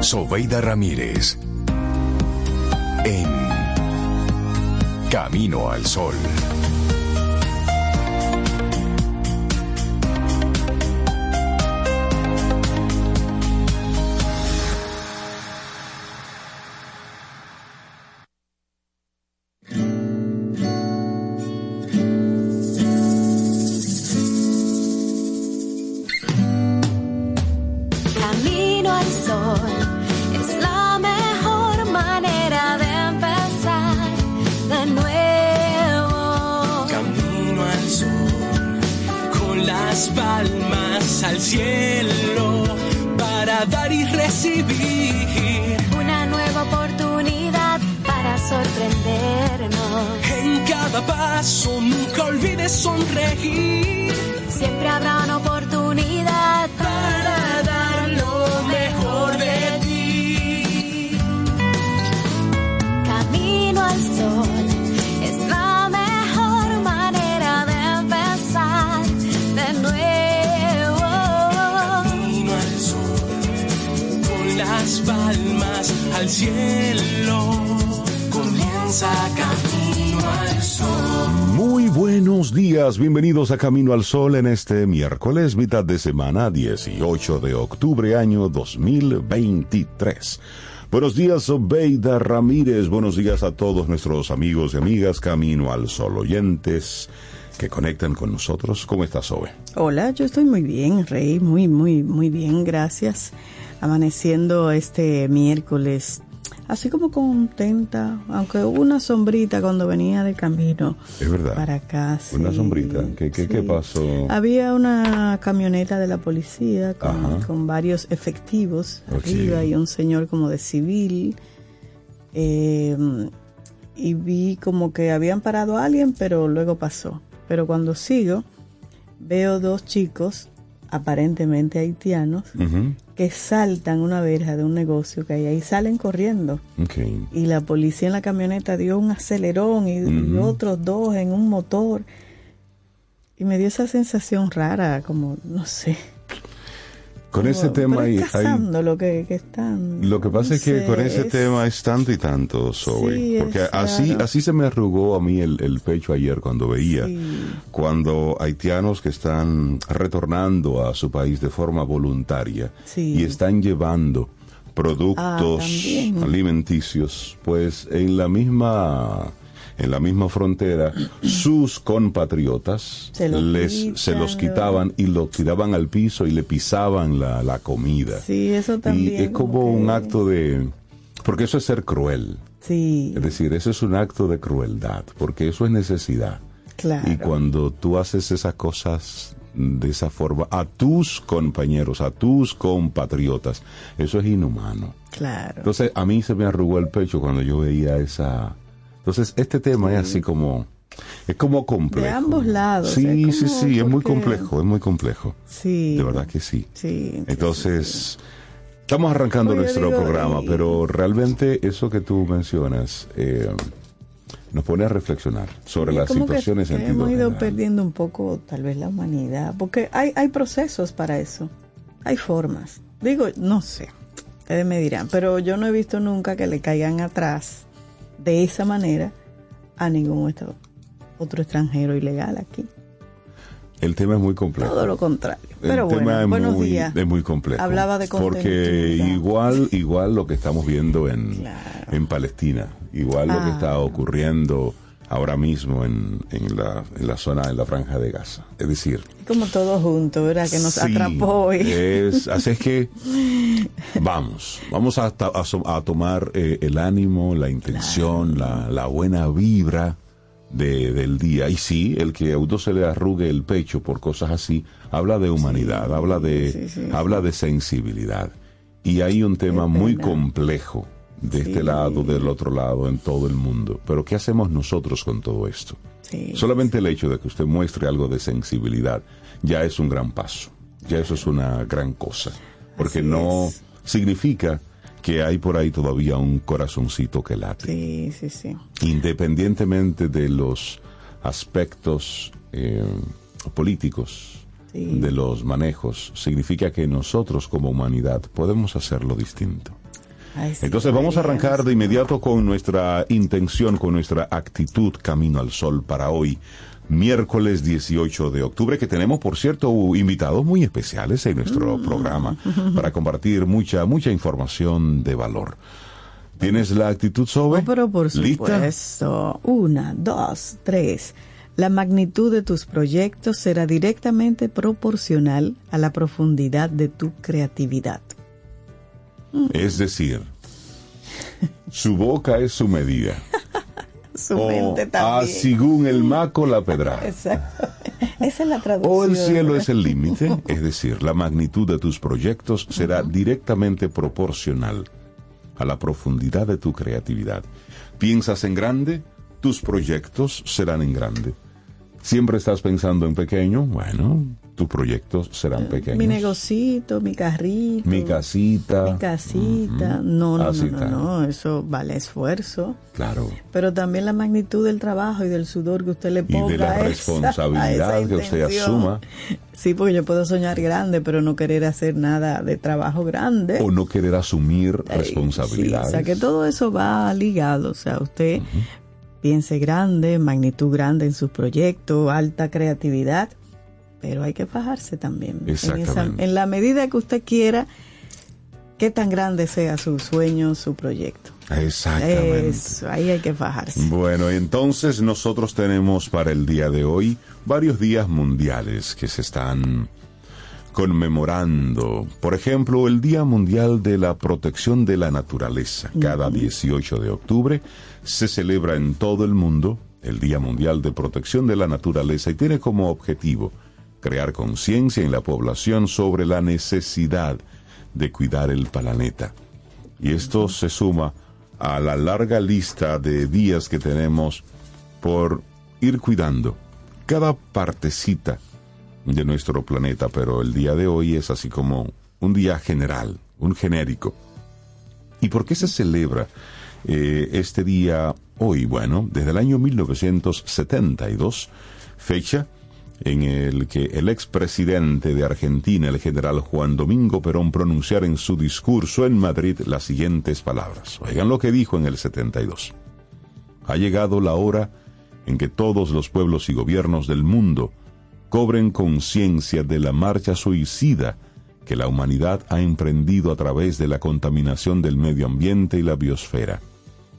Sobeida Ramírez. En Camino al Sol. A Camino al Sol en este miércoles, mitad de semana, 18 de octubre, año 2023. Buenos días, Obeida Ramírez, buenos días a todos nuestros amigos y amigas Camino al Sol oyentes que conectan con nosotros. ¿Cómo estás, Obe? Hola, yo estoy muy bien, Rey, muy, muy, muy bien, gracias. Amaneciendo este miércoles, así como contenta, aunque hubo una sombrita cuando venía de camino Es verdad. para acá. Una sombrita. ¿Qué, qué, qué sí. pasó? Había una camioneta de la policía con, con varios efectivos Ok. arriba y un señor como de civil. eh, y vi como que habían parado a alguien, pero luego pasó. Pero cuando sigo, veo dos chicos, aparentemente haitianos, que saltan una verja de un negocio que hay ahí, salen corriendo. Y la policía en la camioneta dio un acelerón y, otros dos en un motor. Y me dio esa sensación rara, como, no sé. Con ese tema lo que, que están. Lo que pasa no es que sé, con ese es- tema es tanto y tanto, Zoe. Sí, porque es así, así se me arrugó a mí el, el pecho ayer cuando veía, Sí. cuando haitianos que están retornando a su país de forma voluntaria Sí. y están llevando productos Ah, también. alimenticios, pues en la misma en la misma frontera, sus compatriotas Se los les, se los quitaban y lo tiraban al piso y le pisaban la, la comida. Sí, eso también. Y es como un acto de... Porque eso es ser cruel. Sí, Es decir, eso es un acto de crueldad, porque eso es necesidad. claro. Y cuando tú haces esas cosas de esa forma a tus compañeros, a tus compatriotas, eso es inhumano. Claro. Entonces a mí se me arrugó el pecho cuando yo veía esa... Entonces este tema es así como... Es como complejo. De ambos lados, Sí, sí, sí, es muy complejo, es muy complejo. sí. De verdad que sí. Sí. Entonces, estamos arrancando Oye, nuestro digo, programa, y- pero realmente eso que tú mencionas eh, nos pone a reflexionar sobre las situaciones en hemos ido general. perdiendo un poco tal vez la humanidad, porque hay, hay procesos para eso, hay formas. Digo, no sé, ustedes me dirán, pero yo no he visto nunca que le caigan atrás de esa manera a ningún otro, otro extranjero ilegal aquí. El tema es muy complejo. Todo lo contrario. El Pero tema bueno, es buenos muy, días. es muy complejo. Hablaba de Porque igual, igual lo que estamos viendo en, Claro. en Palestina, igual lo que Ah. está ocurriendo ahora mismo en, en, la, en la zona, en la franja de Gaza. Es decir, Como todo junto, ¿verdad? Que nos Sí, atrapó y... es- así es que vamos, vamos a, tomar eh, el ánimo, la intención, la, la buena vibra de- del día. Y sí, el que a uno se le arrugue el pecho por cosas así, habla de humanidad, habla de, sí, sí, habla de sensibilidad. Y hay un tema muy complejo de este lado, del otro lado, en todo el mundo. Pero ¿qué hacemos nosotros con todo esto? Solamente el hecho de que usted muestre algo de sensibilidad ya es un gran paso, ya eso es una gran cosa, porque Así no es. significa que hay por ahí todavía un corazoncito que late, Sí, sí, sí. independientemente de los aspectos eh, políticos, Sí. de los manejos, significa que nosotros como humanidad podemos hacerlo distinto. Ay, sí, Entonces vamos a arrancar de inmediato con nuestra intención, con nuestra actitud camino al sol para hoy, miércoles 18 de octubre, que tenemos, por cierto, invitados muy especiales en nuestro programa para compartir mucha, mucha información de valor. ¿Tienes la actitud sobre? Oh, pero por ¿Lista? Una, dos, tres. La magnitud de tus proyectos será directamente proporcional a la profundidad de tu creatividad. Es decir, su boca es su medida. Su o mente a según el maco la pedrada. Exacto. Esa es la traducción. O el cielo es el límite, es decir, la magnitud de tus proyectos será directamente proporcional a la profundidad de tu creatividad. ¿Piensas en grande? Tus proyectos serán en grande. ¿Siempre estás pensando en pequeño? Bueno, tus proyectos serán pequeños. Mi negocito, mi carrito. Mi casita. Mi casita. No, no, Así no, no, está. no, eso vale esfuerzo. Claro. Pero también la magnitud del trabajo y del sudor que usted le Y ponga de la a responsabilidad a esa que usted asuma. Sí, porque yo puedo soñar grande, pero no querer hacer nada de trabajo grande. O no querer asumir responsabilidades. sí, o sea, que todo eso va ligado. O sea, usted piense grande, magnitud grande en sus proyectos, alta creatividad, pero hay que fajarse también. En, esa- Exactamente. en la medida que usted quiera, que tan grande sea su sueño, su proyecto. Exactamente. Eso, ahí hay que fajarse. Bueno, entonces nosotros tenemos para el día de hoy varios días mundiales que se están conmemorando. Por ejemplo, el Día Mundial de la Protección de la Naturaleza. Cada 18 de octubre se celebra en todo el mundo el Día Mundial de Protección de la Naturaleza y tiene como objetivo crear conciencia en la población sobre la necesidad de cuidar el planeta. Y esto se suma a la larga lista de días que tenemos por ir cuidando cada partecita de nuestro planeta, pero el día de hoy es así como un día general, un genérico. ¿Y por qué se celebra eh, este día hoy? Bueno, desde el año 1972, fecha en el que el expresidente de Argentina, el general Juan Domingo Perón, pronunciara en su discurso en Madrid las siguientes palabras. Oigan lo que dijo en el 72. Ha llegado la hora en que todos los pueblos y gobiernos del mundo cobren conciencia de la marcha suicida que la humanidad ha emprendido a través de la contaminación del medio ambiente y la biosfera,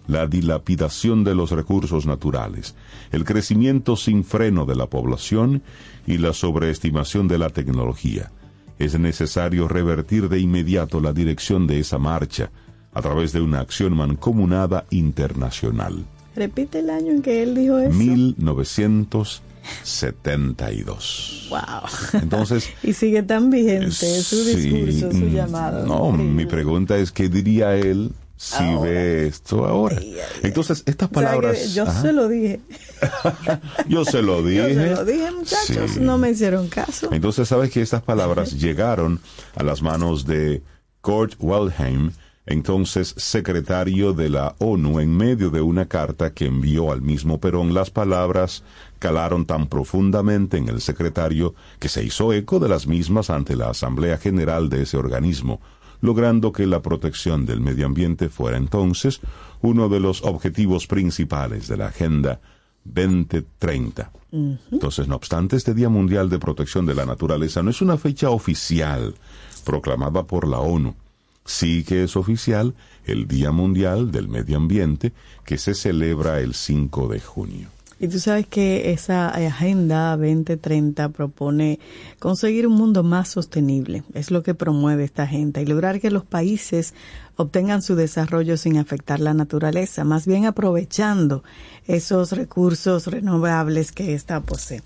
la dilapidación de los recursos naturales, el crecimiento sin freno de la población y la sobreestimación de la tecnología. Es necesario revertir de inmediato la dirección de esa marcha a través de una acción mancomunada internacional. Repite el año en que él dijo eso. 1972. Wow. Entonces, y sigue tan vigente su sí, discurso, su mm, llamado. No, mi pregunta es qué diría él si Ahora. ve esto ahora. Ay, ay, ay. Entonces, estas palabras yo se lo dije. yo se lo Yo dije. se lo dije, muchachos. Sí. No me hicieron caso. Entonces, sabes que estas palabras llegaron a las manos de Kurt Waldheim, entonces secretario de la ONU, en medio de una carta que envió al mismo Perón. Las palabras calaron tan profundamente en el secretario que se hizo eco de las mismas ante la Asamblea General de ese organismo, logrando que la protección del medio ambiente fuera entonces uno de los objetivos principales de la Agenda 2030. Entonces, no obstante, este Día Mundial de Protección de la Naturaleza no es una fecha oficial proclamada por la ONU. Sí que es oficial el Día Mundial del Medio Ambiente que se celebra el 5 de junio. Y tú sabes que esa Agenda 2030 propone conseguir un mundo más sostenible. Es lo que promueve esta agenda y lograr que los países obtengan su desarrollo sin afectar la naturaleza, más bien aprovechando esos recursos renovables que ésta posee.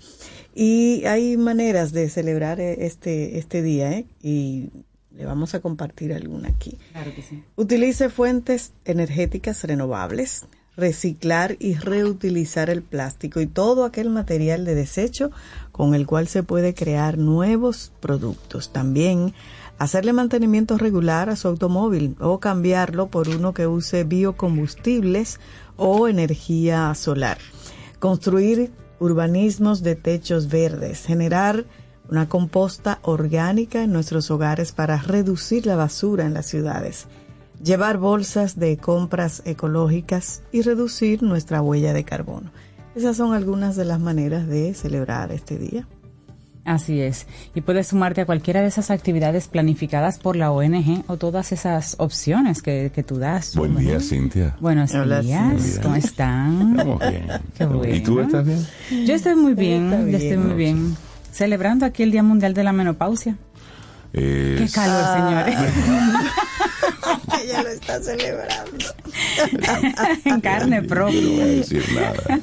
Y hay maneras de celebrar este, este día, ¿eh? Y le vamos a compartir alguna aquí. Claro que sí. Utilice fuentes energéticas renovables, reciclar y reutilizar el plástico y todo aquel material de desecho con el cual se puede crear nuevos productos. También hacerle mantenimiento regular a su automóvil o cambiarlo por uno que use biocombustibles o energía solar. Construir urbanismos de techos verdes, generar una composta orgánica en nuestros hogares para reducir la basura en las ciudades llevar bolsas de compras ecológicas y reducir nuestra huella de carbono. Esas son algunas de las maneras de celebrar este día. Así es. Y puedes sumarte a cualquiera de esas actividades planificadas por la ONG o todas esas opciones que, que tú das. Buen día. Cintia. Buenos Hola, días, Cintia. ¿cómo están? Estamos bien. Qué bueno. ¿Y tú estás bien? Yo estoy muy bien, yo bien. estoy muy bien. Celebrando aquí el Día Mundial de la Menopausia. Eh, Qué calor, señores. Ella lo está celebrando. en carne Yo no voy a propia. decir nada.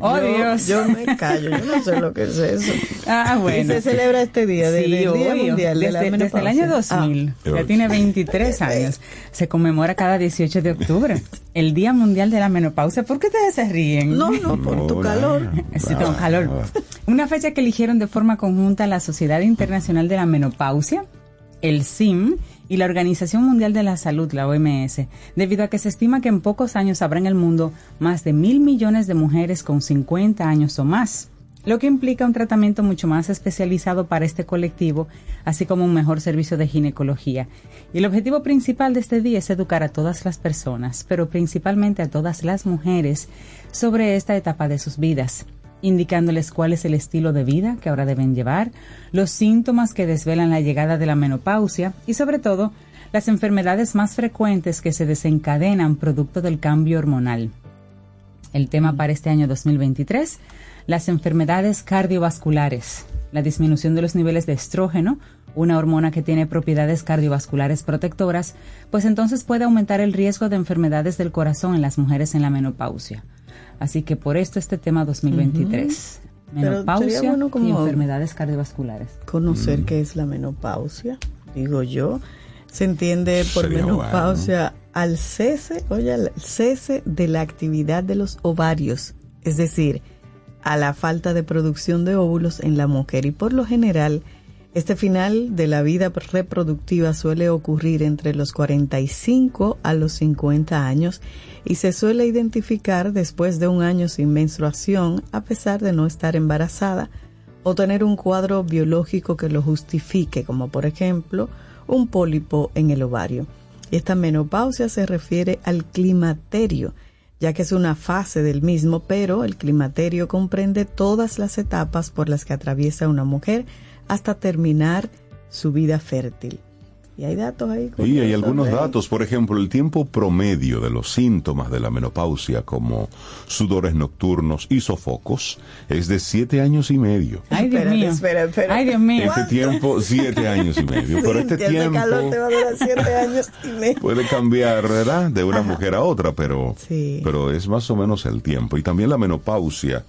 Oh, yo, Dios. yo me callo, yo no sé lo que es eso. Ah, Y bueno. se celebra este día, desde Sí, el Día obvio. Mundial de la desde, desde el año Menopausia. 2000, Ah. ya tiene 23 años, se conmemora cada 18 de octubre, el Día Mundial de la Menopausia. ¿Por qué ustedes se ríen? No, no, por tu calor. Sí, tengo calor. Una fecha que eligieron de forma conjunta la Sociedad Internacional de la Menopausia, el CIM y la Organización Mundial de la Salud, la OMS, debido a que se estima que en pocos años habrá en el mundo más de mil millones de mujeres con 50 años o más, lo que implica un tratamiento mucho más especializado para este colectivo, así como un mejor servicio de ginecología. Y el objetivo principal de este día es educar a todas las personas, pero principalmente a todas las mujeres, sobre esta etapa de sus vidas indicándoles cuál es el estilo de vida que ahora deben llevar, los síntomas que desvelan la llegada de la menopausia y sobre todo las enfermedades más frecuentes que se desencadenan producto del cambio hormonal. El tema para este año 2023, las enfermedades cardiovasculares, la disminución de los niveles de estrógeno, una hormona que tiene propiedades cardiovasculares protectoras, pues entonces puede aumentar el riesgo de enfermedades del corazón en las mujeres en la menopausia. Así que por esto este tema 2023, Pero menopausia sería bueno y enfermedades cardiovasculares. Conocer qué es la menopausia, digo yo. Se entiende por Sería menopausia al cese, oye, al cese de la actividad de los ovarios, es decir, a la falta de producción de óvulos en la mujer. Y por lo general este final de la vida reproductiva suele ocurrir entre los 45 a los 50 años y se suele identificar después de un año sin menstruación a pesar de no estar embarazada o tener un cuadro biológico que lo justifique, como por ejemplo un pólipo en el ovario. Esta menopausia se refiere al climaterio, ya que es una fase del mismo, pero el climaterio comprende todas las etapas por las que atraviesa una mujer hasta terminar su vida fértil. Y hay datos ahí. Y hay algunos datos, por ejemplo, el tiempo promedio de los síntomas de la menopausia, como sudores nocturnos y sofocos, es de siete años y medio. Ay, Dios mío. espera, espera. Ay, Dios mío. Este tiempo, siete años y medio. Pero este calor tiempo te va a durar siete años y medio. puede cambiar, ¿verdad? De una mujer a otra, pero, Sí. pero es más o menos el tiempo. Y también la menopausia,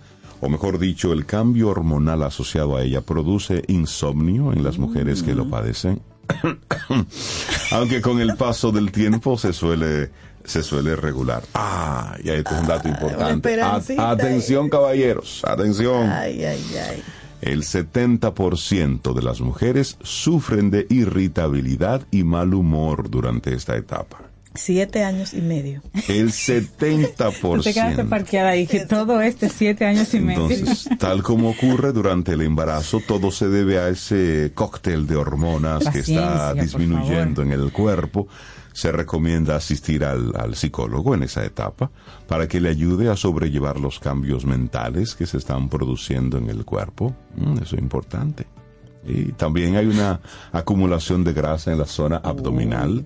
o mejor dicho, el cambio hormonal asociado a ella, produce insomnio en las mujeres que Mm. lo padecen. Aunque con el paso del tiempo se suele se suele regular. Ah, y esto es un dato importante. esperancita A- atención, caballeros, atención. Ay, ay, ay. El 70% de las mujeres sufren de irritabilidad y mal humor durante esta etapa. Siete años y medio. El Te quedaste 70%. parqueada ahí, que todo este siete años y medio. Entonces, tal como ocurre durante el embarazo, todo se debe a ese cóctel de hormonas que está disminuyendo en el cuerpo. Se recomienda asistir al, al psicólogo en esa etapa para que le ayude a sobrellevar los cambios mentales que se están produciendo en el cuerpo. Mm, eso es importante. Y también hay una acumulación de grasa en la zona abdominal.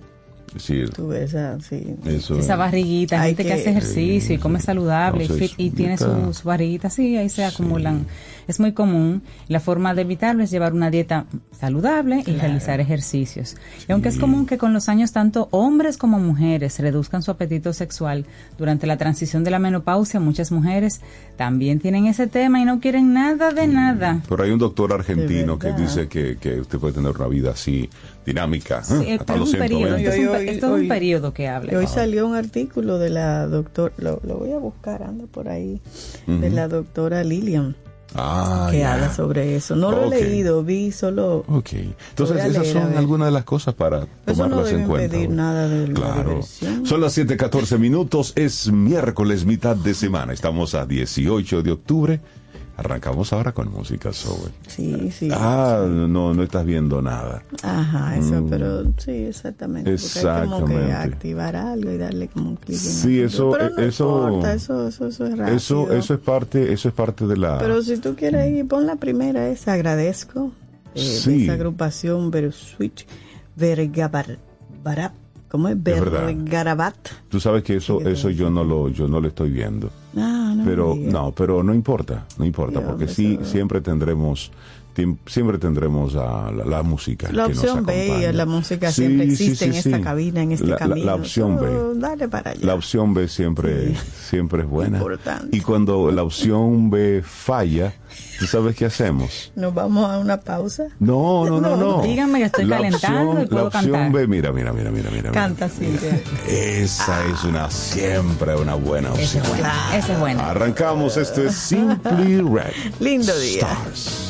Es decir, Tú ves así. eso Esa barriguita, gente que, que- hace ejercicio y come saludable y fit, y tiene sus barriguitas, sí, ahí se acumulan. Es muy común. La forma de evitarlo es llevar una dieta saludable y realizar ejercicios. Y aunque es común que con los años tanto hombres como mujeres reduzcan su apetito sexual, durante la transición de la menopausia muchas mujeres también tienen ese tema y no quieren nada de nada. Pero hay un doctor argentino que dice que, que usted puede tener una vida así dinámica Sí, ¿eh? esto hasta es los un periodo, 120. esto es un, pe- Hoy- es un periodo que Y habla. hoy salió un artículo de la doctora, lo, lo voy a buscar, anda por ahí, de la doctora Lilian, Ah, que ya. habla sobre eso. No lo Ok. he leído, vi solo... Ok. Entonces, esas leer, son algunas de las cosas para Eso no tomarlas debe en cuenta. impedir nada de la Claro. diversión. Son las 7:14 minutos. Es miércoles, mitad de semana. Estamos a 18 de octubre. Arrancamos ahora con música. Sí, sí. Ah, no, no estás viendo nada. Ajá, eso, Mm. pero sí, exactamente. Porque hay como que Exactamente. activar algo y darle como un clic. en Sí, eso- pero no eso- importa, eso, eso, eso es rápido. Eso, eso es parte, eso es parte de la. Pero si tú quieres ir, pon la primera esa, agradezco. eh, Sí. De esa agrupación. ¿Cómo es? verdad. Vergarabat. Tú sabes que eso, eso yo no lo, yo no lo estoy viendo. Ah, no, pero no, pero no importa, no importa, Sí, porque sí eso- siempre tendremos siempre tendremos a la, la música La que nos opción B, la música Sí, siempre sí, existe sí, en esta sí. cabina, en este La- camino. La, opción B. Dale para allá. La opción B siempre, siempre es buena. Importante. Y cuando la opción B falla, ¿tú sabes qué hacemos? Nos vamos a una pausa. No, no, no, no. Díganme que estoy La calentando opción- y puedo la opción cantar. B, mira, mira, mira, mira, mira. Canta, Cintia. Esa es una siempre una buena opción. es bueno. Ese es bueno. Arrancamos, esto es Simply Red. Lindo día. Stars.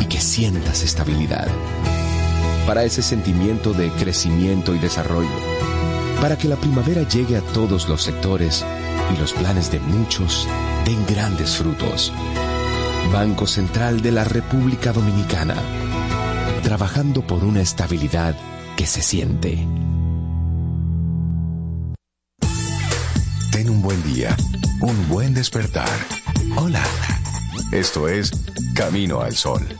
y que sientas estabilidad. Para ese sentimiento de crecimiento y desarrollo. Para que la primavera llegue a todos los sectores y los planes de muchos den grandes frutos. Banco Central de la República Dominicana. Trabajando por una estabilidad que se siente. Ten un buen día, un buen despertar. Hola. Esto es Camino al Sol.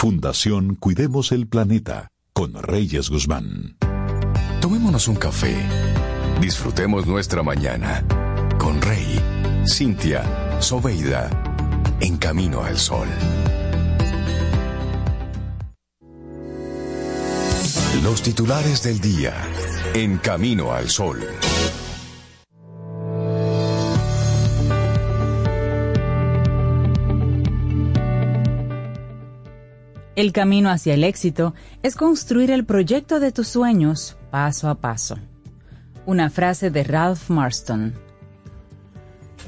Fundación Cuidemos el Planeta con Reyes Guzmán. Tomémonos un café. Disfrutemos nuestra mañana con Rey, Cintia, Soveida, en camino al sol. Los titulares del día, en camino al sol. El camino hacia el éxito es construir el proyecto de tus sueños paso a paso. Una frase de Ralph Marston.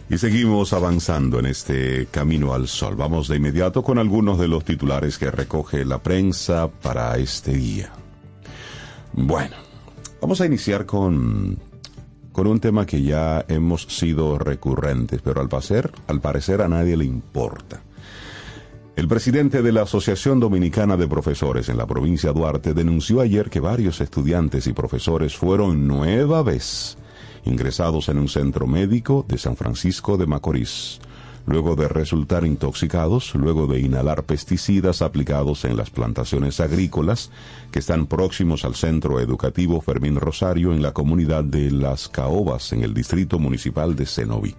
Y seguimos avanzando en este camino al sol. Vamos de inmediato con algunos de los titulares que recoge la prensa para este día. Bueno, vamos a iniciar con, con un tema que ya hemos sido recurrentes, pero al parecer, al parecer a nadie le importa. El presidente de la Asociación Dominicana de Profesores en la provincia Duarte denunció ayer que varios estudiantes y profesores fueron nueva vez ingresados en un centro médico de San Francisco de Macorís, luego de resultar intoxicados, luego de inhalar pesticidas aplicados en las plantaciones agrícolas que están próximos al centro educativo Fermín Rosario en la comunidad de Las Caobas, en el distrito municipal de Cenoví.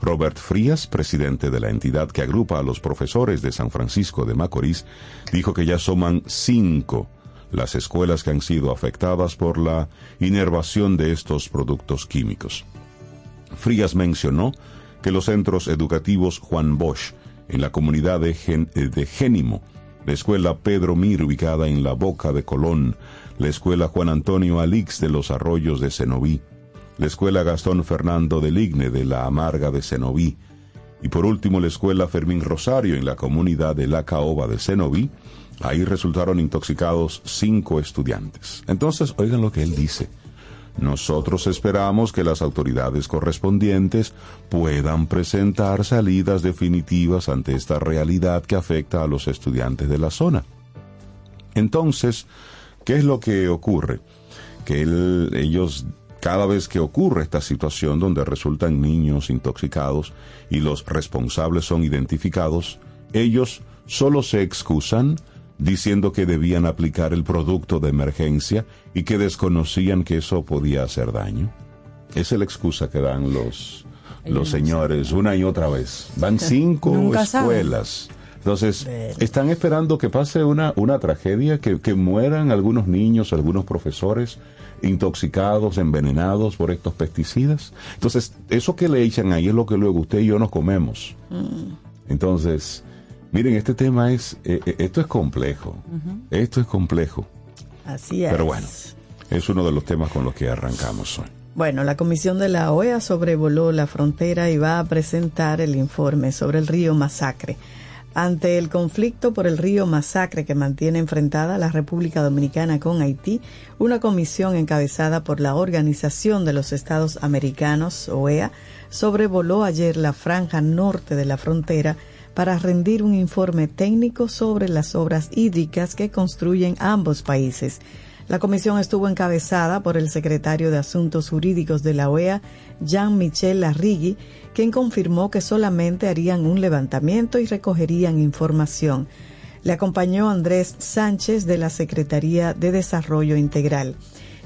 Robert Frías, presidente de la entidad que agrupa a los profesores de San Francisco de Macorís, dijo que ya suman cinco las escuelas que han sido afectadas por la inervación de estos productos químicos. Frías mencionó que los centros educativos Juan Bosch, en la comunidad de, Génimo, la escuela Pedro Mir ubicada en la Boca de Colón, la escuela Juan Antonio Alix de los Arroyos de Cenoví, la escuela Gastón Fernando de Ligne de la Amarga de Cenoví, y por último la escuela Fermín Rosario en la comunidad de La Caoba de Cenoví, ahí resultaron intoxicados cinco estudiantes. Entonces, oigan lo que él dice. Nosotros esperamos que las autoridades correspondientes puedan presentar salidas definitivas ante esta realidad que afecta a los estudiantes de la zona. Entonces, ¿qué es lo que ocurre? Que él- ellos, cada vez que ocurre esta situación donde resultan niños intoxicados y los responsables son identificados, ellos solo se excusan diciendo que debían aplicar el producto de emergencia y que desconocían que eso podía hacer daño. Esa es la excusa que dan los, los señores una y otra vez. Van cinco escuelas. Entonces, están esperando que pase una, una tragedia, que, que mueran algunos niños, algunos profesores intoxicados, envenenados por estos pesticidas. Entonces, eso que le echan ahí es lo que luego usted y yo nos comemos. Entonces, miren, este tema es, eh, eh, esto es complejo. Esto es complejo. Así es. Pero bueno, es uno de los temas con los que arrancamos hoy. Bueno, la Comisión de la OEA sobrevoló la frontera y va a presentar el informe sobre el río Masacre. Ante el conflicto por el río Masacre que mantiene enfrentada la República Dominicana con Haití, una comisión encabezada por la Organización de los Estados Americanos, OEA, sobrevoló ayer la franja norte de la frontera para rendir un informe técnico sobre las obras hídricas que construyen ambos países. La comisión estuvo encabezada por el secretario de Asuntos Jurídicos de la OEA, Jean-Michel Larrigui, quien confirmó que solamente harían un levantamiento y recogerían información. Le acompañó Andrés Sánchez de la Secretaría de Desarrollo Integral.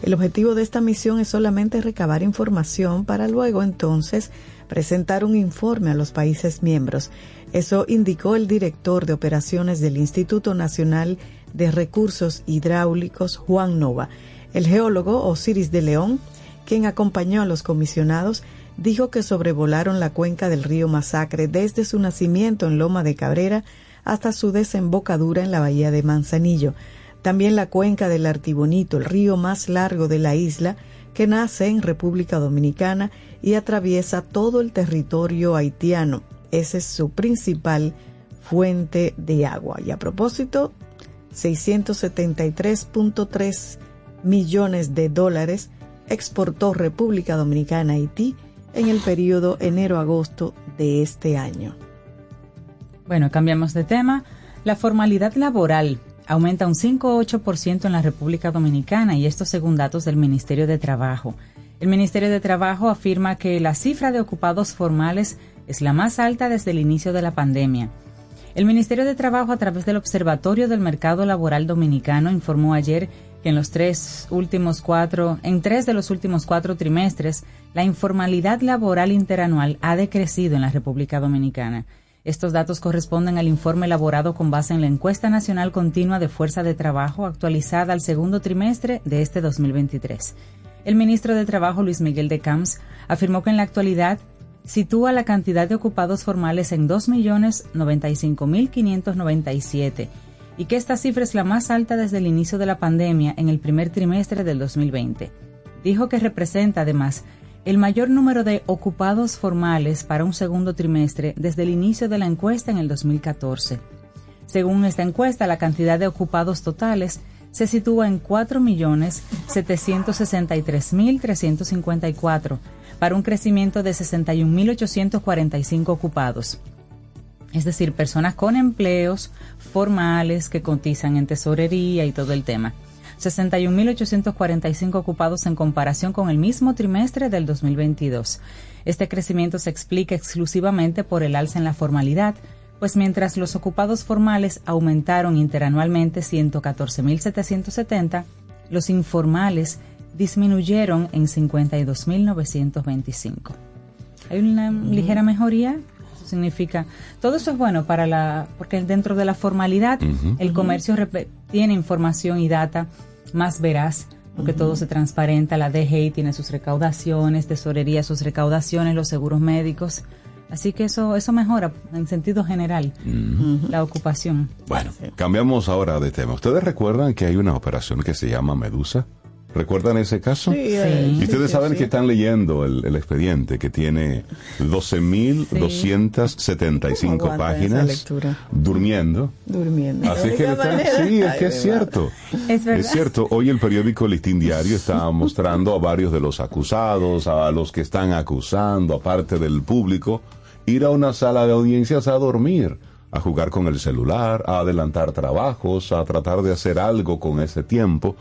El objetivo de esta misión es solamente recabar información para luego entonces presentar un informe a los países miembros. Eso indicó el director de operaciones del Instituto Nacional de Recursos Hidráulicos, Juan Nova. El geólogo Osiris de León, quien acompañó a los comisionados, dijo que sobrevolaron la cuenca del río Masacre desde su nacimiento en Loma de Cabrera hasta su desembocadura en la bahía de Manzanillo. También la cuenca del Artibonito, el río más largo de la isla, que nace en República Dominicana y atraviesa todo el territorio haitiano. Esa es su principal fuente de agua. Y a propósito, 673.3 millones de dólares exportó República Dominicana a Haití en el periodo enero-agosto de este año. Bueno, cambiamos de tema. La formalidad laboral aumenta un 5,8% en la República Dominicana y esto según datos del Ministerio de Trabajo. El Ministerio de Trabajo afirma que la cifra de ocupados formales es la más alta desde el inicio de la pandemia. El Ministerio de Trabajo, a través del Observatorio del Mercado Laboral Dominicano, informó ayer que en los tres últimos cuatro, en tres de los últimos cuatro trimestres, la informalidad laboral interanual ha decrecido en la República Dominicana. Estos datos corresponden al informe elaborado con base en la encuesta nacional continua de fuerza de trabajo actualizada al segundo trimestre de este 2023. El ministro de Trabajo, Luis Miguel de Camps, afirmó que en la actualidad sitúa la cantidad de ocupados formales en 2.095.597 y que esta cifra es la más alta desde el inicio de la pandemia en el primer trimestre del 2020. Dijo que representa además el mayor número de ocupados formales para un segundo trimestre desde el inicio de la encuesta en el 2014. Según esta encuesta, la cantidad de ocupados totales se sitúa en 4.763.354 para un crecimiento de 61.845 ocupados. Es decir, personas con empleos formales que cotizan en tesorería y todo el tema. 61.845 ocupados en comparación con el mismo trimestre del 2022. Este crecimiento se explica exclusivamente por el alza en la formalidad, pues mientras los ocupados formales aumentaron interanualmente 114.770, los informales disminuyeron en 52.925. Hay una ligera mejoría. Significa, todo eso es bueno para la, porque dentro de la formalidad el comercio tiene información y data más veraz, porque todo se transparenta, la DGI tiene sus recaudaciones, tesorería sus recaudaciones, los seguros médicos. Así que eso, eso mejora en sentido general la ocupación. Bueno, cambiamos ahora de tema. ¿Ustedes recuerdan que hay una operación que se llama Medusa? ¿Recuerdan ese caso? Sí, eh, Y ustedes sí, saben sí. que están leyendo el, el expediente que tiene 12.275 ¿Cómo aguantan esa páginas lectura? durmiendo. Durmiendo. Así que está- sí, es que es cierto. Es verdad. Es cierto. Hoy el periódico Listín Diario está mostrando a varios de los acusados, a los que están acusando, aparte del público, ir a una sala de audiencias a dormir, a jugar con el celular, a adelantar trabajos, a tratar de hacer algo con ese tiempo.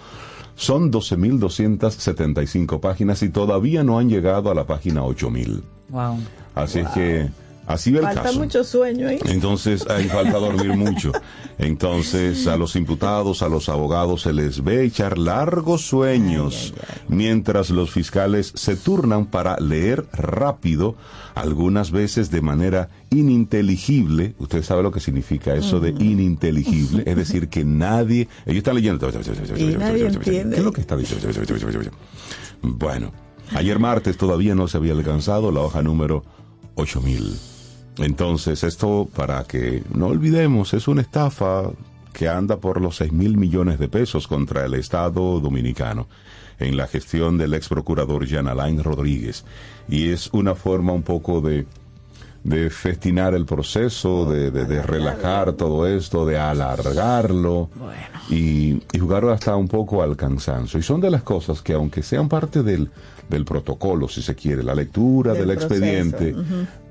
Son 12.275 páginas y todavía no han llegado a la página 8.000. Wow. Así es que así ve el Falta caso. mucho sueño ahí. Entonces, hay falta dormir mucho. Entonces, a los imputados, a los abogados se les ve echar largos sueños, mientras los fiscales se turnan para leer rápido, algunas veces de manera ininteligible. Usted sabe lo que significa eso de ininteligible, es decir, que nadie, ellos están leyendo. Y nadie entiende. ¿Qué es lo que está diciendo? Bueno, ayer martes todavía no se había alcanzado la hoja número 8000. Entonces, esto para que no olvidemos, es una estafa que anda por los 6 mil millones de pesos contra el Estado dominicano en la gestión del ex procurador Jean Rodríguez. Y es una forma un poco de, de festinar el proceso, de, de- de relajar todo esto, de alargarlo y, y jugar hasta un poco al cansancio. Y son de las cosas que, aunque sean parte del, del protocolo, si se quiere, la lectura Del expediente,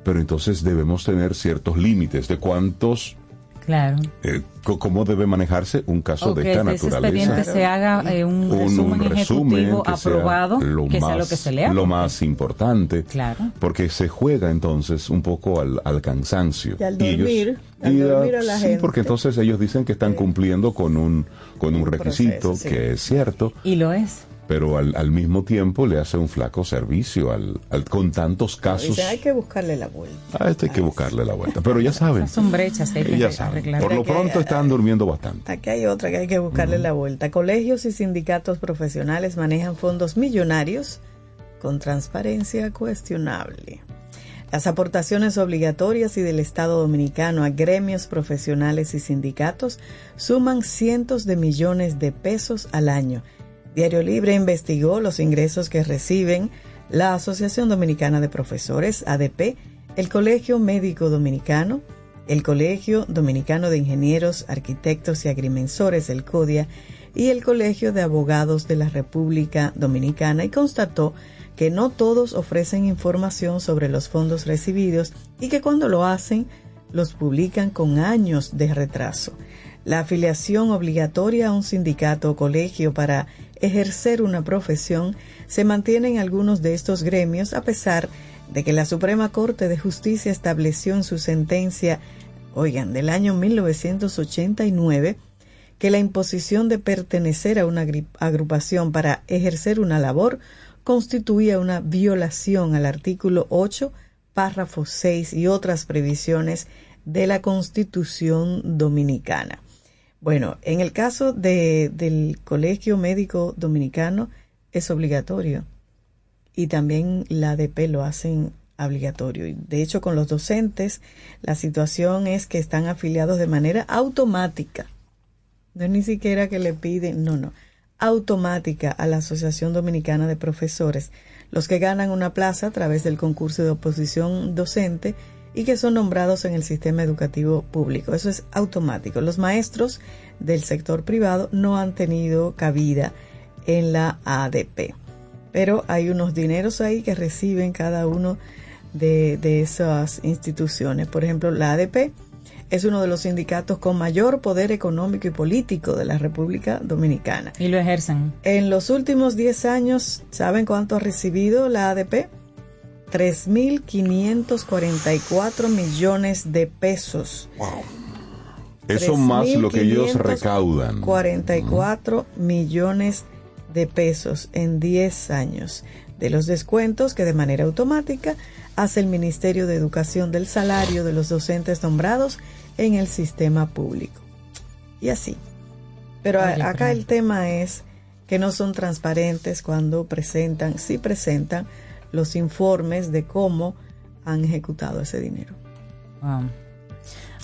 pero entonces debemos tener ciertos límites de cuántos Claro. eh, cómo debe manejarse un caso de esta de ese naturaleza. expediente se haga eh, un, Un- resumen un resumen ejecutivo que sea aprobado, lo que sea más, lo que se lea. lo porque- más importante. Claro. Porque se juega entonces un poco al, al cansancio. Y al ellos- dormir, al y a- dormir a la sí, gente. porque entonces ellos dicen que están cumpliendo con un, con un, Un requisito proceso, sí. que es cierto, Y lo es. Pero al, al mismo tiempo le hace un flaco servicio al, al- con tantos casos. Dicen, hay que buscarle la vuelta. A este hay que buscarle la vuelta. Pero ya saben, Esas son brechas que hay que ya saben. Por lo pronto están durmiendo bastante. Aquí hay otra que hay que buscarle la vuelta. Colegios y sindicatos profesionales manejan fondos millonarios con transparencia cuestionable. Las aportaciones obligatorias y del Estado dominicano a gremios profesionales y sindicatos suman cientos de millones de pesos al año. Diario Libre investigó los ingresos que reciben la Asociación Dominicana de Profesores, ADP, el Colegio Médico Dominicano, el Colegio Dominicano de Ingenieros, Arquitectos y Agrimensores, el CODIA, y el Colegio de Abogados de la República Dominicana y constató que no todos ofrecen información sobre los fondos recibidos y que cuando lo hacen los publican con años de retraso. La afiliación obligatoria a un sindicato o colegio para ejercer una profesión se mantiene en algunos de estos gremios a pesar de que la Suprema Corte de Justicia estableció en su sentencia, oigan, del año 1989, que la imposición de pertenecer a una agrupación para ejercer una labor constituía una violación al artículo 8, párrafo 6 y otras previsiones de la Constitución Dominicana. Bueno, en el caso de, del Colegio Médico Dominicano es obligatorio y también la ADP lo hacen obligatorio. De hecho, con los docentes la situación es que están afiliados de manera automática. No es ni siquiera que le piden, no, no, automática a la Asociación Dominicana de Profesores, los que ganan una plaza a través del concurso de oposición docente y que son nombrados en el sistema educativo público. Eso es automático. Los maestros del sector privado no han tenido cabida en la ADP. Pero hay unos dineros ahí que reciben cada uno de, de esas instituciones. Por ejemplo, la ADP es uno de los sindicatos con mayor poder económico y político de la República Dominicana. Y lo ejercen. En los últimos 10 años, ¿saben cuánto ha recibido la ADP? 3.544 millones de pesos. Eso más lo que ellos 3.544 recaudan. 44 millones de pesos en 10 años de los descuentos que de manera automática hace el Ministerio de Educación del salario de los docentes nombrados en el sistema público. Y así. Pero Oye, acá pero- el tema es que no son transparentes cuando presentan, sí presentan los informes de cómo han ejecutado ese dinero.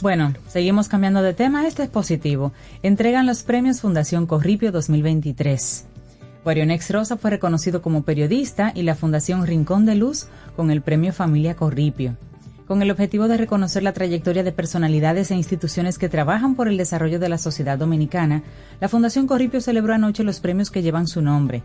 Bueno, seguimos cambiando de tema. Este es positivo. Entregan los premios Fundación Corripio 2023. Guarionex Rosa fue reconocido como periodista y la Fundación Rincón de Luz con el premio Familia Corripio. Con el objetivo de reconocer la trayectoria de personalidades e instituciones que trabajan por el desarrollo de la sociedad dominicana, la Fundación Corripio celebró anoche los premios que llevan su nombre.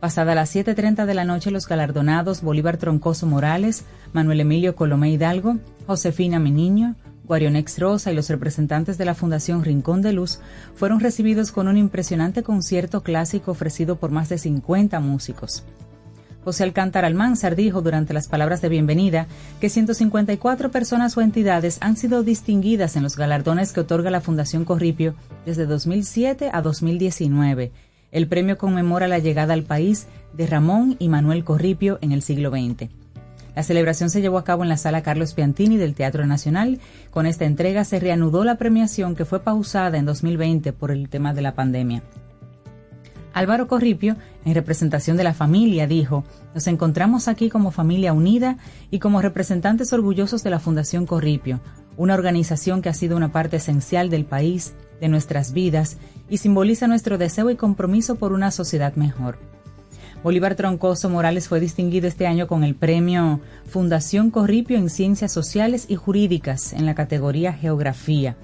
Pasada las 7.30 de la noche, los galardonados Bolívar Troncoso Morales, Manuel Emilio Colomé Hidalgo, Josefina Meniño, Guarionex Rosa y los representantes de la Fundación Rincón de Luz fueron recibidos con un impresionante concierto clásico ofrecido por más de 50 músicos. José Alcántara Almanzar dijo durante las palabras de bienvenida que 154 personas o entidades han sido distinguidas en los galardones que otorga la Fundación Corripio desde 2007 a 2019. El premio conmemora la llegada al país de Ramón y Manuel Corripio en el siglo XX. La celebración se llevó a cabo en la sala Carlos Piantini del Teatro Nacional. Con esta entrega se reanudó la premiación que fue pausada en 2020 por el tema de la pandemia. Álvaro Corripio, en representación de la familia, dijo, nos encontramos aquí como familia unida y como representantes orgullosos de la Fundación Corripio, una organización que ha sido una parte esencial del país, de nuestras vidas y simboliza nuestro deseo y compromiso por una sociedad mejor. Bolívar Troncoso Morales fue distinguido este año con el premio Fundación Corripio en Ciencias Sociales y Jurídicas en la categoría Geografía.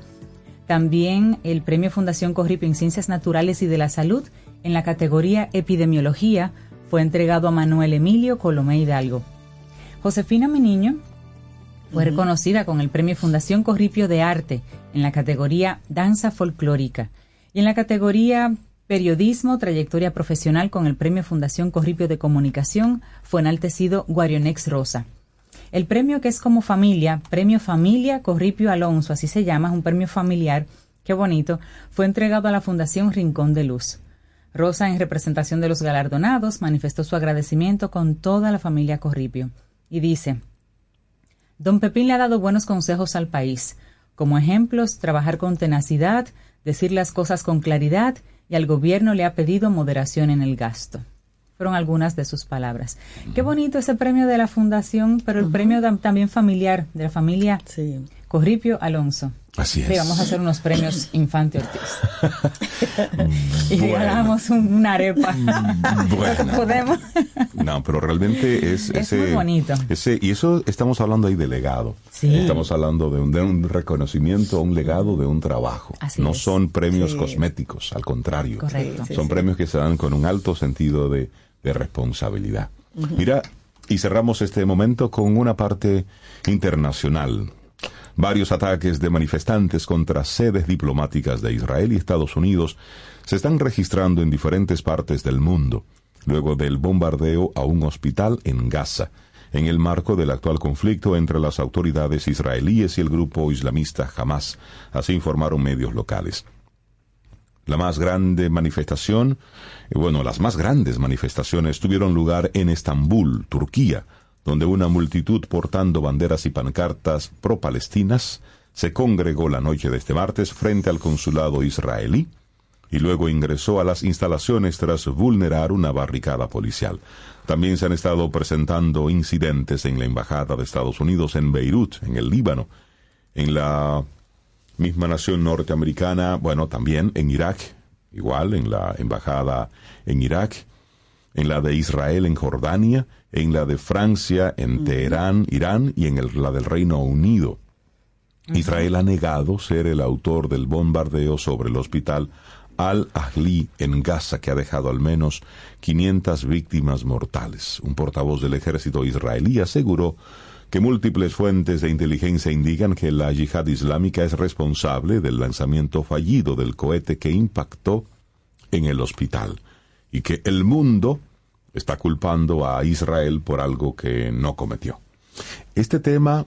También el premio Fundación Corripio en Ciencias Naturales y de la Salud en la categoría Fue reconocida con el Premio Fundación Corripio de Arte en la categoría Danza Folclórica y en la categoría Periodismo, Trayectoria Profesional con el Premio Fundación Corripio de Comunicación fue enaltecido Guarionex Rosa. El premio que es como familia, Premio Familia Corripio Alonso, así se llama, es un premio familiar, qué bonito, fue entregado a la Fundación Rincón de Luz. Rosa, en representación de los galardonados, manifestó su agradecimiento con toda la familia Corripio y dice, Don Pepín le ha dado buenos consejos al país, como ejemplos, trabajar con tenacidad, decir las cosas con claridad y al gobierno le ha pedido moderación en el gasto. Fueron algunas de sus palabras. Qué bonito ese premio de la fundación, pero el premio tam- también familiar, de la familia Sí. Corripio Alonso. Así es. Sí, vamos a hacer unos premios Infante Ortiz. y Bueno. un- una arepa. Bueno. Podemos. No, pero realmente es, Es ese, muy bonito. ese- y eso estamos hablando ahí de legado. Sí. Estamos hablando de un, de un reconocimiento, un legado de un trabajo. Así no es. son premios Sí. cosméticos, al contrario. Correcto. Son sí. premios que se dan con un alto sentido de, de responsabilidad. Mira, y cerramos este momento con una parte internacional. Varios ataques de manifestantes contra sedes diplomáticas de Israel y Estados Unidos se están registrando en diferentes partes del mundo, luego del bombardeo a un hospital en Gaza, en el marco del actual conflicto entre las autoridades israelíes y el grupo islamista Hamas, así informaron medios locales. La más grande manifestación, eh, bueno, las más grandes manifestaciones tuvieron lugar en Estambul, Turquía, donde una multitud portando banderas y pancartas pro-palestinas se congregó la noche de este martes frente al consulado israelí y luego ingresó a las instalaciones tras vulnerar una barricada policial. También se han estado presentando incidentes en la Embajada de Estados Unidos en Beirut, en el Líbano, en la misma nación norteamericana, bueno, también en Irak, igual en la embajada en Irak, en la de Israel en Jordania, en la de Francia en Teherán, Irán y en el- la del Reino Unido. Israel ha negado ser el autor del bombardeo sobre el hospital Al-Ahli en Gaza, que ha dejado al menos 500 víctimas mortales. Un portavoz del ejército israelí aseguró que múltiples fuentes de inteligencia indican que la yihad islámica es responsable del lanzamiento fallido del cohete que impactó en el hospital y que el mundo está culpando a Israel por algo que no cometió. Este tema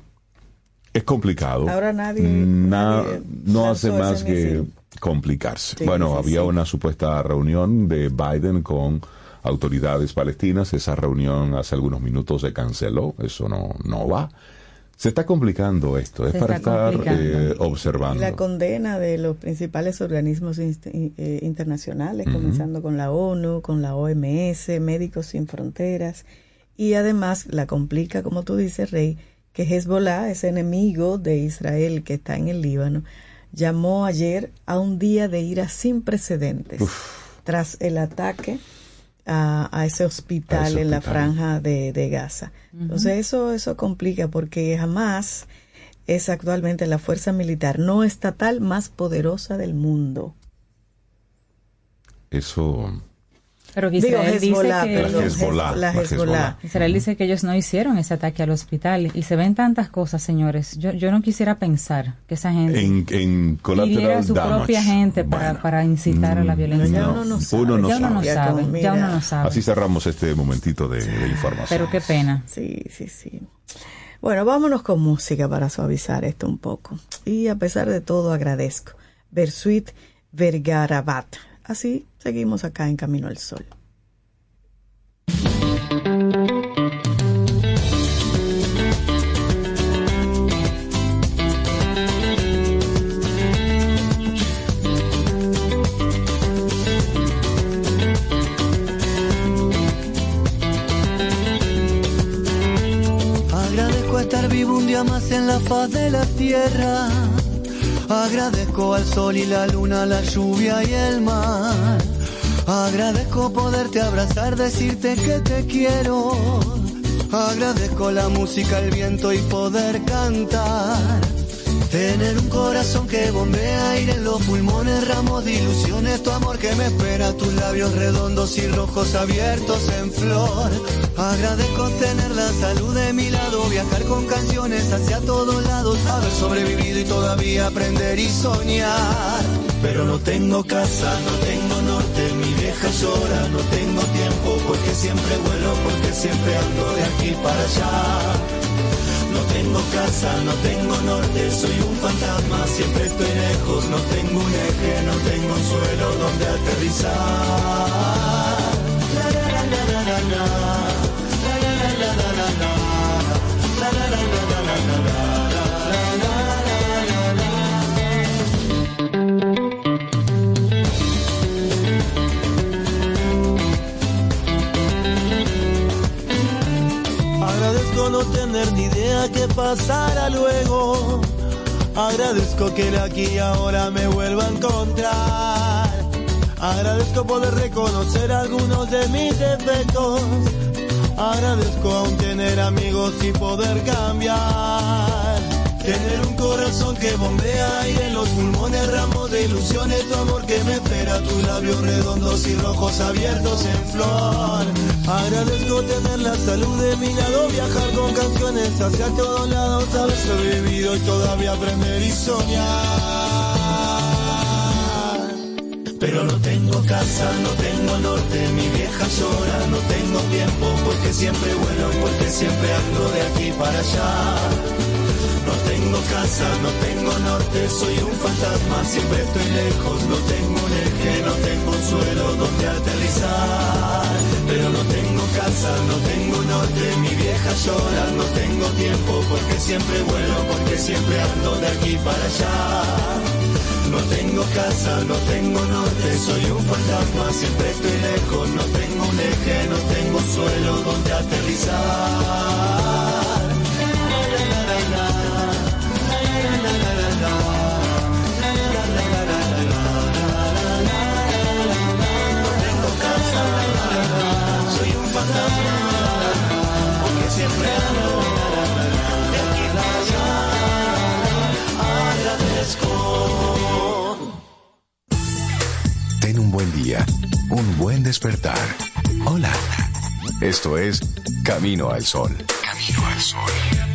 es complicado. Ahora nadie- Na- nadie no hace más que misil. complicarse. Sí, bueno, había sí. una supuesta reunión de Biden con autoridades palestinas. Esa reunión hace algunos minutos se canceló. Eso no, no va. Se está complicando esto. Es Se para estar eh, observando. la condena de los principales organismos eh, internacionales, comenzando con la ONU, con la OMS, Médicos Sin Fronteras, y además la complica, como tú dices, Rey, que Hezbollah, ese enemigo de Israel que está en el Líbano, llamó ayer a un día de ira sin precedentes tras el ataque a, a ese hospital A ese en la franja de, de Gaza. Entonces eso, eso complica porque jamás es actualmente la fuerza militar no estatal más poderosa del mundo. Eso. Pero que Digo, Israel dice Hezbollah, que... Hezbollah, la la Hezbollah. Hezbollah. Israel dice que ellos no hicieron ese ataque al hospital y se ven tantas cosas, señores. Yo, yo no quisiera pensar que esa gente En, en a su damage. propia gente para, Bueno, para incitar a la mm, violencia. Ya uno no sabe. Uno no ya uno no sabe. sabe, Como, ya uno no sabe. Así cerramos este momentito de, de información. Pero qué pena. Sí, sí, sí. Bueno, vámonos con música para suavizar esto un poco. Y a pesar de todo agradezco. Versuit Vergarabat. Así seguimos acá en Camino al Sol. Agradezco estar vivo un día más en la faz de la tierra. Agradezco al sol y la luna, la lluvia y el mar. Agradezco poderte abrazar, decirte que te quiero. Agradezco la música, el viento y poder cantar. Tener un corazón que bombea aire en los pulmones, ramos de ilusiones, tu amor que me espera, tus labios redondos y rojos abiertos en flor. Agradezco tener la salud de mi lado, viajar con canciones hacia todos lados, haber sobrevivido y todavía aprender y soñar. Pero no tengo casa, no tengo llora, no tengo tiempo porque siempre vuelo, porque siempre ando de aquí para allá. No tengo casa, no tengo norte, soy un fantasma, siempre estoy lejos, no tengo un eje, no tengo un suelo donde aterrizar. La, la, la, la, la, la, la. La, la, la, la, la, la, la. La, la, la, la, la, No tener ni idea qué pasará luego. Agradezco que el aquí y ahora me vuelva a encontrar. Agradezco poder reconocer algunos de mis defectos. Agradezco aún tener amigos y poder cambiar. Tener un corazón que bombea aire en los pulmones, ramos de ilusiones, tu amor que me espera, tus labios redondos y rojos abiertos en flor. Agradezco tener la salud de mi lado, viajar con canciones hacia todos lados, haber sobrevivido y todavía aprender y soñar. Pero no tengo casa, no tengo norte, mi vieja llora, no tengo tiempo porque siempre vuelo y porque siempre ando de aquí para allá. No tengo casa, no tengo norte, soy un fantasma, siempre estoy lejos, no tengo un eje, no tengo suelo donde aterrizar. Pero no tengo casa, no tengo norte, mi vieja llora, no tengo tiempo porque siempre vuelo, porque siempre ando de aquí para allá. No tengo casa, no tengo norte, soy un fantasma, siempre estoy lejos, no tengo un eje, no tengo suelo donde aterrizar. Ten un buen día, un buen despertar. Hola. Esto es Camino al Sol. Camino al Sol.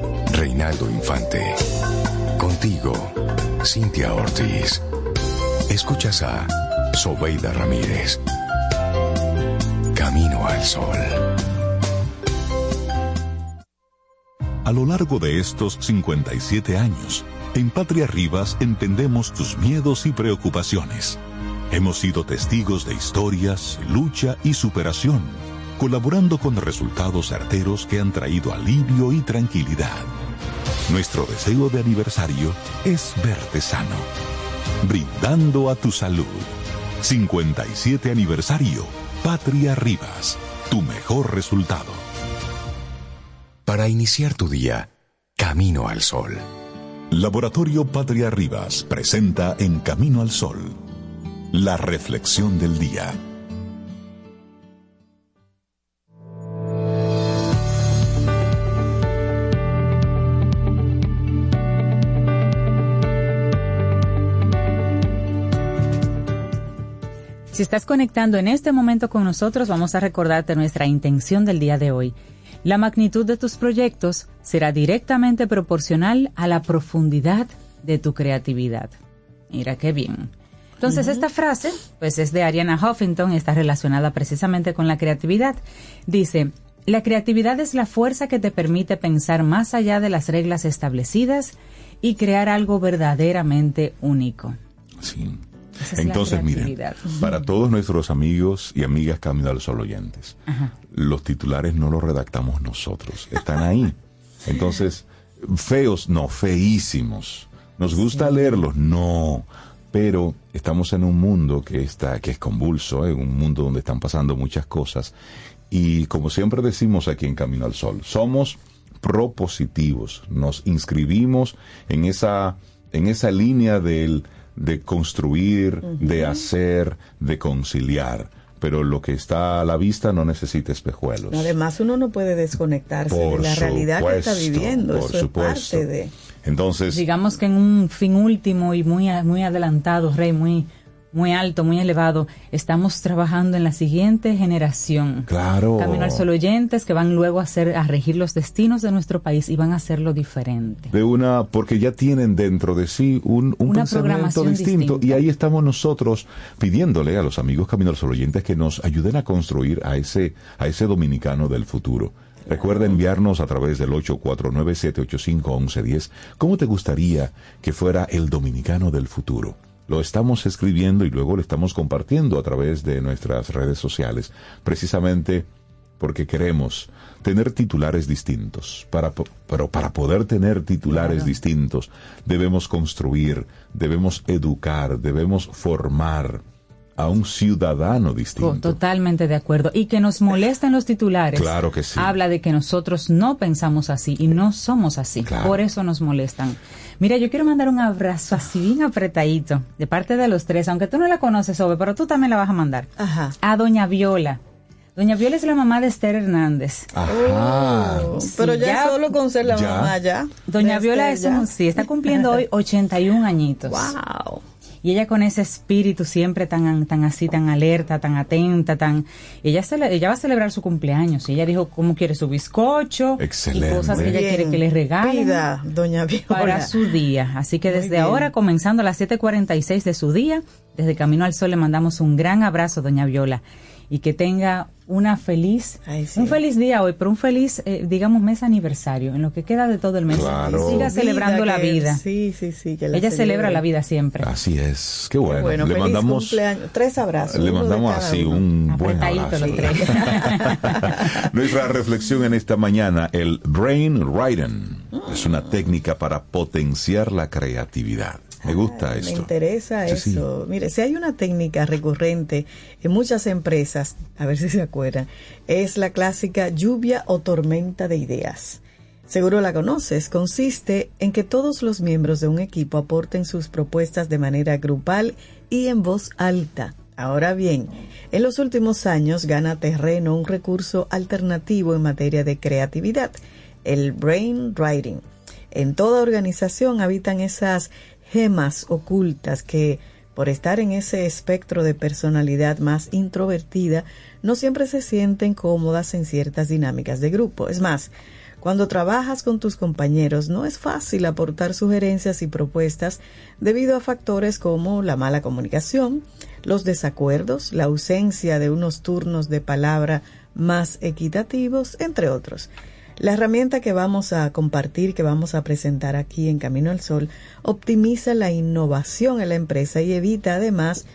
Reinaldo Infante. Contigo, Cintia Ortiz. Escuchas a Sobeida Ramírez. Camino al Sol. A lo largo de estos 57 años, en Patria Rivas entendemos tus miedos y preocupaciones. Hemos sido testigos de historias, lucha y superación, colaborando con resultados certeros que han traído alivio y tranquilidad. Nuestro deseo de aniversario es verte sano, brindando a tu salud. 57 aniversario, Patria Rivas, tu mejor resultado. Para iniciar tu día, Camino al Sol. Laboratorio Patria Rivas presenta en Camino al Sol la reflexión del día. Si estás conectando en este momento con nosotros, vamos a recordarte nuestra intención del día de hoy. La magnitud de tus proyectos será directamente proporcional a la profundidad de tu creatividad. Mira qué bien. Entonces, esta frase, pues es de Ariana Huffington, está relacionada precisamente con la creatividad. Dice, la creatividad es la fuerza que te permite pensar más allá de las reglas establecidas y crear algo verdaderamente único. Sí. Esa Entonces, miren, para todos nuestros amigos y amigas Camino al Sol oyentes, Ajá. los titulares no los redactamos nosotros, están ahí. Entonces, feos, no, feísimos. Nos gusta leerlos, no. Pero estamos en un mundo que está, que es convulso, en un mundo donde están pasando muchas cosas. Y como siempre decimos aquí en Camino al Sol, somos propositivos. Nos inscribimos en esa, en esa línea del, de construir, de hacer, de conciliar pero lo que está a la vista no necesita espejuelos. Además, uno no puede desconectarse Por de la realidad que está viviendo. por Eso supuesto. es parte de. Entonces, Digamos que en un fin último y muy, muy adelantado, Rey, muy, muy alto, muy elevado, estamos trabajando en la siguiente generación. claro. Camino al Sol oyentes que van luego a hacer, a regir los destinos de nuestro país y van a hacerlo diferente. de una porque ya tienen dentro de sí un, un Una pensamiento distinto distinta. y ahí estamos nosotros pidiéndole a los amigos Camino al Sol oyentes que nos ayuden a construir a ese a ese dominicano del futuro. Recuerda enviarnos a través del 849-785-1110 cómo te gustaría que fuera el dominicano del futuro. Lo estamos escribiendo y luego lo estamos compartiendo a través de nuestras redes sociales, precisamente porque queremos tener titulares distintos. Para, pero para poder tener titulares distintos, debemos construir, debemos educar, debemos formar a un ciudadano distinto. Totalmente de acuerdo. Y que nos molestan los titulares. Claro que sí. Habla de que nosotros no pensamos así y no somos así. Claro. Por eso nos molestan. Mira, yo quiero mandar un abrazo así bien apretadito de parte de los tres, aunque tú no la conoces, Ove, pero tú también la vas a mandar. Ajá. A Doña Viola. Doña Viola es la mamá de Esther Hernández. Ajá. Oh, pero ya, ya- solo con ser la ya. mamá ya. Doña Viola es ya. un, sí, está cumpliendo hoy 81 añitos. Wow. Y ella con ese espíritu siempre tan, tan así, tan alerta, tan atenta, tan... Ella, cele- ella va a celebrar su cumpleaños. Y ella dijo cómo quiere su bizcocho. Excelente. Y cosas que ella Bien. quiere que le regalen. Pida, doña Viola. Para su día. Así que desde ahora, comenzando a las 7.46 de su día, desde Camino al Sol le mandamos un gran abrazo, doña Viola. Y que tenga una feliz, Ay, sí. un feliz día hoy, pero un feliz, eh, digamos, mes aniversario, en lo que queda de todo el mes. Claro. Siga celebrando la que- vida. Sí, sí, sí. que la Ella celebra la vida siempre. Así es. Qué Qué bueno. Bueno, le feliz mandamos cumpleaños. Tres abrazos. le mandamos así uno. un buen abrazo. los tres. Nuestra reflexión en esta mañana, el brain writing, es una técnica para potenciar la creatividad. Me gusta Ay, esto. Me interesa Sí, sí. eso. Mire, si hay una técnica recurrente en muchas empresas, a ver si se acuerdan, es la clásica lluvia o tormenta de ideas. Seguro la conoces. Consiste en que todos los miembros de un equipo aporten sus propuestas de manera grupal y en voz alta. Ahora bien, en los últimos años gana terreno un recurso alternativo en materia de creatividad, el brainwriting. En toda organización habitan esas gemas ocultas que, por estar en ese espectro de personalidad más introvertida, no siempre se sienten cómodas en ciertas dinámicas de grupo. Es más, cuando trabajas con tus compañeros no es fácil aportar sugerencias y propuestas debido a factores como la mala comunicación, los desacuerdos, la ausencia de unos turnos de palabra más equitativos, entre otros. La herramienta que vamos a compartir, que vamos a presentar aquí en Camino al Sol, optimiza la innovación en la empresa y evita además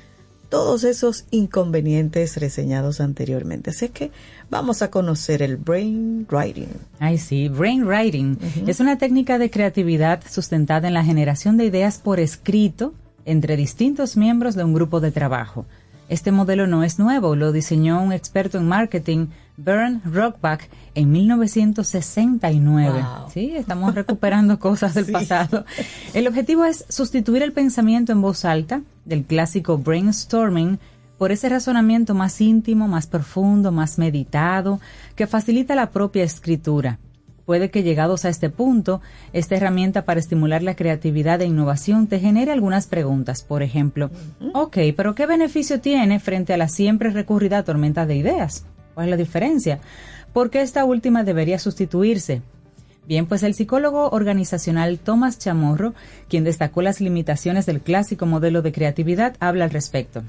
todos esos inconvenientes reseñados anteriormente. Así que vamos a conocer el brainwriting. Ay, sí, brainwriting es una técnica de creatividad sustentada en la generación de ideas por escrito entre distintos miembros de un grupo de trabajo. Este modelo no es nuevo, lo diseñó un experto en marketing, Bern Rockback, en 1969. Wow. Sí, estamos recuperando cosas del Sí. pasado. El objetivo es sustituir el pensamiento en voz alta del clásico brainstorming por ese razonamiento más íntimo, más profundo, más meditado, que facilita la propia escritura. Puede que llegados a este punto, esta herramienta para estimular la creatividad e innovación te genere algunas preguntas. Por ejemplo, ok, pero ¿qué beneficio tiene frente a la siempre recurrida tormenta de ideas? ¿Cuál es la diferencia? ¿Por qué esta última debería sustituirse? Bien, pues el psicólogo organizacional Tomás Chamorro, quien destacó las limitaciones del clásico modelo de creatividad, habla al respecto.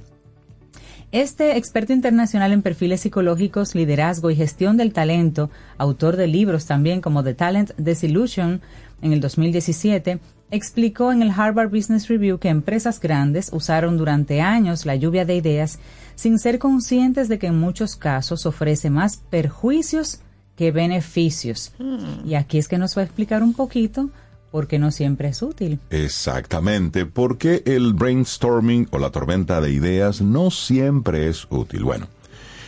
Este experto internacional en perfiles psicológicos, liderazgo y gestión del talento, autor de libros también como The Talent Disillusion en el 2017, explicó en el Harvard Business Review que empresas grandes usaron durante años la lluvia de ideas sin ser conscientes de que en muchos casos ofrece más perjuicios que beneficios. Y aquí es que nos va a explicar un poquito porque no siempre es útil. Exactamente, porque el brainstorming o la tormenta de ideas no siempre es útil. Bueno,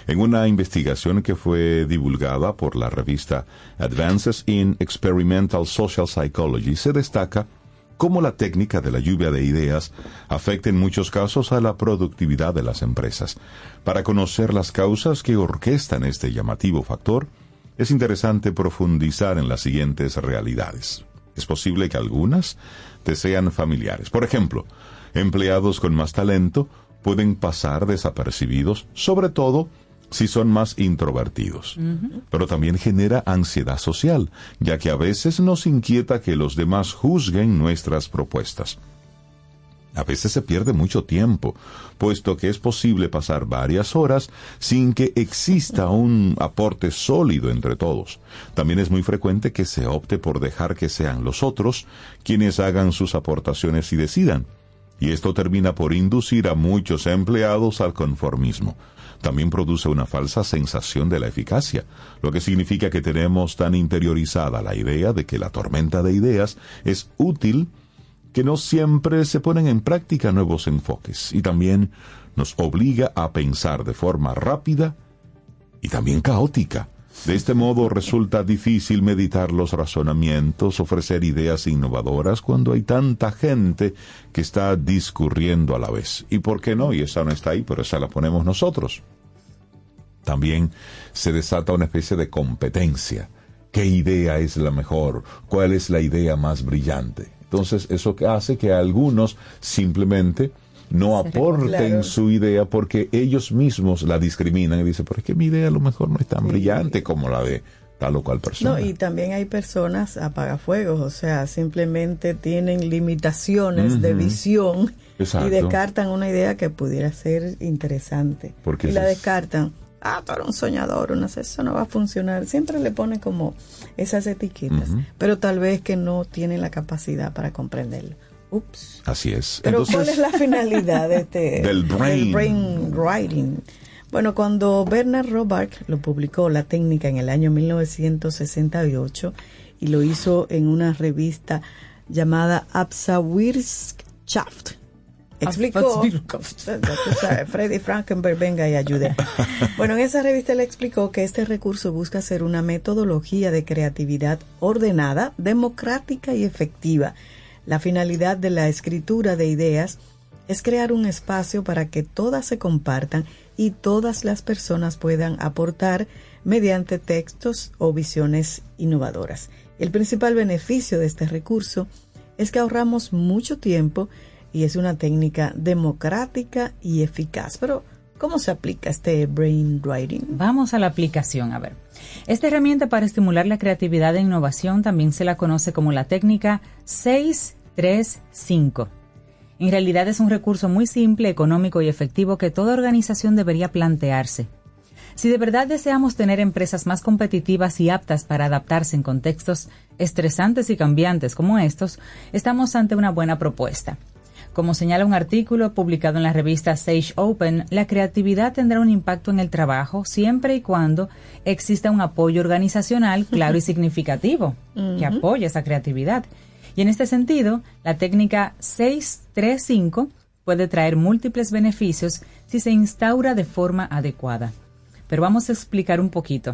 en una investigación que fue divulgada por la revista Advances in Experimental Social Psychology se destaca cómo la técnica de la lluvia de ideas afecta en muchos casos a la productividad de las empresas. Para conocer las causas que orquestan este llamativo factor, es interesante profundizar en las siguientes realidades. Es posible que algunas te sean familiares. Por ejemplo, empleados con más talento pueden pasar desapercibidos, sobre todo si son más introvertidos. Pero también genera ansiedad social, ya que a veces nos inquieta que los demás juzguen nuestras propuestas. A veces se pierde mucho tiempo, puesto que es posible pasar varias horas sin que exista un aporte sólido entre todos. También es muy frecuente que se opte por dejar que sean los otros quienes hagan sus aportaciones y decidan. Y esto termina por inducir a muchos empleados al conformismo. También produce una falsa sensación de la eficacia, lo que significa que tenemos tan interiorizada la idea de que la tormenta de ideas es útil que no siempre se ponen en práctica nuevos enfoques y también nos obliga a pensar de forma rápida y también caótica. De este modo resulta difícil meditar los razonamientos, ofrecer ideas innovadoras cuando hay tanta gente que está discurriendo a la vez. ¿Y por qué no? Y esa no está ahí, pero esa la ponemos nosotros. También se desata una especie de competencia. ¿Qué idea es la mejor? ¿Cuál es la idea más brillante? Entonces, eso hace que algunos simplemente no aporten su idea porque ellos mismos la discriminan y dicen, pero es que mi idea a lo mejor no es tan brillante como la de tal o cual persona. No, y también hay personas apagafuegos, o sea, simplemente tienen limitaciones de visión y descartan una idea que pudiera ser interesante. Porque y la descartan. Ah, tú eres un soñador, una eso no va a funcionar. Siempre le ponen como esas etiquetas, pero tal vez que no tienen la capacidad para comprenderlo. Ups. Así es. Pero ¿cuál es la finalidad de este, del brain. brainwriting? Bueno, cuando Bernard Robark lo publicó, la técnica, en el año 1968, y lo hizo en una revista llamada Absawirtschaft, explicó, Freddy Frankenberg, venga y ayude. Bueno, en esa revista le explicó que este recurso busca ser una metodología de creatividad ordenada, democrática y efectiva. La finalidad de la escritura de ideas es crear un espacio para que todas se compartan y todas las personas puedan aportar mediante textos o visiones innovadoras. El principal beneficio de este recurso es que ahorramos mucho tiempo y es una técnica democrática y eficaz. Pero, ¿cómo se aplica este brainwriting? Vamos a la aplicación, a ver. Esta herramienta para estimular la creatividad e innovación también se la conoce como la técnica 635. En realidad es un recurso muy simple, económico y efectivo que toda organización debería plantearse. Si de verdad deseamos tener empresas más competitivas y aptas para adaptarse en contextos estresantes y cambiantes como estos, estamos ante una buena propuesta. Como señala un artículo publicado en la revista Sage Open, la creatividad tendrá un impacto en el trabajo siempre y cuando exista un apoyo organizacional claro y significativo que apoye esa creatividad. Y en este sentido, la técnica 635 puede traer múltiples beneficios si se instaura de forma adecuada. Pero vamos a explicar un poquito.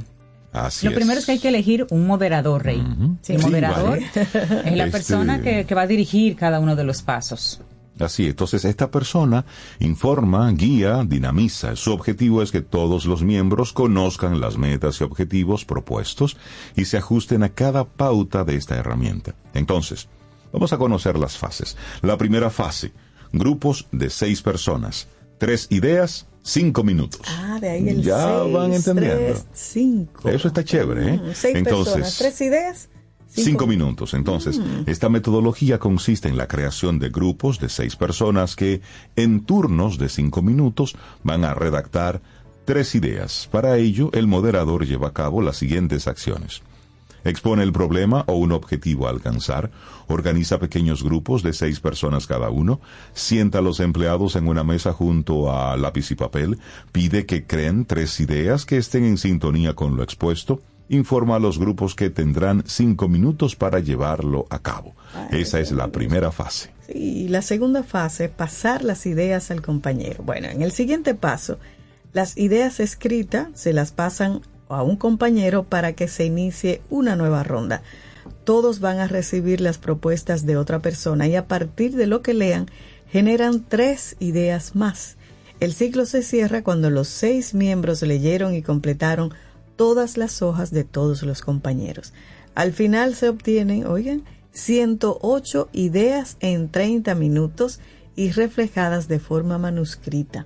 Así Lo primero es. que hay que elegir un moderador, Rey. Ujú. El Sí, moderador vale. es la Este- persona que, que va a dirigir cada uno de los pasos. Así, entonces esta persona informa, guía, dinamiza. Su objetivo es que todos los miembros conozcan las metas y objetivos propuestos y se ajusten a cada pauta de esta herramienta. Entonces, vamos a conocer las fases. La primera fase, grupos de seis personas, tres ideas, cinco minutos. Ah, de ahí el Ya seis, van entendiendo. tres, cinco. Eso está chévere, ¿eh? Mm, seis Entonces, personas, tres ideas. Cinco minutos. Entonces, esta metodología consiste en la creación de grupos de seis personas que, en turnos de cinco minutos, van a redactar tres ideas. Para ello, el moderador lleva a cabo las siguientes acciones. Expone el problema o un objetivo a alcanzar, organiza pequeños grupos de seis personas cada uno, sienta a los empleados en una mesa junto a lápiz y papel, pide que creen tres ideas que estén en sintonía con lo expuesto, informa a los grupos que tendrán cinco minutos para llevarlo a cabo. Esa es la primera fase. Y la segunda fase, pasar las ideas al compañero. Bueno, en el siguiente paso, las ideas escritas se las pasan a un compañero para que se inicie una nueva ronda. Todos van a recibir las propuestas de otra persona y a partir de lo que lean generan tres ideas más. El ciclo se cierra cuando los seis miembros leyeron y completaron todas las hojas de todos los compañeros. Al final se obtienen, oigan, 108 ideas en 30 minutos y reflejadas de forma manuscrita.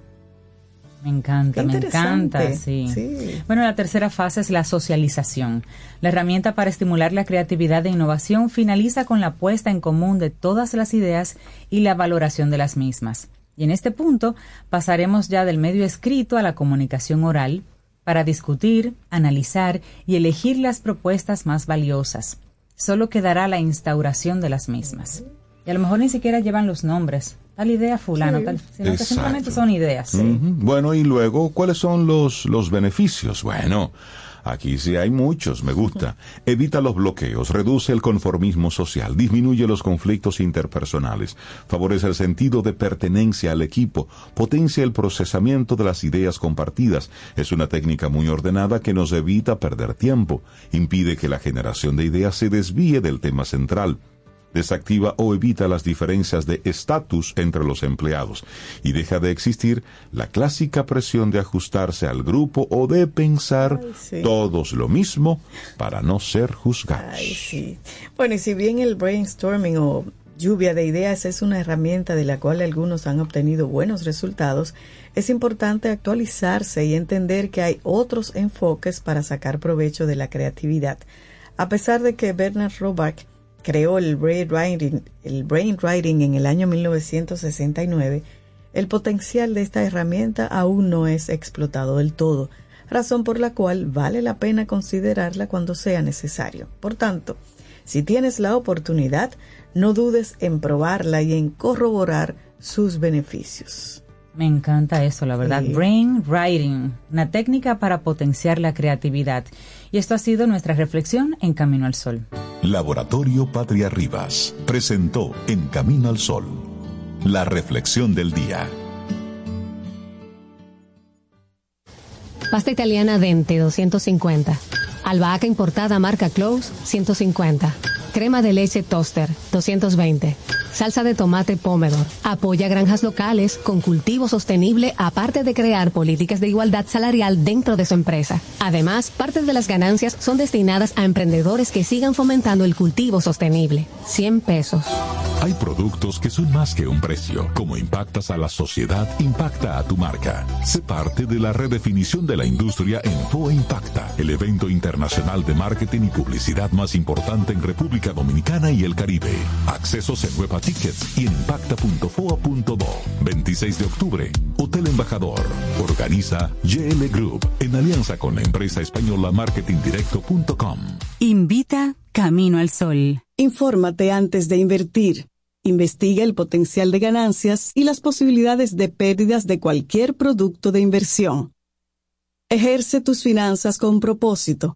Me encanta, me encanta, sí. Sí. Bueno, la tercera fase es la socialización. La herramienta para estimular la creatividad e innovación finaliza con la puesta en común de todas las ideas y la valoración de las mismas. Y en este punto pasaremos ya del medio escrito a la comunicación oral para discutir, analizar y elegir las propuestas más valiosas. Solo quedará la instauración de las mismas. Y a lo mejor ni siquiera llevan los nombres. Tal idea fulano, tal, sino que simplemente son ideas. Bueno, y luego, ¿cuáles son los, los beneficios? Bueno, aquí sí hay muchos, me gusta. Evita los bloqueos, reduce el conformismo social, disminuye los conflictos interpersonales, favorece el sentido de pertenencia al equipo, potencia el procesamiento de las ideas compartidas. Es una técnica muy ordenada que nos evita perder tiempo, impide que la generación de ideas se desvíe del tema central desactiva o evita las diferencias de estatus entre los empleados y deja de existir la clásica presión de ajustarse al grupo o de pensar Ay, sí. todos lo mismo para no ser juzgados. Ay, sí. Bueno, y si bien el brainstorming o lluvia de ideas es una herramienta de la cual algunos han obtenido buenos resultados, es importante actualizarse y entender que hay otros enfoques para sacar provecho de la creatividad. A pesar de que Bernard Robach creó el brainwriting, el brainwriting en el año 1969, el potencial de esta herramienta aún no es explotado del todo, razón por la cual vale la pena considerarla cuando sea necesario. Por tanto, si tienes la oportunidad, no dudes en probarla y en corroborar sus beneficios. Me encanta eso, la verdad. Sí. Brainwriting, una técnica para potenciar la creatividad. Y esto ha sido nuestra reflexión en Camino al Sol. Laboratorio Patria Rivas presentó En Camino al Sol, la reflexión del día. Pasta italiana Dente 250. Albahaca importada marca Close 150. Crema de leche Toaster 220. Salsa de tomate Pomodoro. Apoya granjas locales con cultivo sostenible aparte de crear políticas de igualdad salarial dentro de su empresa. Además, parte de las ganancias son destinadas a emprendedores que sigan fomentando el cultivo sostenible. 100 pesos. Hay productos que son más que un precio. Como impactas a la sociedad, impacta a tu marca. Sé parte de la redefinición de la industria en FOA Impacta, el evento internacional de marketing y publicidad más importante en República Dominicana y el Caribe. Accesos en Huepa Tickets y en impacta.foa.do. 26 de octubre, Hotel Embajador. Organiza GL Group en alianza con la empresa española marketingdirecto.com. Invita Camino al Sol. Infórmate antes de invertir. Investiga el potencial de ganancias y las posibilidades de pérdidas de cualquier producto de inversión. Ejerce tus finanzas con propósito.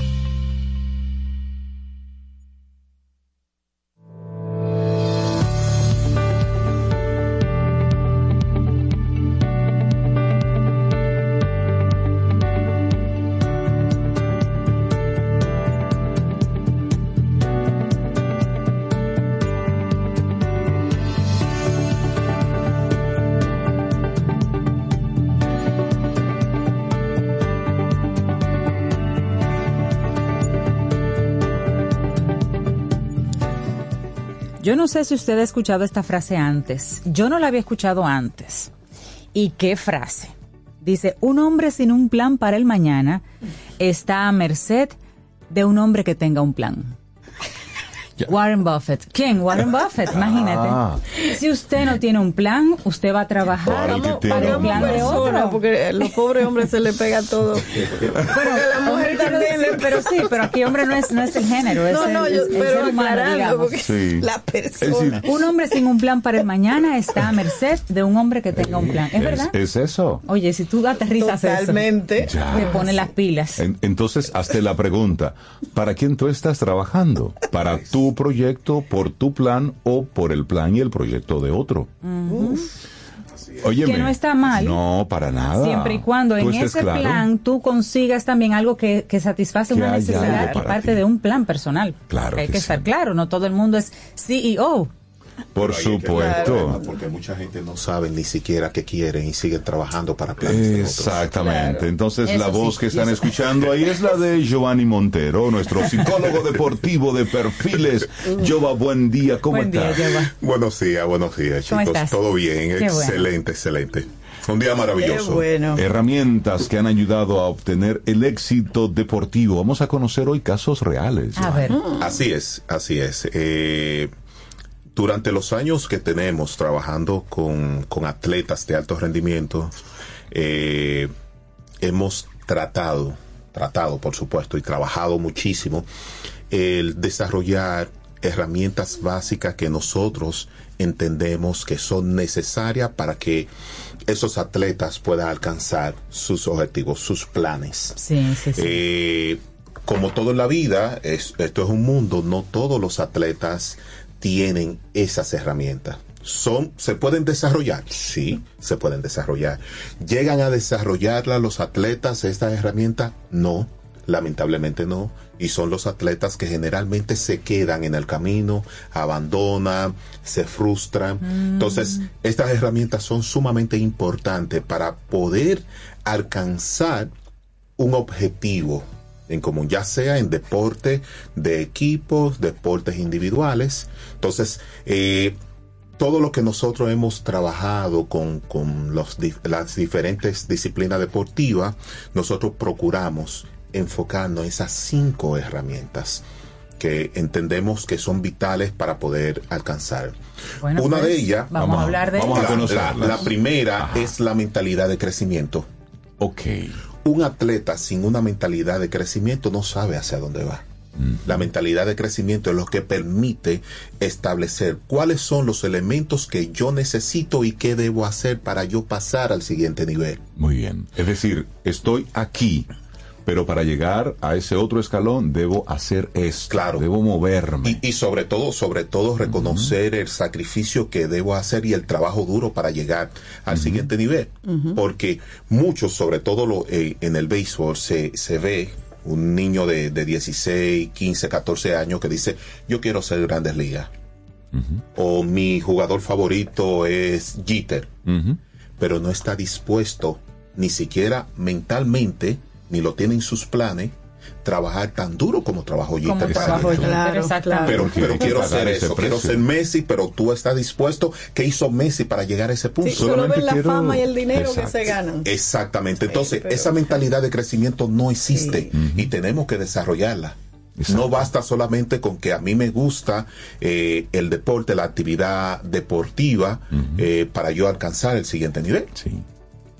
Yo no sé si usted ha escuchado esta frase antes. Yo no la había escuchado antes. ¿Y qué frase? Dice, un hombre sin un plan para el mañana está a merced de un hombre que tenga un plan. Warren Buffett. ¿Quién? Warren Buffett, imagínate. Ah. Si usted no tiene un plan, usted va a trabajar Para el para plan de otro. porque a los pobres hombres se le pega todo. Bueno, la mujer también decir, pero sí, pero aquí hombre no es, no es el género, es No, el, no, yo, es el pero ser humano, aclarando, digamos. porque Sí. la persona. decir, Un hombre sin un plan para el mañana está a merced de un hombre que tenga un plan. ¿Es verdad? Es, eso. Oye, si tú aterrizas Totalmente. eso, te pone las pilas. En- entonces, hazte la pregunta, ¿para quién tú estás trabajando? ¿Para tu proyecto, por tu plan o por el plan y el proyecto de otro? Óyeme, Que no está mal. No, para nada. Siempre y cuando en ese claro. plan tú consigas también algo que, que satisface Que una necesidad y parte ti. de un plan personal. Claro hay que que, sí. estar claro, no todo el mundo es CEO. Por supuesto. Porque mucha gente no sabe ni siquiera qué quieren y siguen trabajando para planes. Exactamente. Entonces Eso la voz sí, que están eso. escuchando ahí es la de Giovanni Montero, nuestro psicólogo deportivo de perfiles. Jova, buen día, ¿cómo Buen día, estás? Jova. Buenos días, buenos días, ¿Cómo chicos. estás? Todo bien, Qué bueno. excelente, excelente. Un día Qué maravilloso. bueno. Herramientas que han ayudado a obtener el éxito deportivo. Vamos a conocer hoy casos reales. A ver, Así es, así es. Eh, durante los años que tenemos trabajando con, con atletas de alto rendimiento, eh, hemos tratado, tratado por supuesto, y trabajado muchísimo el desarrollar herramientas básicas que nosotros entendemos que son necesarias para que esos atletas puedan alcanzar sus objetivos, sus planes. sí, sí, sí. Eh, como todo en la vida, es- esto es un mundo, no todos los atletas tienen esas herramientas. Son, ¿Se pueden desarrollar? Sí, se pueden desarrollar. ¿Llegan a desarrollarla los atletas estas herramientas? No, lamentablemente no. Y son los atletas que generalmente se quedan en el camino, abandonan, se frustran. Entonces, estas herramientas son sumamente importantes para poder alcanzar un objetivo en común, ya sea en deporte de equipos, deportes individuales. Entonces, eh, todo lo que nosotros hemos trabajado con, con los las diferentes disciplinas deportivas, nosotros procuramos enfocarnos en esas cinco herramientas que entendemos que son vitales para poder alcanzar. Bueno, Una pues, de ellas, vamos, vamos a hablar de vamos a la, la- la primera es la mentalidad de crecimiento. Ok. Un atleta sin una mentalidad de crecimiento no sabe hacia dónde va. La mentalidad de crecimiento es lo que permite establecer cuáles son los elementos que yo necesito y qué debo hacer para yo pasar al siguiente nivel. Muy bien. Es decir, estoy aquí, pero para llegar a ese otro escalón debo hacer esto. Claro. Debo moverme. Y, y sobre todo, sobre todo reconocer el sacrificio que debo hacer y el trabajo duro para llegar al siguiente nivel. Porque muchos, sobre todo lo, eh, en el béisbol, se, se ve un niño de, de 16, 15, 14 años que dice, yo quiero ser grandes ligas. O mi jugador favorito es Jeter. Pero no está dispuesto ni siquiera mentalmente, ni lo tiene en sus planes, trabajar tan duro como trabajó Jeter. Claro, exactamente. Pero, quiero ser eso, quiero ser Messi, pero tú estás dispuesto. ¿Qué hizo Messi para llegar a ese punto? Sí, solo ven la quiero- fama y el dinero Exacto. que se ganan. Exactamente. Entonces, pero- esa mentalidad de crecimiento no existe y tenemos que desarrollarla. Exacto. No basta solamente con que a mí me gusta eh, el deporte, la actividad deportiva, eh, para yo alcanzar el siguiente nivel. Sí.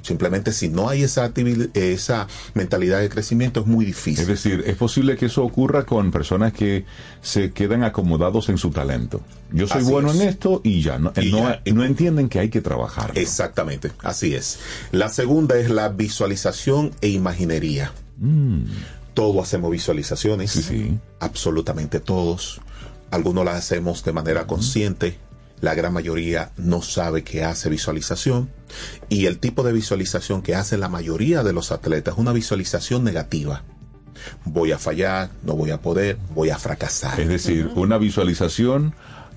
Simplemente si no hay esa, esa mentalidad de crecimiento es muy difícil. Es decir, es posible que eso ocurra con personas que se quedan acomodados en su talento. Yo soy Así bueno es. en esto y ya no, Y no, ya. no entienden que hay que trabajar. Exactamente, así es. La segunda es la visualización e imaginería. Todos hacemos visualizaciones. Sí, sí. Absolutamente todos. Algunos las hacemos de manera consciente. La gran mayoría no sabe que hace visualización. Y el tipo de visualización que hace la mayoría de los atletas es una visualización negativa. Voy a fallar, no voy a poder, voy a fracasar. Es decir, una visualización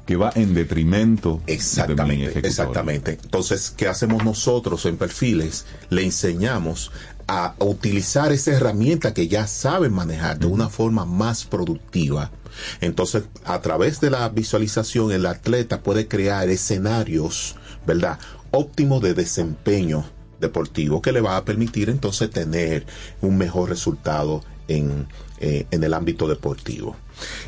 que va en detrimento de mi Exactamente, exactamente. Entonces, ¿qué hacemos nosotros en perfiles? Le enseñamos a utilizar esa herramienta que ya saben manejar de una forma más productiva. Entonces, a través de la visualización, el atleta puede crear escenarios, ¿verdad? Óptimos de desempeño deportivo que le va a permitir entonces tener un mejor resultado en, eh, en el ámbito deportivo.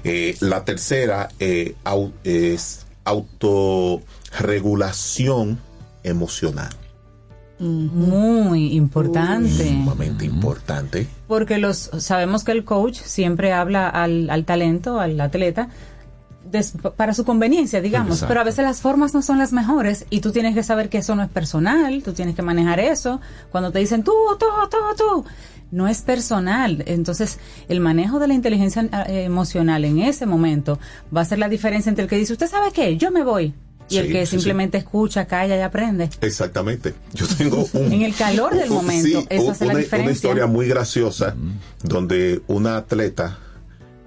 Eh, la tercera eh, au- es autorregulación emocional. Muy importante. Sumamente importante. Porque los sabemos que el coach siempre habla al, al talento, al atleta, des- para su conveniencia, digamos. Exacto. Pero a veces las formas no son las mejores y tú tienes que saber que eso no es personal, tú tienes que manejar eso. Cuando te dicen tú, tú, tú, tú, no es personal. Entonces, el manejo de la inteligencia eh, emocional en ese momento va a ser la diferencia entre el que dice, ¿usted sabe qué? Yo me voy. Y el que sí, sí. simplemente escucha, calla y aprende. Exactamente. Yo tengo un, En el calor del un- momento, sí, eso un- hace la una, diferencia. una historia muy graciosa donde una atleta,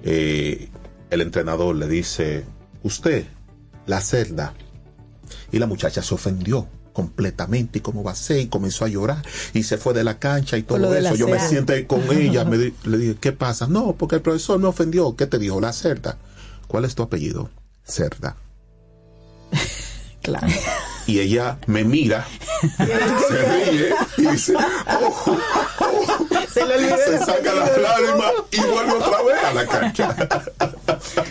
eh, el entrenador le dice, usted, la celda. Y la muchacha se ofendió completamente y cómo va a ser y comenzó a llorar y se fue de la cancha y todo la eso. Yo me sienté con ella, me di- le dije, ¿qué pasa? No, porque el profesor me ofendió. ¿Qué te dijo? La cerda. ¿Cuál es tu apellido? Cerda. Claro. Y ella me mira, se ríe y dice, oh, Se le olvidó se el saca las lágrimas y vuelve otra vez a la cancha.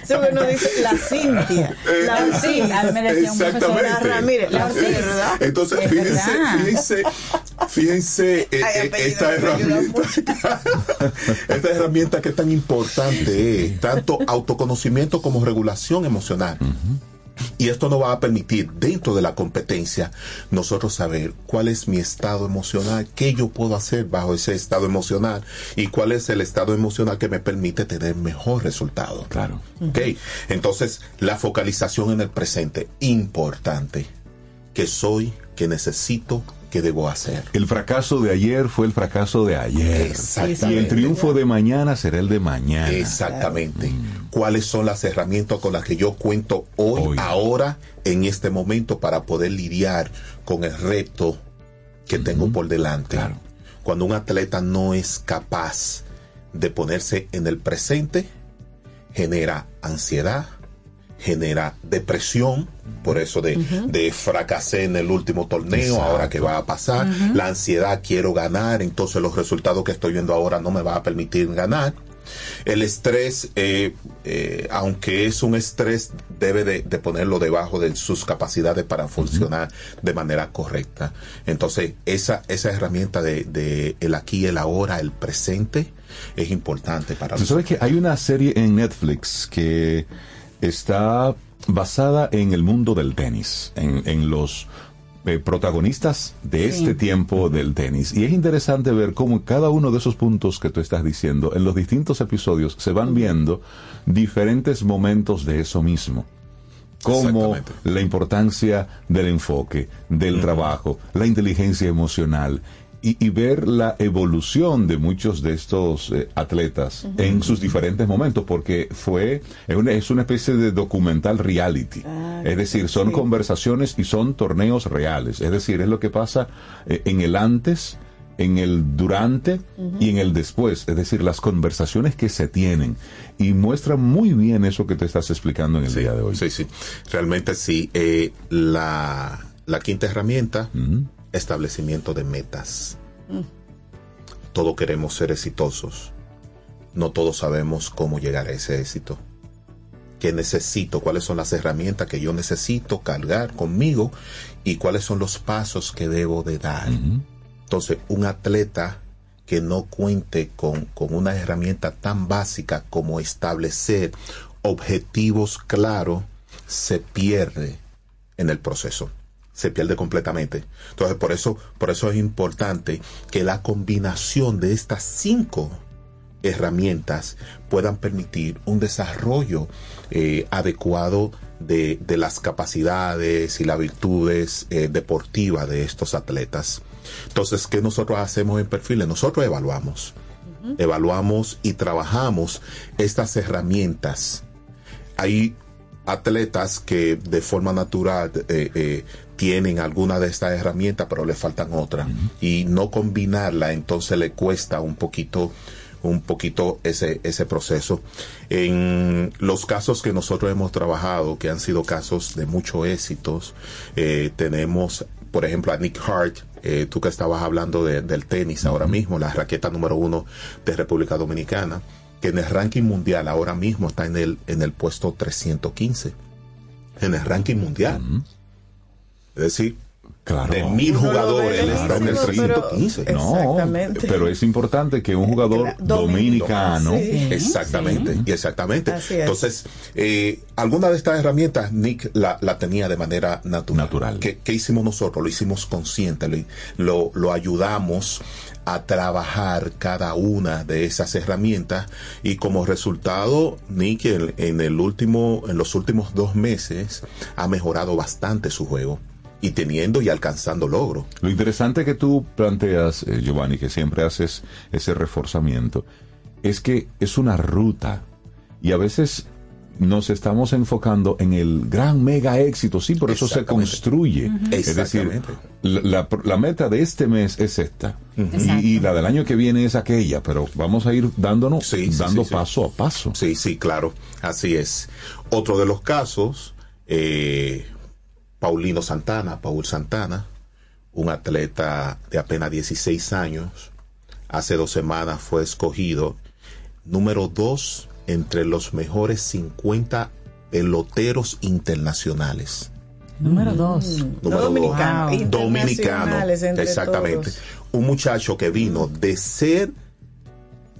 Sí, uno dice la Cintia. La Eh, Cintia. me decía un profesor, Exactamente. la Ramírez, la Sí. Cintia. Entonces, Es fíjense, verdad. fíjense, fíjense eh, Ay, eh, esta herramienta, esta herramienta que tan importante es, tanto autoconocimiento como regulación emocional. Y esto nos va a permitir, dentro de la competencia, nosotros saber cuál es mi estado emocional, qué yo puedo hacer bajo ese estado emocional y cuál es el estado emocional que me permite tener mejor resultado. Claro. Ok, entonces la focalización en el presente, importante. Que soy, que necesito, que debo hacer. El fracaso de ayer fue el fracaso de ayer. Exactamente. Y el triunfo de mañana será el de mañana. Exactamente. ¿Cuáles son las herramientas con las que yo cuento hoy, ahora, en este momento, para poder lidiar con el reto que tengo por delante? Cuando un atleta no es capaz de ponerse en el presente, genera ansiedad, genera depresión, por eso de, de fracasé en el último torneo, Exacto. ahora que va a pasar, la ansiedad, quiero ganar, entonces los resultados que estoy viendo ahora no me va a permitir ganar. El estrés, eh, eh, aunque es un estrés, debe de, de ponerlo debajo de sus capacidades para funcionar de manera correcta. Entonces, esa, esa herramienta de, de el aquí, el ahora, el presente, es importante para Tú sabes que hay una serie en Netflix que está basada en el mundo del tenis, en, en los eh, protagonistas de Sí. este tiempo del tenis. Y es interesante ver cómo cada uno de esos puntos que tú estás diciendo, en los distintos episodios, se van viendo diferentes momentos de eso mismo. Como la importancia del enfoque, del trabajo, la inteligencia emocional y, y ver la evolución de muchos de estos eh, atletas en sus diferentes momentos, porque fue es una, es una especie de documental reality. es decir, son conversaciones y son torneos reales. Es decir, es lo que pasa eh, en el antes, en el durante y en el después, es decir, las conversaciones que se tienen y muestra muy bien eso que te estás explicando en el día de hoy. Sí, sí. Realmente sí. Eh, la, la quinta herramienta, establecimiento de metas. Todos queremos ser exitosos. No todos sabemos cómo llegar a ese éxito. ¿Qué necesito? ¿Cuáles son las herramientas que yo necesito cargar conmigo? ¿Y cuáles son los pasos que debo de dar? Entonces, un atleta que no cuente con, con una herramienta tan básica como establecer objetivos claros, se pierde en el proceso. Se pierde completamente. Entonces, por eso, por eso es importante que la combinación de estas cinco herramientas puedan permitir un desarrollo eh, adecuado de, de las capacidades y las virtudes eh, deportivas de estos atletas. Entonces, ¿qué nosotros hacemos en perfiles? Nosotros evaluamos. Evaluamos y trabajamos estas herramientas. Hay atletas que de forma natural eh, eh, tienen alguna de estas herramientas, pero le faltan otras. Y no combinarla, entonces le cuesta un poquito un poquito ese, ese proceso. En los casos que nosotros hemos trabajado, que han sido casos de mucho éxitos, eh, tenemos, por ejemplo, a Nick Hart, eh, tú que estabas hablando de- del tenis ahora mismo, la raqueta número uno de República Dominicana, que en el ranking mundial ahora mismo está en el, en el puesto 315. En el ranking mundial. Es decir, Claro. de mil jugadores él está en el lejísimo, pero- 315. No, Exactamente. pero es importante que un jugador dominicano, Sí. Exactamente, y exactamente. Entonces, eh, alguna de estas herramientas Nick la, la tenía de manera natural. Natural. ¿Qué, qué hicimos nosotros? Lo hicimos consciente, lo, lo, lo ayudamos a trabajar cada una de esas herramientas y como resultado Nick en, en el último en los últimos dos meses ha mejorado bastante su juego y teniendo y alcanzando logros. Lo interesante que tú planteas, eh, Giovanni, que siempre haces ese reforzamiento, es que es una ruta y a veces nos estamos enfocando en el gran mega éxito, sí, por eso se construye. Es decir, la, la- la meta de este mes es esta y, y la del año que viene es aquella, pero vamos a ir dándonos, sí, dando sí, sí. paso a paso. Sí, sí, claro, así es. Otro de los casos, eh, Paulino Santana, Paul Santana, un atleta de apenas 16 años, hace dos semanas fue escogido número dos entre los mejores 50 peloteros internacionales. Número dos. Número Dominicano, dos. Dominicano. entre Exactamente. todos. Un muchacho que vino de ser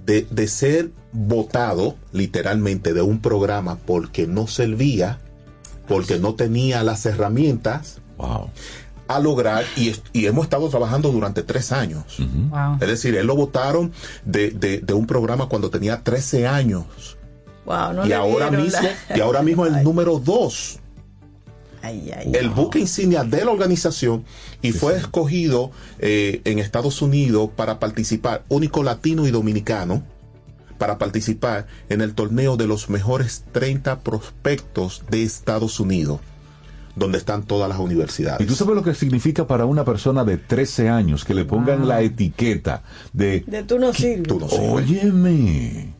de, de ser votado literalmente de un programa porque no servía, porque no tenía las herramientas Wow. a lograr y, y hemos estado trabajando durante tres años. Wow. Es decir, él lo votaron de, de- de un programa cuando tenía 13 años. Wow, no y ahora mismo la- y ahora mismo el número dos. Ay, ay, el buque insignia de la organización y fue escogido eh, en Estados Unidos para participar, único latino y dominicano, para participar en el torneo de los mejores 30 prospectos de Estados Unidos, donde están todas las universidades. Y tú sabes lo que significa para una persona de 13 años que le pongan la etiqueta de, De tú no sirves. Tú no sirves. óyeme.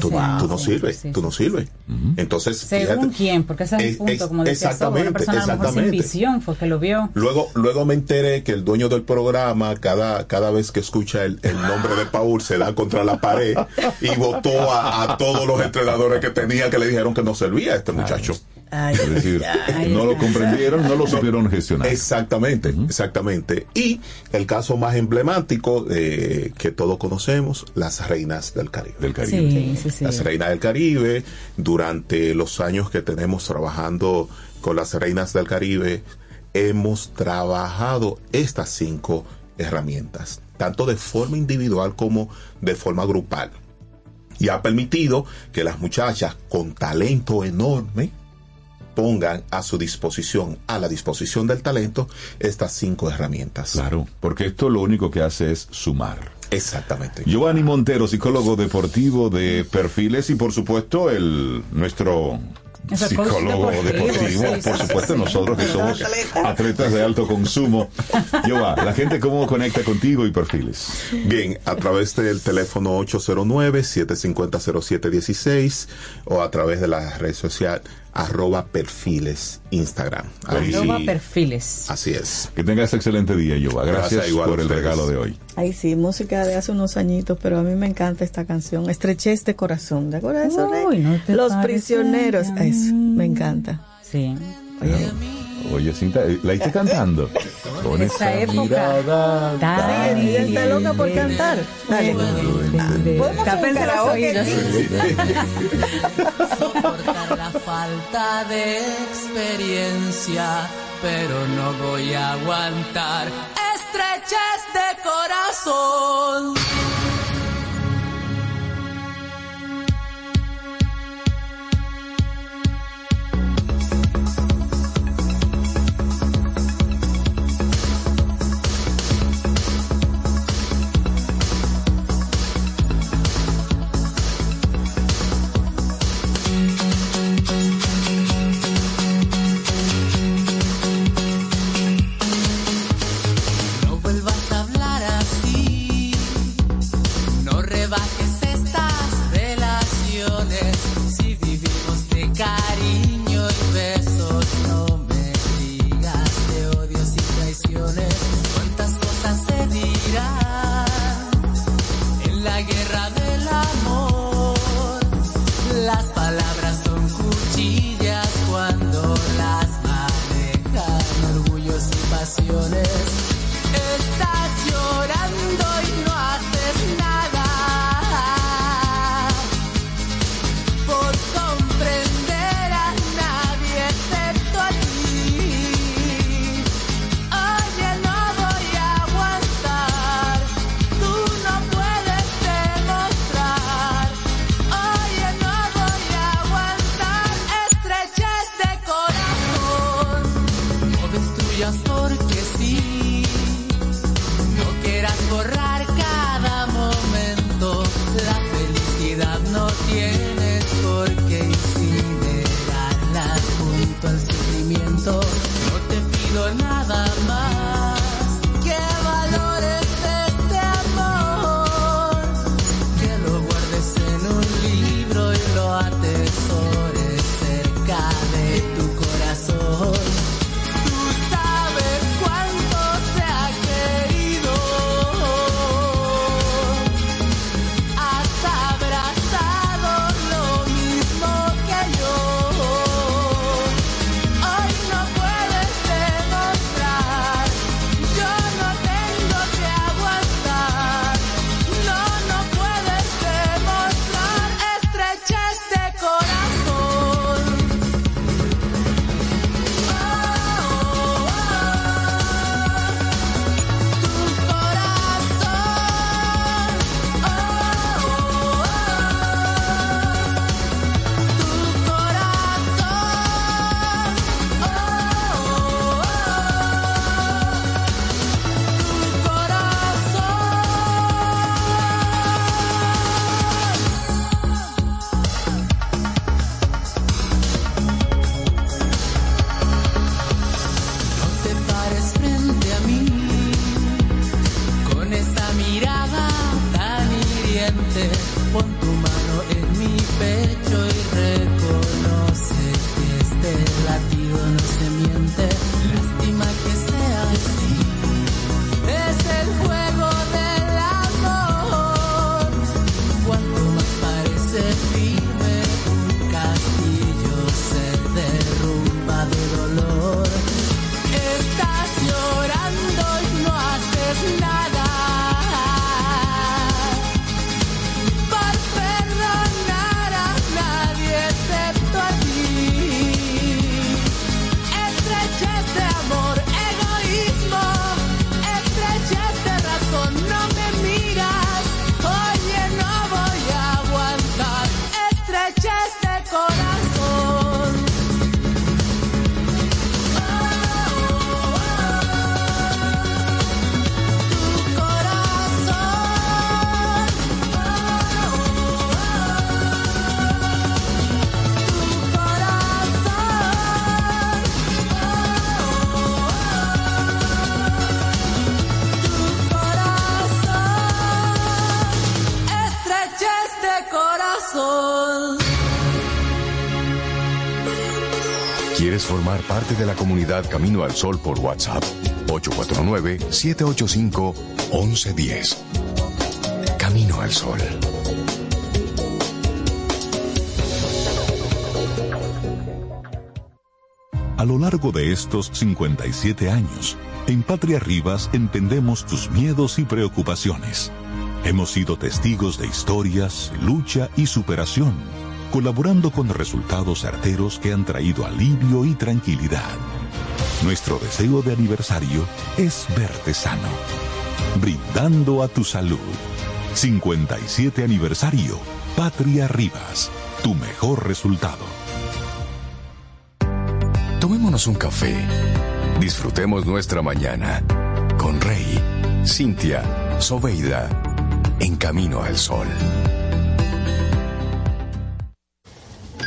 Tú, años. tú no sirves, Sí, tú no sí, sirves. Entonces, Según fíjate, quién, porque ese es el punto, es- como decía una exactamente, persona a lo mejor sin exactamente. visión fue que lo vio. Luego, luego me enteré que el dueño del programa, cada, cada vez que escucha el, el nombre de Paul, se da contra la pared y votó a, a todos los entrenadores que tenía que le dijeron que no servía a este muchacho. Ay, Es decir, ay, no lo comprendieron, no lo supieron gestionar. Exactamente, exactamente. Y el caso más emblemático eh, que todos conocemos, las reinas del Caribe. Del Caribe. Sí, sí, sí. Las reinas del Caribe, durante los años que tenemos trabajando con las reinas del Caribe, hemos trabajado estas cinco herramientas, tanto de forma individual como de forma grupal. Y ha permitido que las muchachas con talento enorme pongan a su disposición, a la disposición del talento, estas cinco herramientas. Claro, porque esto lo único que hace es sumar. Exactamente. Giovanni Montero, psicólogo deportivo de perfiles y por supuesto el nuestro psicólogo deportivo, deportivo, sí, por supuesto sí. nosotros que somos atletas de alto consumo. Giova, la gente cómo conecta contigo y perfiles. Bien, a través del teléfono 809-750-0716 o a través de la red social arroba perfiles Instagram. Ahí- Arroba perfiles. Así es. Que tengas excelente día, Giova. Gracias, Gracias, igual por el regalo de hoy. Ay, sí, música de hace unos añitos, pero a mí me encanta esta canción, Estrechez de Corazón. ¿De acuerdo de eso, Rey? No Los prisioneros, eso, me encanta. Sí. Oye, Cinta, eh, la hice cantando. Con Esa esa época. mirada Tan tan Ella está loca por cantar. Dale. ¿Podemos hacer un Tápense los oídos. soportar la falta de experiencia, pero no voy a aguantar estrechez de corazón. carinho. Parte de la comunidad Camino al Sol por WhatsApp? 849-785-1110. Camino al Sol. A lo largo de estos 57 años, en Patria Rivas entendemos tus miedos y preocupaciones. Hemos sido testigos de historias, lucha y superación, colaborando con resultados certeros que han traído alivio y tranquilidad. Nuestro deseo de aniversario es verte sano, brindando a tu salud. 57 aniversario, Patria Rivas, tu mejor resultado. Tomémonos un café. Disfrutemos nuestra mañana con Rey, Cintia, Soveida, en camino al sol.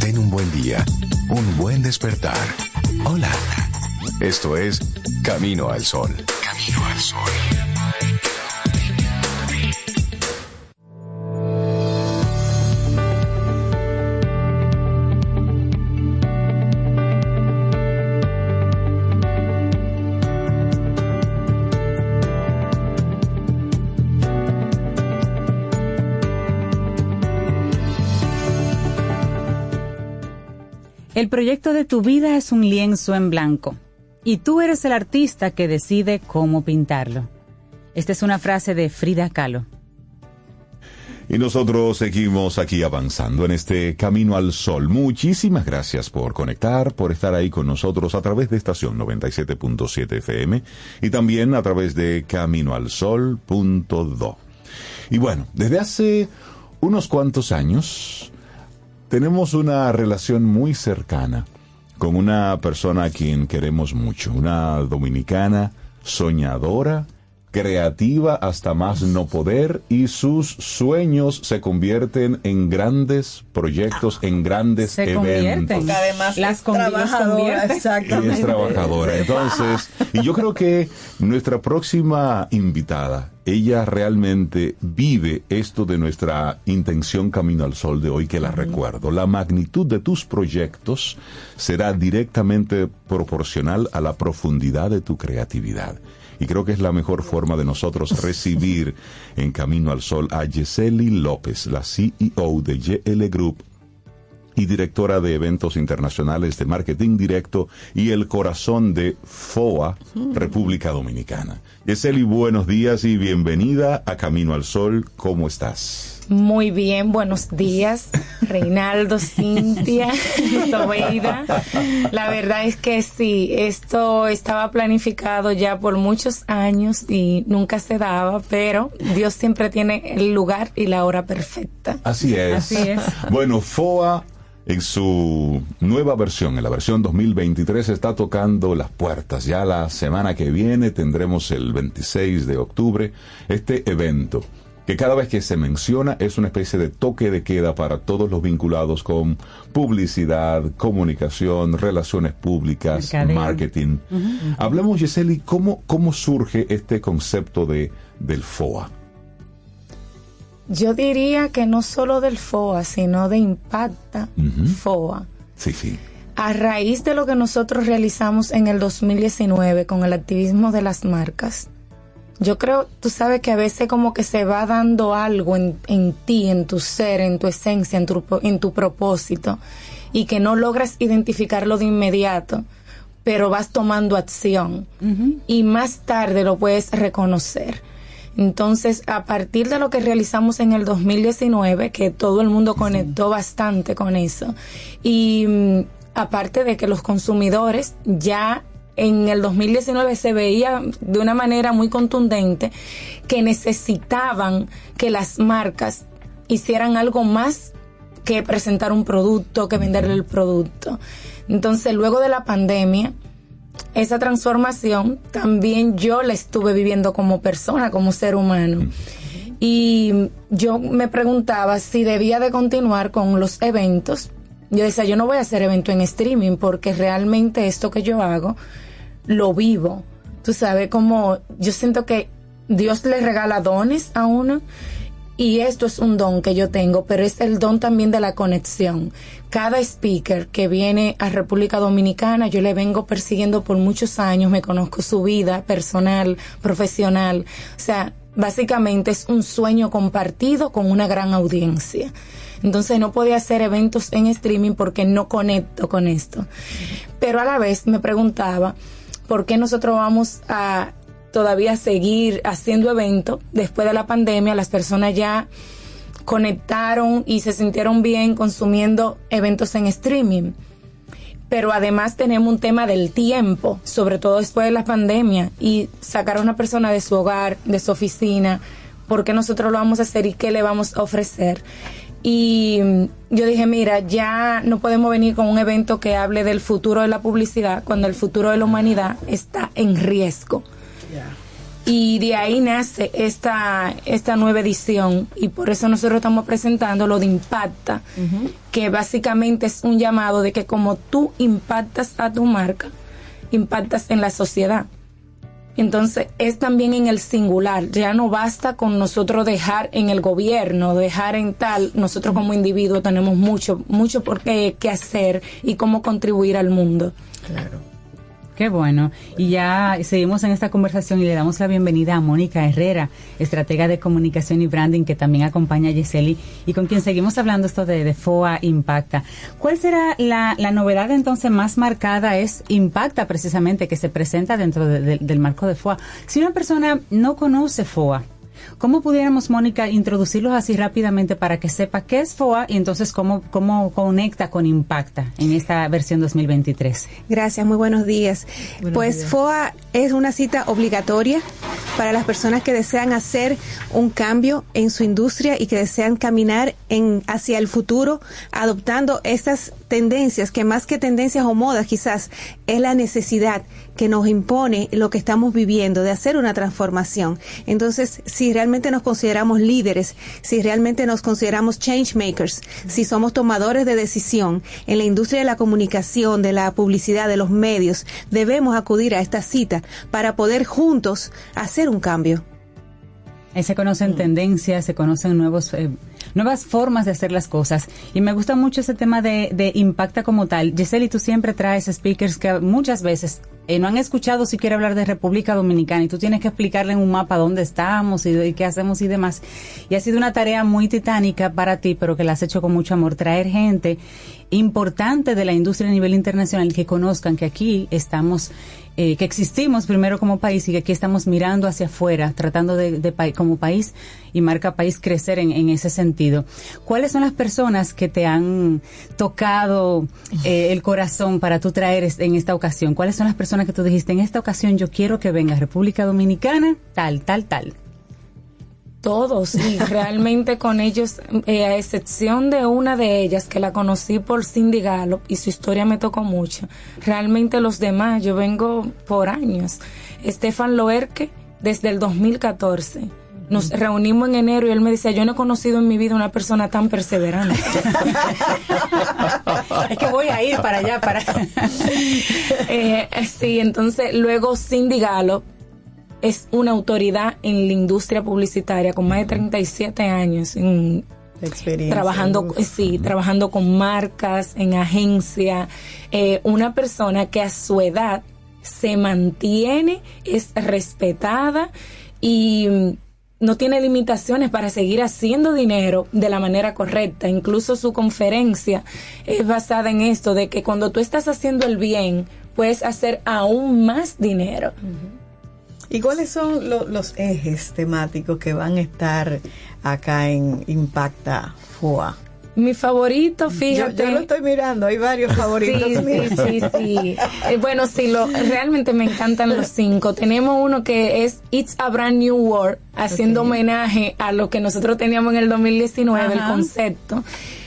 Ten un buen día, un buen despertar. Hola. Esto es Camino al Sol. Camino al Sol. El proyecto de tu vida es un lienzo en blanco y tú eres el artista que decide cómo pintarlo. Esta es una frase de Frida Kahlo. Y nosotros seguimos aquí avanzando en este camino al sol. Muchísimas gracias por conectar, por estar ahí con nosotros a través de estación 97.7 FM y también a través de caminoalsol.do. Y bueno, desde hace unos cuantos años tenemos una relación muy cercana con una persona a quien queremos mucho, una dominicana soñadora, creativa hasta más no poder y sus sueños se convierten en grandes proyectos, en grandes Se eventos. convierten. Además Las es trabajadora, es trabajadora. Entonces, y yo creo que nuestra próxima invitada, ella realmente vive esto de nuestra intención Camino al Sol de hoy, que la recuerdo. La magnitud de tus proyectos será directamente proporcional a la profundidad de tu creatividad. Y creo que es la mejor forma de nosotros recibir en Camino al Sol a Yeseli López, la CEO de YL Group, y directora de eventos internacionales de marketing directo y el corazón de FOA, República Dominicana. Yeseli, buenos días y bienvenida a Camino al Sol. ¿Cómo estás? Muy bien, buenos días, Reinaldo, Cintia, Sobeida. La verdad es que sí, esto estaba planificado ya por muchos años y nunca se daba, pero Dios siempre tiene el lugar y la hora perfecta. Así es. Así es. Bueno, FOA en su nueva versión, en la versión 2023, está tocando las puertas. Ya la semana que viene tendremos el 26 de octubre este evento que cada vez que se menciona es una especie de toque de queda para todos los vinculados con publicidad, comunicación, relaciones públicas, Mercadeo. marketing. Hablemos, Yeseli, ¿cómo, cómo surge este concepto de, del FOA? Yo diría que no solo del FOA, sino de Impacta FOA. Sí, sí. A raíz de lo que nosotros realizamos en el 2019 con el activismo de las marcas, yo creo, tú sabes que a veces como que se va dando algo en, en ti, en tu ser, en tu esencia, en tu, en tu propósito, y que no logras identificarlo de inmediato, pero vas tomando acción. Y más tarde lo puedes reconocer. Entonces, a partir de lo que realizamos en el 2019, que todo el mundo conectó bastante con eso, y mm, aparte de que los consumidores ya en el 2019 se veía de una manera muy contundente que necesitaban que las marcas hicieran algo más que presentar un producto, que venderle el producto. Entonces, luego de la pandemia, esa transformación también yo la estuve viviendo como persona, como ser humano. Y yo me preguntaba si debía de continuar con los eventos. Yo decía, yo no voy a hacer evento en streaming porque realmente esto que yo hago lo vivo. Tú sabes, como yo siento que Dios le regala dones a uno y esto es un don que yo tengo, pero es el don también de la conexión. Cada speaker que viene a República Dominicana, yo le vengo persiguiendo por muchos años, me conozco su vida personal, profesional. O sea, básicamente es un sueño compartido con una gran audiencia. Entonces no podía hacer eventos en streaming porque no conecto con esto. Pero a la vez me preguntaba, ¿por qué nosotros vamos a todavía seguir haciendo eventos después de la pandemia? Las personas ya conectaron y se sintieron bien consumiendo eventos en streaming. Pero además tenemos un tema del tiempo, sobre todo después de la pandemia, y sacar a una persona de su hogar, de su oficina, ¿por qué nosotros lo vamos a hacer y qué le vamos a ofrecer? Y yo dije, mira, ya no podemos venir con un evento que hable del futuro de la publicidad cuando el futuro de la humanidad está en riesgo. Y de ahí nace esta, esta nueva edición y por eso nosotros estamos presentando lo de Impacta, que básicamente es un llamado de que como tú impactas a tu marca, impactas en la sociedad. Entonces es también en el singular, ya no basta con nosotros dejar en el gobierno, dejar en tal, nosotros como individuos tenemos mucho, mucho por qué, qué hacer y cómo contribuir al mundo. Claro. Qué bueno. Y ya seguimos en esta conversación y le damos la bienvenida a Mónica Herrera, estratega de comunicación y branding que también acompaña a Yeseli y con quien seguimos hablando esto de, FOA Impacta. ¿Cuál será la, novedad entonces más marcada? Es Impacta precisamente que se presenta dentro de, de, del marco de FOA. Si una persona no conoce FOA, ¿Cómo pudiéramos, Mónica, introducirlos así rápidamente para que sepa qué es FOA y entonces cómo, cómo conecta con Impacta en esta versión 2023? Gracias, muy buenos días. Buenos pues días. FOA es una cita obligatoria para las personas que desean hacer un cambio en su industria y que desean caminar en, hacia el futuro adoptando estas tendencias, que más que tendencias o modas quizás es la necesidad que nos impone lo que estamos viviendo de hacer una transformación. Entonces, si realmente nos consideramos líderes, si realmente nos consideramos change makers, si somos tomadores de decisión en la industria de la comunicación, de la publicidad, de los medios, debemos acudir a esta cita para poder juntos hacer un cambio. Ahí se conocen tendencias, se conocen nuevos, eh, nuevas formas de hacer las cosas. Y me gusta mucho ese tema de, de impacta como tal. Giselle, tú siempre traes speakers que muchas veces eh, no han escuchado siquiera hablar de República Dominicana y tú tienes que explicarle en un mapa dónde estamos y, qué hacemos y demás. Y ha sido una tarea muy titánica para ti, pero que la has hecho con mucho amor, traer gente importante de la industria a nivel internacional que conozcan que aquí estamos, eh, que existimos primero como país y que aquí estamos mirando hacia afuera, tratando de, como país y marca país crecer en, en, ese sentido. ¿Cuáles son las personas que te han tocado eh, el corazón para tú traer en esta ocasión? ¿Cuáles son las personas que tú dijiste en esta ocasión yo quiero que venga República Dominicana, tal, tal, tal? Todos, y realmente con ellos, eh, a excepción de una de ellas que la conocí por Cindy Gallup y su historia me tocó mucho. Realmente los demás, yo vengo por años. Estefan Loerque, desde el 2014. Nos reunimos en enero y él me decía, yo no he conocido en mi vida una persona tan perseverante. es que voy a ir para allá, para... eh, sí, entonces luego Cindy Gallup, es una autoridad en la industria publicitaria con más de 37 años en trabajando sí trabajando con marcas en agencia. Eh, una persona que a su edad se mantiene es respetada y no tiene limitaciones para seguir haciendo dinero de la manera correcta. Incluso su conferencia es basada en esto, de que cuando tú estás haciendo el bien, puedes hacer aún más dinero. ¿Y cuáles son lo- los ejes temáticos que van a estar acá en Impacta FOA? Mi favorito, fíjate. Yo, yo lo estoy mirando, hay varios favoritos. Sí, sí, sí, sí. Eh, bueno, sí, lo, realmente me encantan los cinco. Tenemos uno que es It's a Brand New World, haciendo homenaje a lo que nosotros teníamos en el 2019, el Ajá. concepto.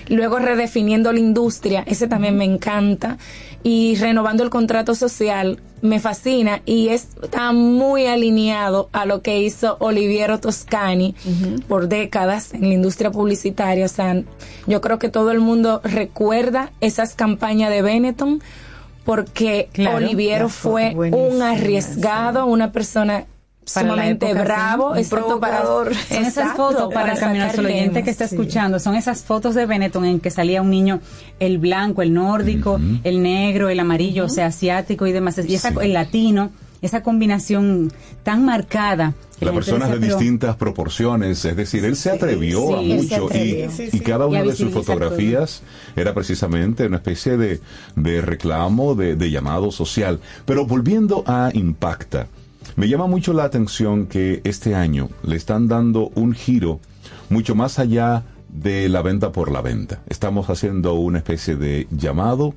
Luego redefiniendo la industria, ese también me encanta. Y renovando el contrato social, me fascina y está muy alineado a lo que hizo Oliviero Toscani por décadas en la industria publicitaria. O sea, yo creo que todo el mundo recuerda esas campañas de Benetton porque Claro. Oliviero fue un arriesgado, una persona Para sumamente época, bravo, Un exacto, para, provocador. Son esas exacto, fotos para el camino al oyente que está Sí. escuchando, son esas fotos de Benetton en que salía un niño, el blanco, el nórdico, el negro, el amarillo, o sea, asiático y demás, y esa, el latino, esa combinación tan marcada. Las personas de distintas proporciones, es decir, él se atrevió a sí, mucho y. Sí, y cada una de sus fotografías era precisamente una especie de, de reclamo, de, de llamado social. Pero volviendo a Impacta, me llama mucho la atención que este año le están dando un giro mucho más allá de la venta por la venta. Estamos haciendo una especie de llamado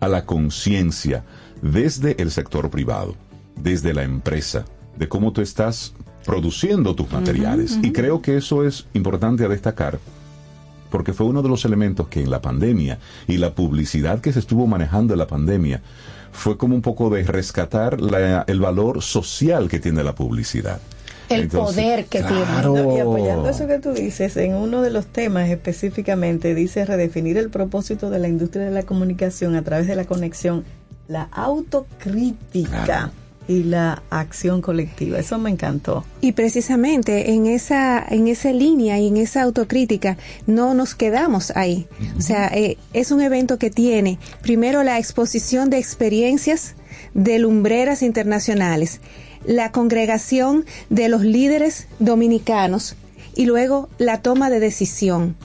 a la conciencia desde el sector privado, desde la empresa, de cómo tú estás produciendo tus materiales. Y creo que eso es importante a destacar porque fue uno de los elementos que en la pandemia y la publicidad que se estuvo manejando en la pandemia fue como un poco de rescatar la- el valor social que tiene la publicidad. El Entonces, poder que claro. tiene. Y apoyando eso que tú dices, en uno de los temas específicamente dice redefinir el propósito de la industria de la comunicación a través de la conexión, la autocrítica y la acción colectiva. Eso me encantó. Y precisamente en esa, en esa línea y en esa autocrítica no nos quedamos ahí. O sea, eh, es un evento que tiene primero la exposición de experiencias de lumbreras internacionales, la congregación de los líderes dominicanos y luego la toma de decisión.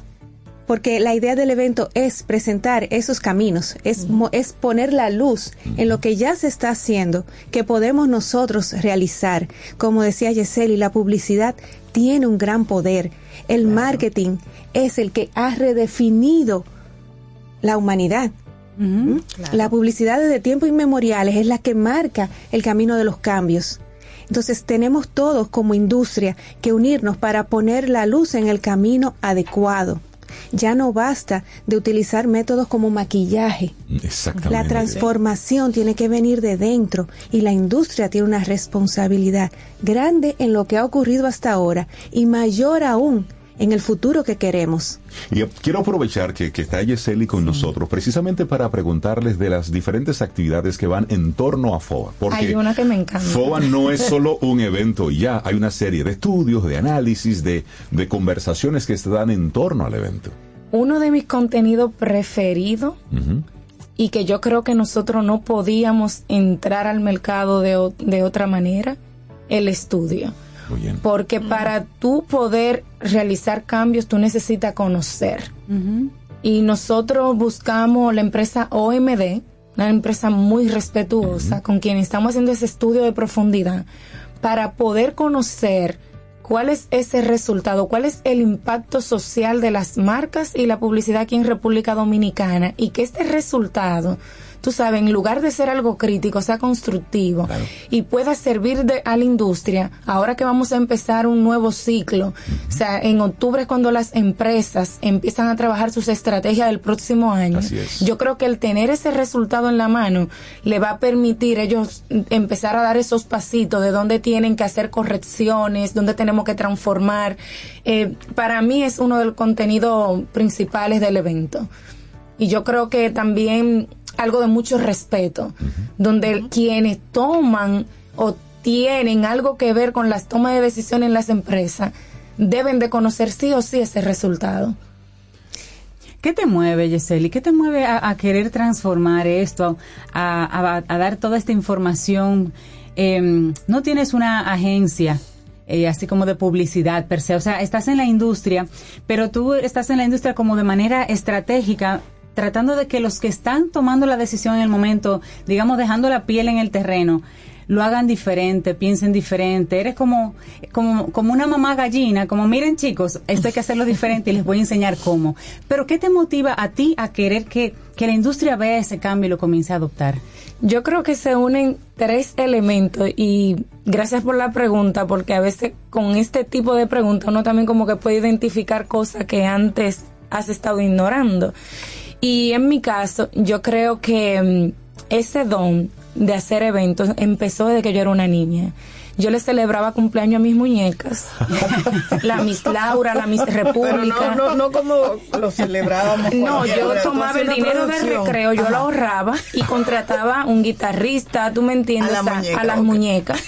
Porque la idea del evento es presentar esos caminos, es, mo- es poner la luz en lo que ya se está haciendo, que podemos nosotros realizar. Como decía Yeseli, la publicidad tiene un gran poder. El marketing es el que ha redefinido la humanidad. ¿Mm? La publicidad desde tiempos inmemoriales es la que marca el camino de los cambios. Entonces tenemos todos como industria que unirnos para poner la luz en el camino adecuado. Ya no basta de utilizar métodos como maquillaje. Exactamente. La transformación tiene que venir de dentro y la industria tiene una responsabilidad grande en lo que ha ocurrido hasta ahora y mayor aún en el futuro que queremos. Y quiero aprovechar que, que está Yeseli con nosotros precisamente para preguntarles de las diferentes actividades que van en torno a FOA. Porque Hay una que me encanta. FOA no es solo un evento ya, hay una serie de estudios, de análisis, de, de conversaciones que se dan en torno al evento. Uno de mis contenidos preferidos y que yo creo que nosotros no podíamos entrar al mercado de, de otra manera, el estudio. Bien. Porque para tú poder realizar cambios, tú necesitas conocer. Y nosotros buscamos la empresa OMD, una empresa muy respetuosa, con quien estamos haciendo ese estudio de profundidad, para poder conocer cuál es ese resultado, cuál es el impacto social de las marcas y la publicidad aquí en República Dominicana, y que este resultado, tú sabes, en lugar de ser algo crítico, sea constructivo y pueda servir de, a la industria, ahora que vamos a empezar un nuevo ciclo, o sea, en octubre es cuando las empresas empiezan a trabajar sus estrategias del próximo año. Yo creo que el tener ese resultado en la mano le va a permitir ellos empezar a dar esos pasitos de dónde tienen que hacer correcciones, dónde tenemos que transformar. Eh, para mí es uno de los contenidos principales del evento. Y yo creo que también algo de mucho respeto, donde quienes toman o tienen algo que ver con las tomas de decisiones en las empresas deben de conocer sí o sí ese resultado. ¿Qué te mueve, Yeseli? ¿Qué te mueve a, a querer transformar esto, a, a- a dar toda esta información? Em, no tienes una agencia. eh, así como de publicidad per se, o sea, estás en la industria, pero tú estás en la industria como de manera estratégica, tratando de que los que están tomando la decisión en el momento, digamos, dejando la piel en el terreno, lo hagan diferente, piensen diferente. Eres como, como, como una mamá gallina, como miren chicos, esto hay que hacerlo diferente y les voy a enseñar cómo. Pero ¿qué te motiva a ti a querer que, que la industria vea ese cambio y lo comience a adoptar? Yo creo que se unen tres elementos y gracias por la pregunta, porque a veces con este tipo de preguntas uno también como que puede identificar cosas que antes has estado ignorando. Y en mi caso, yo creo que mm, ese don de hacer eventos empezó desde que yo era una niña. Yo le celebraba cumpleaños a mis muñecas. la Miss Laura, la Miss República. no, no, no como lo celebrábamos. No, yo tomaba el dinero del recreo, yo lo ahorraba y contrataba un guitarrista, tú me entiendes, A la a, muñeca, a las muñecas.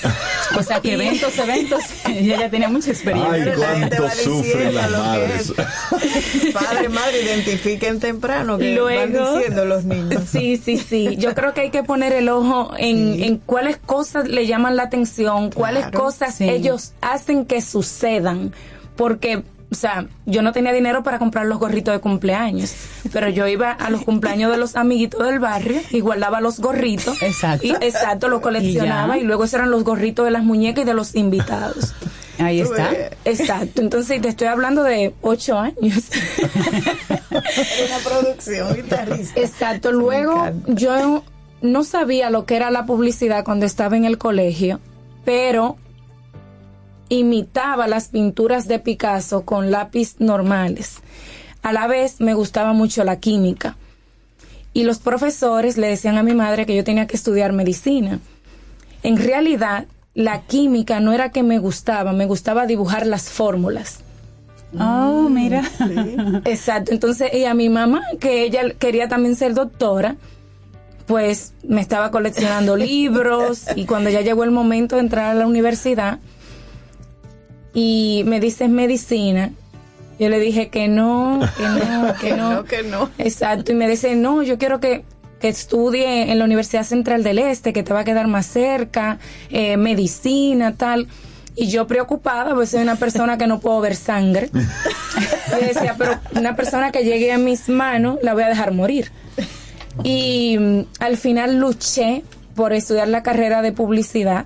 O sea, que eventos, eventos, ella ya tenía mucha experiencia. Ay, La gente cuánto va sufren las madres. es. Padre, madre, identifiquen temprano que van Luego- diciendo los niños. Sí, sí, sí. Yo creo que hay que poner el ojo en, en cuáles cosas le llaman la atención, cuáles Claro, cosas sí. ellos hacen que sucedan. Porque, o sea, yo no tenía dinero para comprar los gorritos de cumpleaños, pero yo iba a los cumpleaños de los amiguitos del barrio y guardaba los gorritos. Exacto. Y, exacto, los coleccionaba Y y, luego esos eran los gorritos de las muñecas y de los invitados. Ahí está. Exacto. Entonces, te estoy hablando de ocho años. Una producción guitarrista. Exacto. Luego yo no sabía lo que era la publicidad cuando estaba en el colegio, pero imitaba las pinturas de Picasso con lápiz normales. A la vez me gustaba mucho la química. Y los profesores le decían a mi madre que yo tenía que estudiar medicina. En realidad, la química no era que me gustaba, me gustaba dibujar las fórmulas. Oh, mira. Exacto. Entonces, y a mi mamá, que ella quería también ser doctora, pues me estaba coleccionando libros y cuando ya llegó el momento de entrar a la universidad y me dice medicina, yo le dije que no, que no, que Que no. no, que no. Exacto. Y me dice, no, yo quiero que, que estudie en la Universidad Central del Este, que te va a quedar más cerca, eh, medicina, tal. Y yo preocupada, pues soy una persona que no puedo ver sangre. Yo decía, pero una persona que llegue a mis manos la voy a dejar morir. Y mm, al final luché por estudiar la carrera de publicidad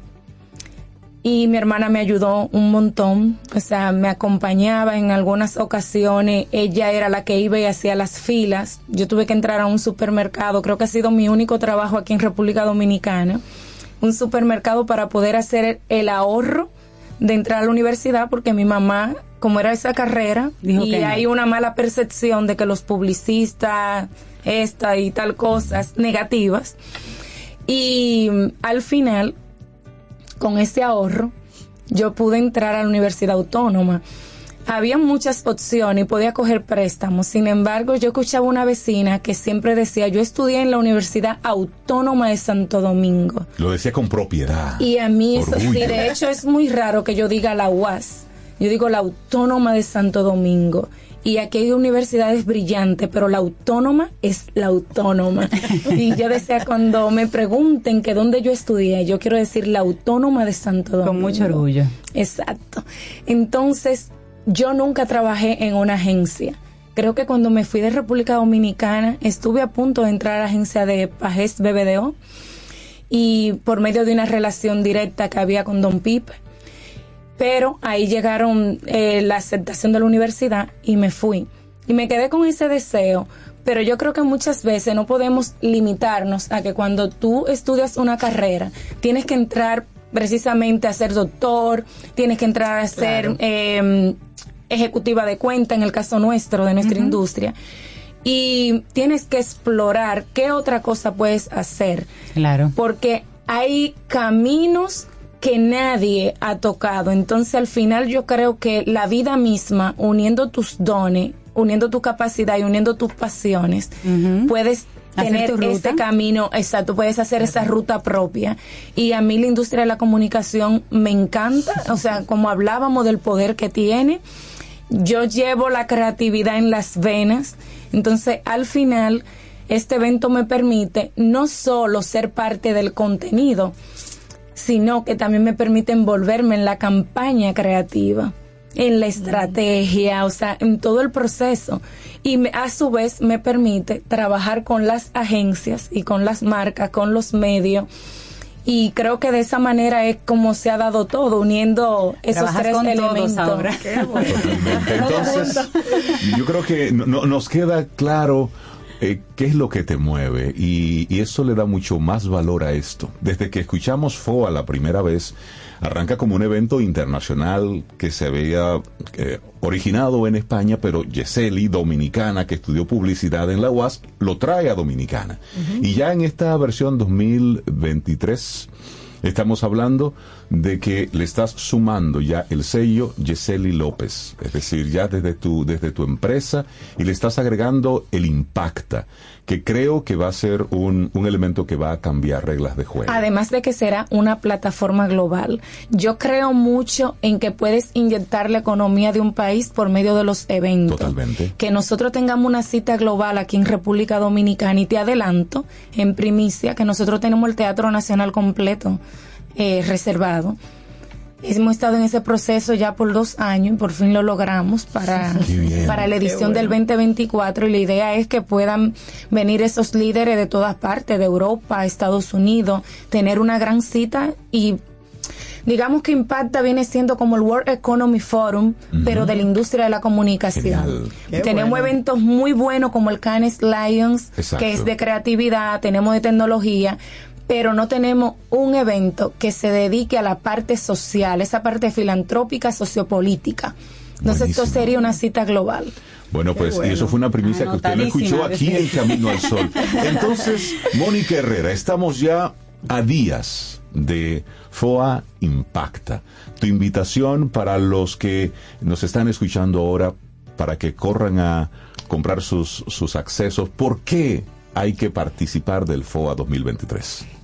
y mi hermana me ayudó un montón, o sea, me acompañaba en algunas ocasiones, ella era la que iba y hacía las filas, yo tuve que entrar a un supermercado, creo que ha sido mi único trabajo aquí en República Dominicana, un supermercado para poder hacer el ahorro de entrar a la universidad porque mi mamá, como era esa carrera, Dijo y que no. hay una mala percepción de que los publicistas, esta y tal cosas negativas, y mm, al final con ese ahorro, yo pude entrar a la Universidad Autónoma. Había muchas opciones y podía coger préstamos. Sin embargo, yo escuchaba una vecina que siempre decía, yo estudié en la Universidad Autónoma de Santo Domingo. Lo decía con propiedad. Y a mí eso sí, de hecho es muy raro que yo diga la UAS. Yo digo la Autónoma de Santo Domingo. Y aquí hay universidades brillantes, pero la autónoma es la autónoma. y yo decía, cuando me pregunten que dónde yo estudié, yo quiero decir la autónoma de Santo Domingo. Con mucho orgullo. Exacto. Entonces, yo nunca trabajé en una agencia. Creo que cuando me fui de República Dominicana, estuve a punto de entrar a la agencia de Pajes BBDO y por medio de una relación directa que había con Don Pipe. Pero ahí llegaron eh, la aceptación de la universidad y me fui. Y me quedé con ese deseo. Pero yo creo que muchas veces no podemos limitarnos a que cuando tú estudias una carrera, tienes que entrar precisamente a ser doctor, tienes que entrar a ser eh, ejecutiva de cuenta, en el caso nuestro, de nuestra industria. Y tienes que explorar qué otra cosa puedes hacer Claro. porque hay caminos que nadie ha tocado. Entonces, al final yo creo que la vida misma, uniendo tus dones, uniendo tu capacidad y uniendo tus pasiones, puedes tener ese camino, exacto, puedes hacer esa ruta propia. Y a mí la industria de la comunicación me encanta, o sea, como hablábamos del poder que tiene, yo llevo la creatividad en las venas, entonces al final este evento me permite no solo ser parte del contenido, sino que también me permite envolverme en la campaña creativa, en la estrategia, o sea, en todo el proceso. Y me- a su vez me permite trabajar con las agencias y con las marcas, con los medios Y creo que de esa manera es como se ha dado todo, uniendo esos tres con todos elementos. Totalmente. Entonces, yo creo que no- no- nos queda claro eh, qué es lo que te mueve y, y eso le da mucho más valor a esto. Desde que escuchamos FOA la primera vez, arranca como un evento internacional que se había eh, originado en España, pero Yeseli, dominicana, que estudió publicidad en la UAS, lo trae a Dominicana. Y ya en esta versión 2023 estamos hablando de que le estás sumando ya el sello Yeseli López, es decir, ya desde tu, desde tu empresa y le estás agregando el Impacta, que creo que va a ser un, un elemento que va a cambiar reglas de juego. Además de que será una plataforma global. Yo creo mucho en que puedes inyectar la economía de un país por medio de los eventos. Totalmente. Que nosotros tengamos una cita global aquí en República Dominicana y te adelanto en primicia que nosotros tenemos el Teatro Nacional completo eh, reservado. Hemos estado en ese proceso ya por dos años y por fin lo logramos para, para la edición del 2024 y la idea es que puedan venir esos líderes de todas partes, de Europa, Estados Unidos, tener una gran cita y digamos que Impacta viene siendo como el World Economy Forum, pero de la industria de la comunicación. Qué tenemos bueno. eventos muy buenos como el Cannes Lions, Exacto. que es de creatividad, tenemos de tecnología, pero no tenemos un evento que se dedique a la parte social, esa parte filantrópica, sociopolítica. Entonces esto sería una cita global. Bueno, pues y eso fue una primicia que usted lo escuchó aquí en Camino al Sol. Entonces, Mónica Herrera, estamos ya a días de FOA Impacta. Tu invitación para los que nos están escuchando ahora para que corran a comprar sus, sus accesos. ¿Por qué hay que participar del FOA 2023?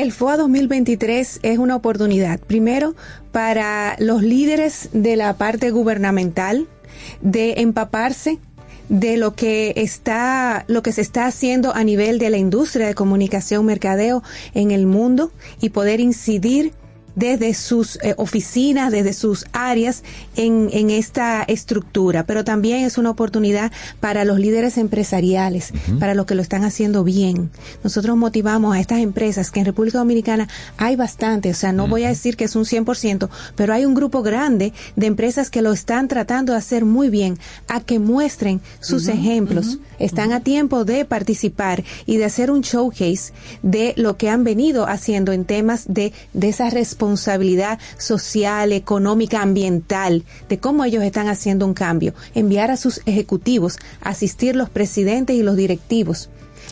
El FOA 2023 es una oportunidad, primero, para los líderes de la parte gubernamental de empaparse de lo que está lo que se está haciendo a nivel de la industria de comunicación mercadeo en el mundo y poder incidir desde sus eh, oficinas, desde sus áreas en, en esta estructura, pero también es una oportunidad para los líderes empresariales, para los que lo están haciendo bien. Nosotros motivamos a estas empresas que en República Dominicana hay bastante, o sea, no voy a decir que es un 100%, pero hay un grupo grande de empresas que lo están tratando de hacer muy bien, a que muestren sus ejemplos. Están a tiempo de participar y de hacer un showcase de lo que han venido haciendo en temas de, de esa responsabilidad social, económica, ambiental, de cómo ellos están haciendo un cambio. Enviar a sus ejecutivos, asistir los presidentes y los directivos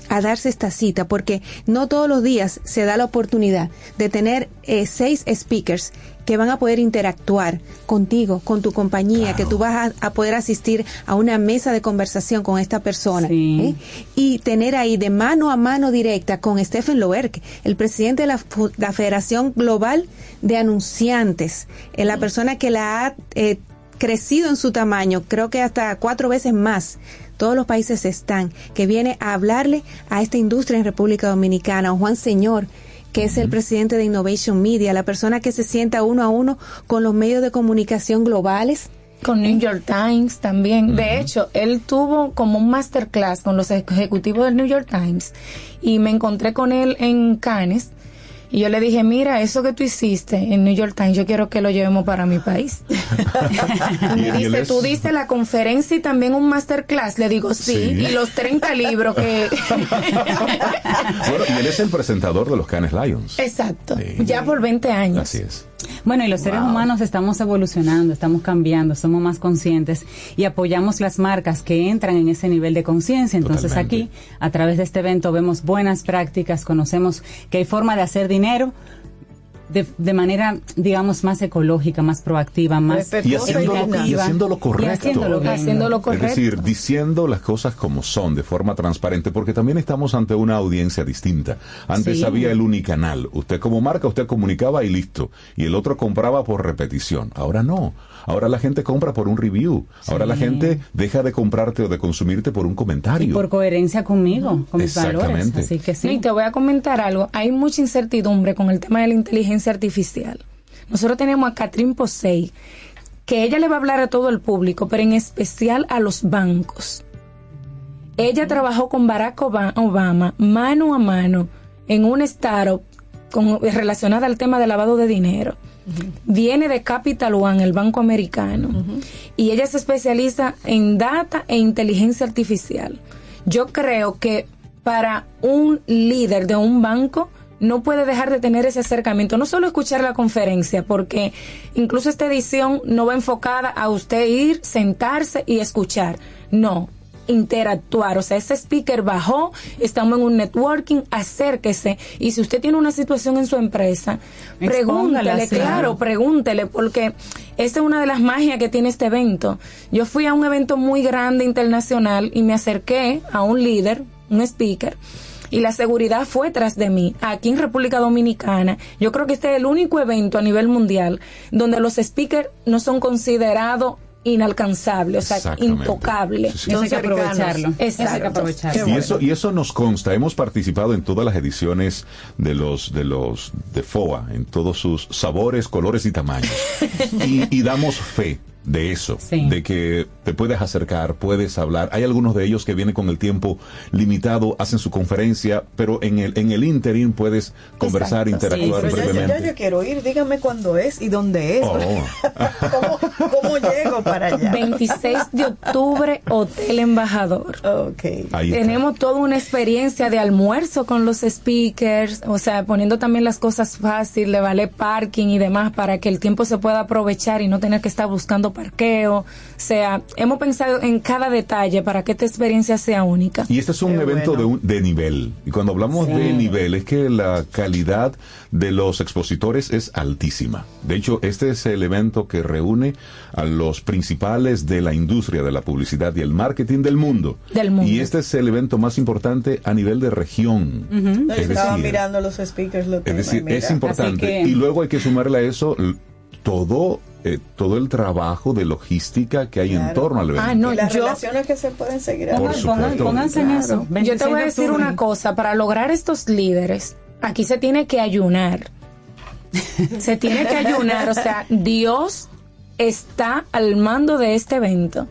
a darse esta cita porque no todos los días se da la oportunidad de tener eh, seis speakers que van a poder interactuar contigo, con tu compañía, que tú vas a, a poder asistir a una mesa de conversación con esta persona ¿eh? y tener ahí de mano a mano directa con Stephen Loerke, el presidente de la Federación Global de Anunciantes, eh, la persona que la ha eh, crecido en su tamaño, creo que hasta cuatro veces más. Todos los países están, que viene a hablarle a esta industria en República Dominicana, Juan Señor, que es el presidente de Innovation Media, la persona que se sienta uno a uno con los medios de comunicación globales. Con New York Times también. De hecho, él tuvo como un masterclass con los ejecutivos del New York Times y me encontré con él en Cannes y yo le dije, mira, eso que tú hiciste en New York Times, yo quiero que lo llevemos para mi país. y me dice, tú diste la conferencia y también un masterclass. Le digo, sí, Sí. y los 30 libros que... Bueno, y él es el presentador de los Canes Lions. Exacto, ya por 20 años. Así es. Bueno, y los seres Wow. humanos estamos evolucionando, estamos cambiando, somos más conscientes y apoyamos las marcas que entran en ese nivel de conciencia. Entonces Totalmente. aquí, a través de este evento, vemos buenas prácticas, conocemos que hay forma de hacer dinero. De, de manera, digamos, más ecológica, más proactiva, más Y haciéndolo, y haciéndolo correcto. Y haciéndolo bien. Haciéndolo correcto. Es decir, diciendo las cosas como son, de forma transparente, porque también estamos ante una audiencia distinta. Antes Sí. había el unicanal. Usted como marca, usted comunicaba y listo. Y el otro compraba por repetición. Ahora no. Ahora la gente compra por un review. Ahora la gente deja de comprarte o de consumirte por un Y comentario. por coherencia conmigo, con mis valores. Exactamente. Así que sí. y te voy a comentar algo. Hay mucha incertidumbre con el tema de la inteligencia artificial. Nosotros tenemos a Catherine Posey, que ella le va a hablar a todo el público, pero en especial a los bancos. Ella trabajó con Barack Oba- Obama mano a mano en un startup con, relacionada al tema de lavado de dinero. Viene de Capital One, el banco americano, y ella se especializa en data e inteligencia artificial. Yo creo que para un líder de un banco no puede dejar de tener ese acercamiento, no solo escuchar la conferencia, porque incluso esta edición no va enfocada a usted ir, sentarse y escuchar. No, interactuar. O sea, ese speaker bajó, estamos en un networking, acérquese. Y si usted tiene una situación en su empresa, pregúntele, claro, pregúntele, porque esta es una de las magias que tiene este evento. Yo fui a un evento muy grande internacional y me acerqué a un líder, un speaker, y la seguridad fue tras de mí. Aquí en República Dominicana, yo creo que este es el único evento a nivel mundial donde los speakers no son considerados inalcanzables, o sea, Exactamente. intocables. Sí, sí. Eso hay que aprovecharlo. Exacto. Eso hay que aprovecharlo. Y eso, y eso nos consta. Hemos participado en todas las ediciones de los de los de FOA, en todos sus sabores, colores y tamaños. y, y damos fe de eso, Sí. de que te puedes acercar, puedes hablar. Hay algunos de ellos que vienen con el tiempo limitado, hacen su conferencia, pero en el en el interim puedes conversar, Exacto. interactuar Sí, pero ya- ya, brevemente. yo quiero ir, dígame cuándo es y dónde es. Oh. ¿Cómo, cómo llego para allá? 26 de octubre, Hotel Embajador. Ahí está. Tenemos toda una experiencia de almuerzo con los speakers, o sea, poniendo también las cosas fáciles, de valer parking y demás para que el tiempo se pueda aprovechar y no tener que estar buscando parqueo. O sea, hemos pensado en cada detalle para que esta experiencia sea única. Y este es un evento de, un- de nivel. Y cuando hablamos Sí. de nivel, es que la calidad de los expositores es altísima. De hecho, este es el evento que reúne a los principales de la industria de la publicidad y el marketing del mundo. Del mundo. Y este es el evento más importante a nivel de región. Es estaba decir, mirando los speakers, lo es tengo decir, es importante. Y luego hay que sumarle a eso todo, eh, todo el trabajo de logística que hay en torno al evento. Ah, no, las yo- relaciones que se pueden seguir. Por supuesto. pónganse en eso. Yo te 26 voy a de decir una cosa, para lograr estos líderes, aquí se tiene que ayunar. se tiene que ayunar, o sea, Dios está al mando de este evento.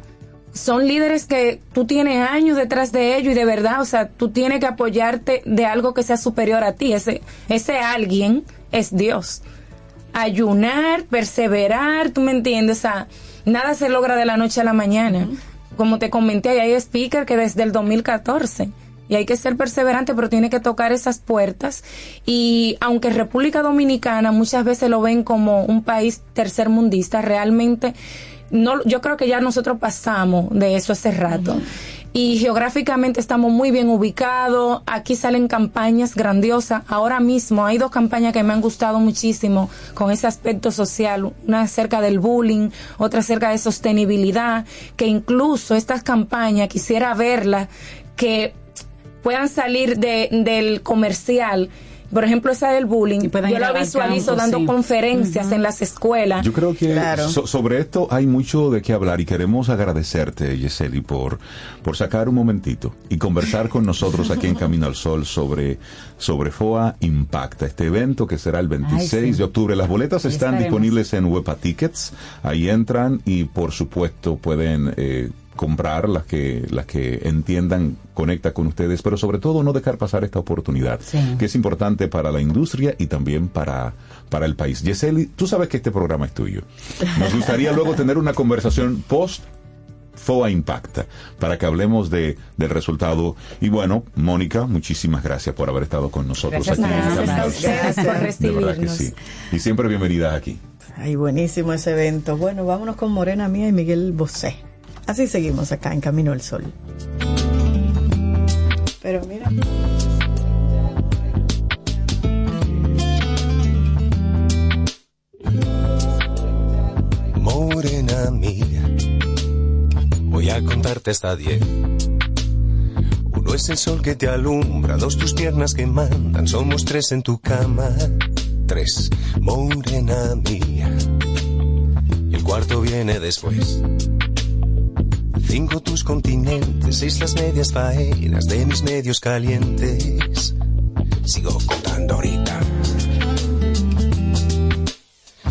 Son líderes que tú tienes años detrás de ellos y de verdad, o sea, tú tienes que apoyarte de algo que sea superior a ti. Ese, ese alguien es Dios. Ayunar, perseverar, tú me entiendes, o sea, nada se logra de la noche a la mañana. Como te comenté, hay speaker que desde el 2014 y hay que ser perseverante, pero tiene que tocar esas puertas. Y aunque República Dominicana muchas veces lo ven como un país tercermundista, realmente no, yo creo que ya nosotros pasamos de eso hace rato. Y geográficamente estamos muy bien ubicados. Aquí salen campañas grandiosas. Ahora mismo hay dos campañas que me han gustado muchísimo con ese aspecto social. Una acerca del bullying, otra acerca de sostenibilidad. Que incluso estas campañas quisiera verlas que puedan salir de, del comercial. Por ejemplo, esa del bullying. Yo la al visualizo campo, dando sí. conferencias en las escuelas. Yo creo que Claro. so- sobre esto hay mucho de qué hablar y queremos agradecerte, Yeseli, por, por sacar un momentito y conversar con nosotros aquí en Camino al Sol sobre, sobre FOA Impacta, este evento que será el 26 Ay, sí. de octubre. Las boletas están disponibles en Wepa Tickets, ahí entran y por supuesto pueden... eh, comprar las que las que entiendan conecta con ustedes pero sobre todo no dejar pasar esta oportunidad Sí. que es importante para la industria y también para para el país Yeseli tú sabes que este programa es tuyo nos gustaría luego tener una conversación post FOA Impacta para que hablemos de, del resultado. Y bueno, Mónica, muchísimas gracias por haber estado con nosotros Gracias aquí en ustedes Sol. por De verdad que recibirnos. sí. Y siempre bienvenidas aquí. Ay, buenísimo ese evento. Bueno, vámonos con Morena Mía y Miguel Bosé. Así seguimos acá en Camino al Sol. Pero mira. Morena mía, voy a contarte hasta diez. Uno es el sol que te alumbra, dos tus piernas que mandan, somos tres en tu cama. Tres, morena mía. Y el cuarto viene después. Cinco tus continentes, seis las medias faenas de mis medios calientes. Sigo contando ahorita.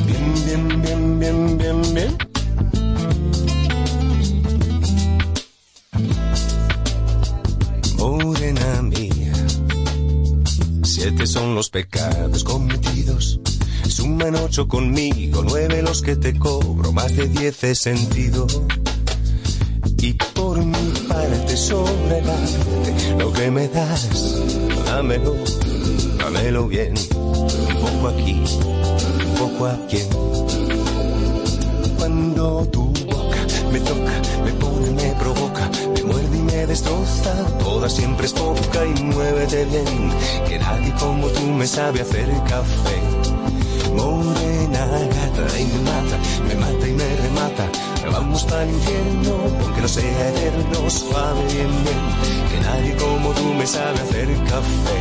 Bien, bien, bien, bien, bien, bien. Morena mía, Siete son los pecados cometidos. Suman ocho conmigo, nueve los que te cobro, más de diez he sentido. Y por mi parte sobre lo que me das, dámelo, dámelo bien. Un poco aquí, un poco aquí. Cuando tu boca me toca, me pone, me provoca, me muerde y me destroza. Toda siempre es poca y muévete bien, que nadie como tú me sabe hacer café. Morena gata y me mata, me mata y me remata. Vamos para el infierno, aunque no sea eterno, suave bien bien, que nadie como tú me sabe hacer café.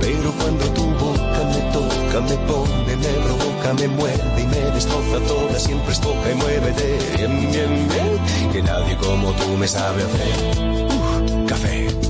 Pero cuando tu boca me toca, me pone, me provoca, me muerde y me destroza toda, siempre es poca y muévete bien, bien, bien, que nadie como tú me sabe hacer café.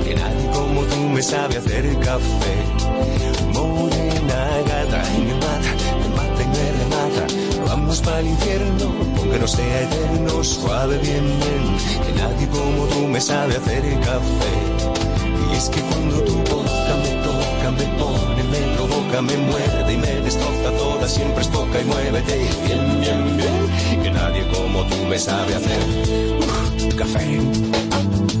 como tú me sabe hacer café. Morena gata y me mata, me mata y me remata, vamos para el infierno, aunque no sea eterno, suave bien bien, que nadie como tú me sabe hacer café. Y es que cuando tu boca me toca, me pone, me provoca, me muerde y me destroza toda, siempre es poca y muévete bien, bien, bien, que nadie como tú me sabe hacer café.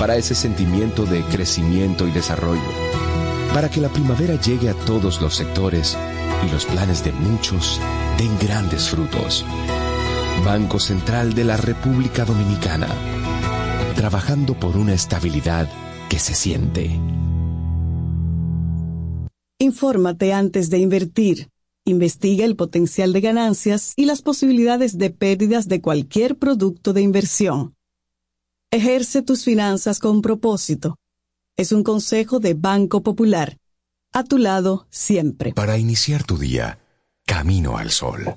Para ese sentimiento de crecimiento y desarrollo. Para que la primavera llegue a todos los sectores y los planes de muchos den grandes frutos. Banco Central de la República Dominicana. Trabajando por una estabilidad que se siente. Infórmate antes de invertir. Investiga el potencial de ganancias y las posibilidades de pérdidas de cualquier producto de inversión. Ejerce tus finanzas con propósito. Es un consejo de Banco Popular. A tu lado siempre. Para iniciar tu día, Camino al Sol.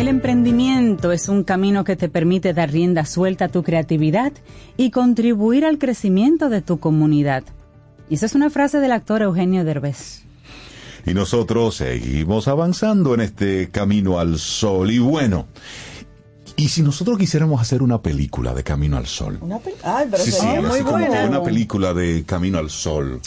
El emprendimiento es un camino que te permite dar rienda suelta a tu creatividad y contribuir al crecimiento de tu comunidad. Y esa es una frase del actor Eugenio Derbez. Y nosotros seguimos avanzando en este camino al sol. Y bueno, ¿y si nosotros quisiéramos hacer una película de Camino al Sol? Una pe- Ay, pero Sí, sí, sería muy así como buena. una película de Camino al Sol.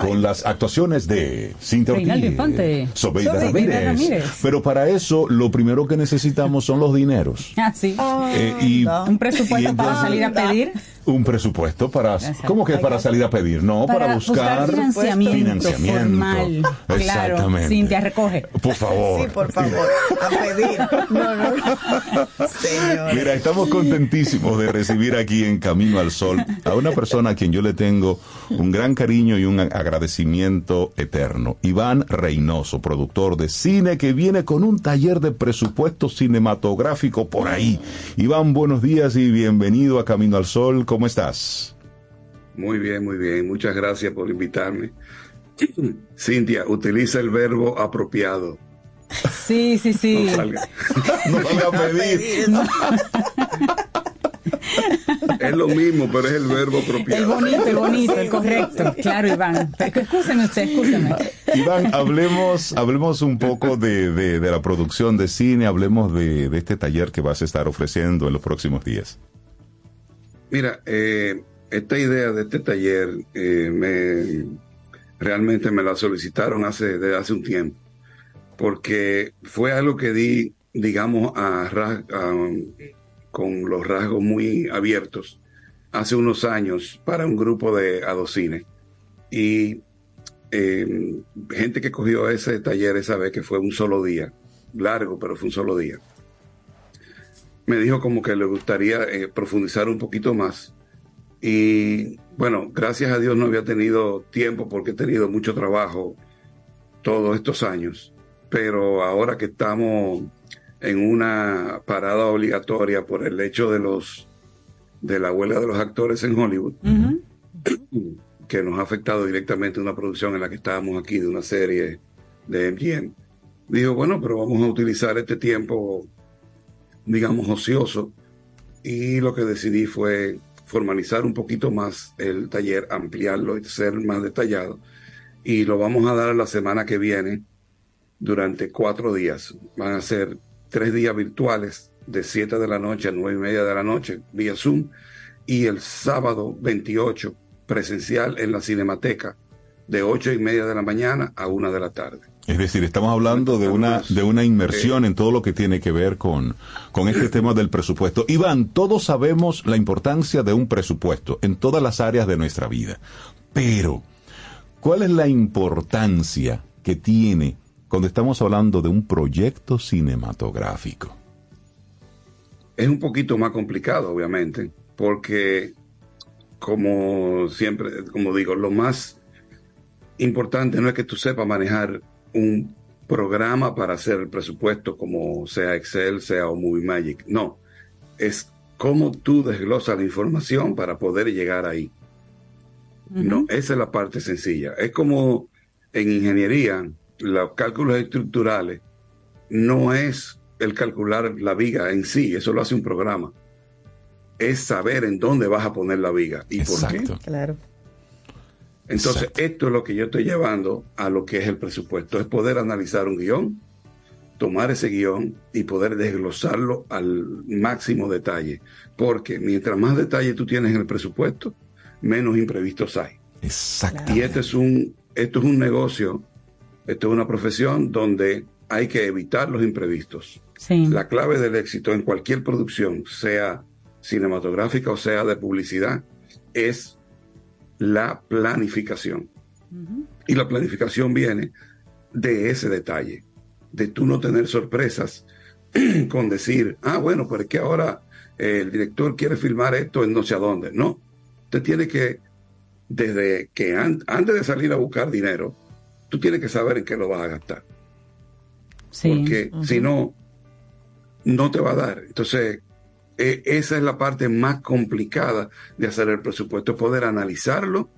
Con las actuaciones de Cintia Reinaldo Ortiz, Infante. Sobeida Ramírez. Ramírez. Pero para eso, lo primero que necesitamos son los dineros. Ah, sí. Eh, y- un presupuesto y para entonces- salir a pedir. Un presupuesto para... ¿Cómo que para salir a pedir? No, para, buscar, financiamiento, financiamiento. formal. Claro, Exactamente. Cintia, recoge. Por favor. Sí, por favor, a pedir. No, no, no. Señor. Mira, estamos contentísimos de recibir aquí en Camino al Sol a una persona a quien yo le tengo un gran cariño y un agradecimiento eterno. Iván Reynoso, productor de cine que viene con un taller de presupuesto cinematográfico por ahí. Iván, buenos días y bienvenido a Camino al Sol. ¿Cómo estás? Muy bien, muy bien. Muchas gracias por invitarme. Cintia, utiliza el verbo apropiado. Sí, sí, sí. No salga. No salga a pedir. Es lo mismo, pero es el verbo El apropiado. bonito, el bonito, el correcto. Claro, Iván. Pero Escúcheme usted, escúcheme. Iván, hablemos, hablemos un poco de, de- de la producción de cine, hablemos de, de este taller que vas a estar ofreciendo en los próximos días. Mira, eh, esta idea de este taller eh, me realmente me la solicitaron hace, desde hace un tiempo, porque fue algo que di, digamos, a, con los rasgos muy abiertos hace unos años para un grupo de adocines. Y eh, gente que cogió ese taller esa vez, que fue un solo día, largo, pero fue un solo día me dijo como que le gustaría eh, profundizar un poquito más. Y bueno, gracias a Dios no había tenido tiempo porque he tenido mucho trabajo todos estos años. Pero ahora que estamos en una parada obligatoria por el hecho de los de la huelga de los actores en Hollywood, que nos ha afectado directamente una producción en la que estábamos aquí de una serie de MGM. Dijo, bueno, pero vamos a utilizar este tiempo digamos, ocioso. Y lo que decidí fue formalizar un poquito más el taller, ampliarlo y ser más detallado. Y lo vamos a dar la semana que viene durante cuatro días. Van a ser tres días virtuales de 7 de la noche a nueve y media de la noche vía Zoom. Y el sábado 28 presencial en la Cinemateca de ocho y media de la mañana a una de la tarde. Es decir, estamos hablando de una, de una inmersión en todo lo que tiene que ver con, con este tema del presupuesto. Iván, todos sabemos la importancia de un presupuesto en todas las áreas de nuestra vida. Pero, ¿cuál es la importancia que tiene cuando estamos hablando de un proyecto cinematográfico? Es un poquito más complicado, obviamente, porque como siempre, como digo, lo más importante no es que tú sepas manejar un programa para hacer el presupuesto como sea Excel, sea o Movie Magic. No, es cómo tú desglosas la información para poder llegar ahí. No, esa es la parte sencilla. Es como en ingeniería, los cálculos estructurales no es el calcular la viga en sí, eso lo hace un programa. Es saber en dónde vas a poner la viga y por qué. Claro. Entonces, esto es lo que yo estoy llevando a lo que es el presupuesto, es poder analizar un guion, tomar ese guion y poder desglosarlo al máximo detalle. Porque mientras más detalle tú tienes en el presupuesto, menos imprevistos hay. Exacto. Y este es un, esto es un negocio, esto es una profesión donde hay que evitar los imprevistos. Sí. La clave del éxito en cualquier producción, sea cinematográfica o sea de publicidad, es la planificación. Y la planificación viene de ese detalle, de tú no tener sorpresas con decir, ah, bueno, pero es que ahora eh, el director quiere filmar esto en no sé a dónde. No, usted tiene que, desde que an- antes de salir a buscar dinero, tú tienes que saber en qué lo vas a gastar. Sí. Porque si no, no te va a dar. Entonces, e- esa es la parte más complicada de hacer el presupuesto, poder analizarlo,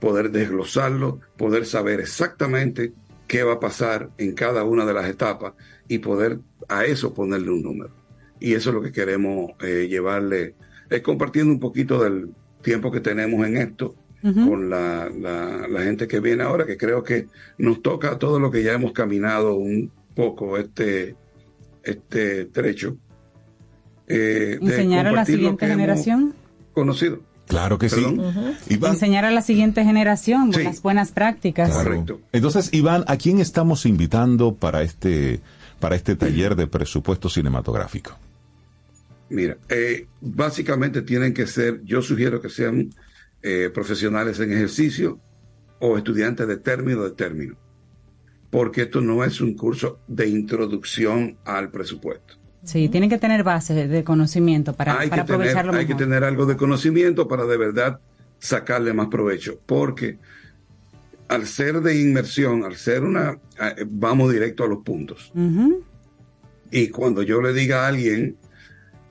poder desglosarlo, poder saber exactamente qué va a pasar en cada una de las etapas y poder a eso ponerle un número. Y eso es lo que queremos eh, llevarle, es compartiendo un poquito del tiempo que tenemos en esto con la, la- la gente que viene ahora, que creo que nos toca a todo lo que ya hemos caminado un poco este, este trecho. Eh, de Enseñar a la siguiente generación. Conocido. Claro que sí. Perdón. Iván, Enseñar a la siguiente generación Sí. las buenas prácticas. Claro. Entonces, Iván, ¿a quién estamos invitando para este, para este taller de presupuesto cinematográfico? Mira, eh, básicamente tienen que ser, yo sugiero que sean eh, profesionales en ejercicio o estudiantes de término de término, porque esto no es un curso de introducción al presupuesto. Sí, tienen que tener base de conocimiento para, hay, para que tener, aprovecharlo hay que tener algo de conocimiento para de verdad sacarle más provecho, porque al ser de inmersión, al ser una, vamos directo a los puntos. Y cuando yo le diga a alguien,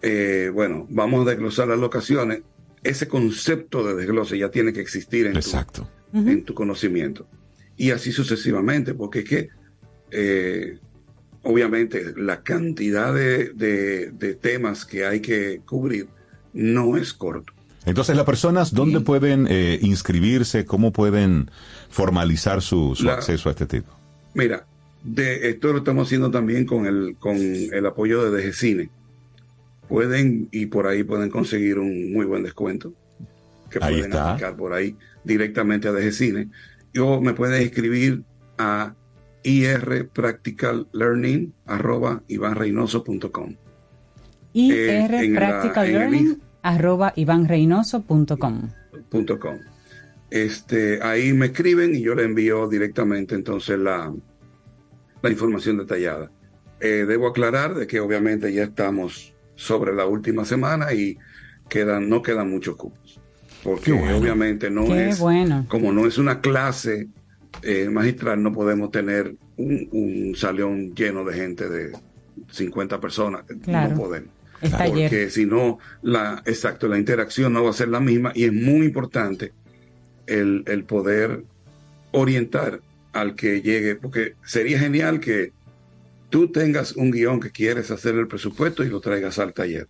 eh, bueno, vamos a desglosar las locaciones, ese concepto de desglose ya tiene que existir en, Exacto. tu, en tu conocimiento. Y así sucesivamente, porque es que, eh, obviamente, la cantidad de, de- de temas que hay que cubrir no es corto. Entonces, las personas, ¿dónde pueden eh, inscribirse? ¿Cómo pueden formalizar su, su La- acceso a este tipo? Mira, de esto lo estamos haciendo también con el, con el apoyo de DGCine. Pueden, y por ahí pueden conseguir un muy buen descuento. Que Ahí pueden está. aplicar por ahí directamente a DGCine. O me pueden escribir a irpracticallearning arroba ivanreynoso.com. IR Eh, arroba ivanreynoso.com. punto com. Este, ahí me escriben y yo le envío directamente entonces la, la información detallada. Eh, debo aclarar de que obviamente ya estamos sobre la última semana y quedan, no quedan muchos cupos. Porque bueno. obviamente no Qué es, bueno. como no es una clase eh, magistral, no podemos tener un, un salón lleno de gente de 50 personas. Claro. No podemos. Porque si no, la, exacto, la interacción no va a ser la misma y es muy importante el, el poder orientar al que llegue, porque sería genial que tú tengas un guion que quieres hacer el presupuesto y lo traigas al taller.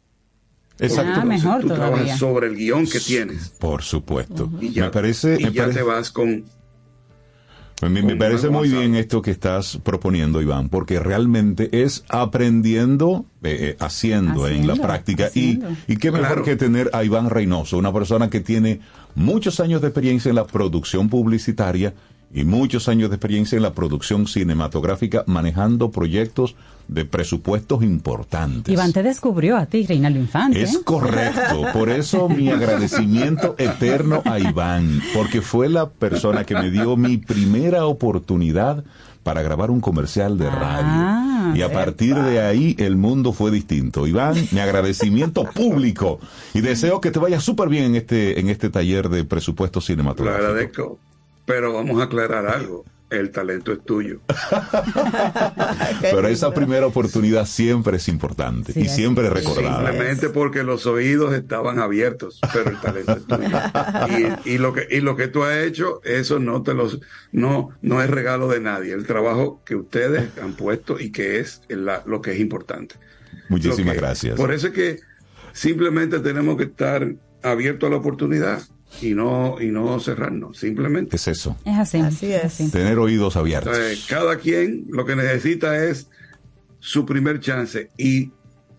Exacto. Ah, mejor tú todavía. trabajas sobre el guion que tienes Por supuesto. y ya, me parece, y me ya parece- te vas con... Me, parece muy bien esto que estás proponiendo, Iván, porque realmente es aprendiendo, eh, eh, haciendo, en la práctica. haciendo. Y, y qué mejor Claro. que tener a Iván Reynoso, una persona que tiene muchos años de experiencia en la producción publicitaria y muchos años de experiencia en la producción cinematográfica, manejando proyectos de presupuestos importantes. Iván te descubrió a ti, Reinaldo Infante. Es ¿eh? correcto, por eso mi agradecimiento eterno a Iván, porque fue la persona que me dio mi primera oportunidad para grabar un comercial de radio. Ah, y a partir de ahí el mundo fue distinto. Iván, mi agradecimiento público y deseo que te vaya súper bien en este, en este taller de presupuesto Lo cinematográfico. agradezco, pero vamos a aclarar algo. El talento es tuyo. Pero esa primera oportunidad siempre es importante Sí, y siempre es. recordada. Simplemente porque los oídos estaban abiertos, pero el talento es tuyo. Y, y lo que y lo que tú has hecho, eso no te los no no es regalo de nadie. El trabajo que ustedes han puesto y que es la- lo que es importante. Muchísimas que- gracias. Por eso es que simplemente tenemos que estar abiertos a la oportunidad y no y no cerrarnos. Simplemente. Es eso, Es así. Así es. tener oídos abiertos. Entonces, cada quien lo que necesita es su primer chance. Y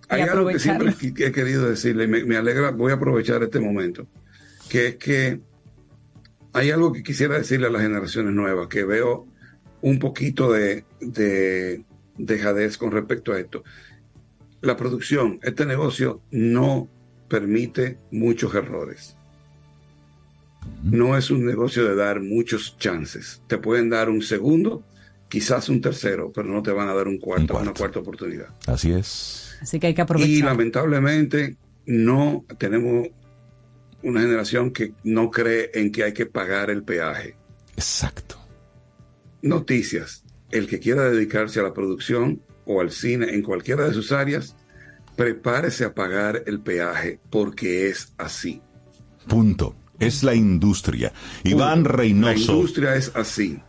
hay algo que siempre he querido decirle, y me, me alegra, voy a aprovechar este momento, que es que hay algo que quisiera decirle a las generaciones nuevas, que veo un poquito de, de dejadez con respecto a esto. La producción, este negocio no permite muchos errores. No es un negocio de dar muchos chances. Te pueden dar un segundo, quizás un tercero, pero no te van a dar un cuarto, una cuarta oportunidad. Así es. Así que hay que aprovechar. Y lamentablemente no tenemos una generación que no cree en que hay que pagar el peaje. Exacto. Noticias. El que quiera dedicarse a la producción o al cine en cualquiera de sus áreas, prepárese a pagar el peaje porque es así. Punto. Es la industria. Iván Reynoso. La industria es así.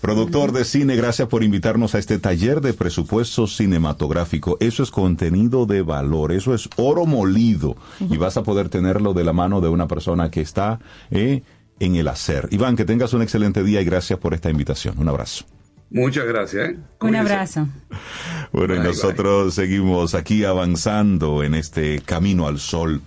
Productor de cine, gracias por invitarnos a este taller de presupuesto cinematográfico. Eso es contenido de valor, eso es oro molido y vas a poder tenerlo de la mano de una persona que está eh, en el hacer. Iván, que tengas un excelente día y gracias por esta invitación. Un abrazo. Muchas gracias. ¿eh? Un abrazo. Bueno, y nosotros seguimos aquí avanzando en este camino al sol.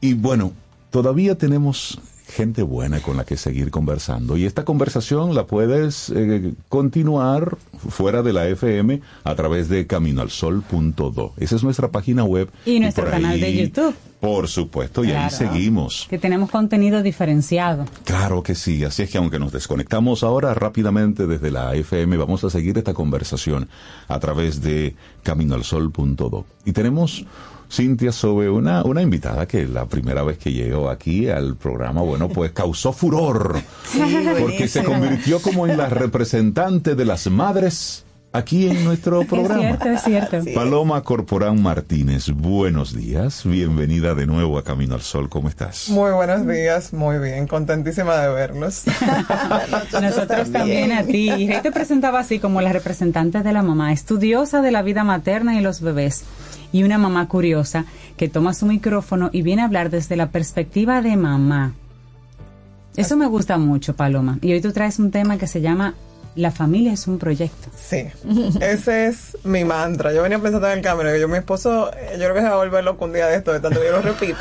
Y bueno, todavía tenemos gente buena con la que seguir conversando. Y esta conversación la puedes eh, continuar fuera de la FM a través de caminoalsol.do. Esa es nuestra página web. Y nuestro canal ahí- de YouTube. Por supuesto, y ahí seguimos. Que tenemos contenido diferenciado. Claro que sí, así es que aunque nos desconectamos ahora rápidamente desde la FM, vamos a seguir esta conversación a través de caminoalsol.do. Y tenemos, Cintia, sobre una, una invitada que la primera vez que llegó aquí al programa, bueno, pues causó furor, porque se convirtió como en la representante de las madres aquí en nuestro programa. Es cierto, es cierto. Paloma Corporán Martínez, buenos días, bienvenida de nuevo a Camino al Sol, ¿cómo estás? Muy buenos días, muy bien, contentísima de verlos. Nosotros también a ti. Y te presentaba así como la representante de la mamá, estudiosa de la vida materna y los bebés. Y una mamá curiosa que toma su micrófono y viene a hablar desde la perspectiva de mamá. Eso me gusta mucho, Paloma. Y hoy tú traes un tema que se llama La familia es un proyecto. Sí, ese es mi mantra. Yo venía pensando en el camino, que yo, mi esposo, eh, yo creo que se va a volver loco un día de esto, de tanto que yo lo repito.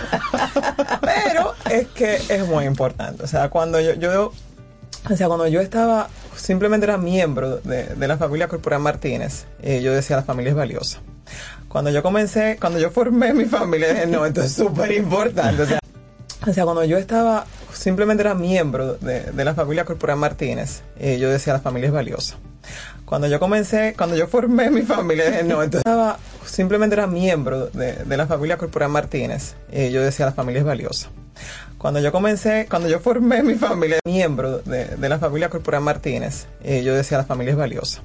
Pero es que es muy importante. O sea, cuando yo, yo o sea, cuando yo estaba, simplemente era miembro de, de la familia Corporal Martínez, eh, yo decía la familia es valiosa. Cuando yo comencé, cuando yo formé mi familia, dije, no, esto es súper importante. O sea, o sea, cuando yo estaba, simplemente era miembro de, de la familia Corporal Martínez, eh, yo decía la familia es valiosa. Cuando yo comencé, cuando yo formé mi familia, dije, no, entonces estaba, simplemente era miembro de, de la familia Corporal Martínez, eh, yo decía la familia es valiosa. Cuando yo comencé, cuando yo formé mi familia, miembro de, de la familia Corporal Martínez, eh, yo decía la familia es valiosa.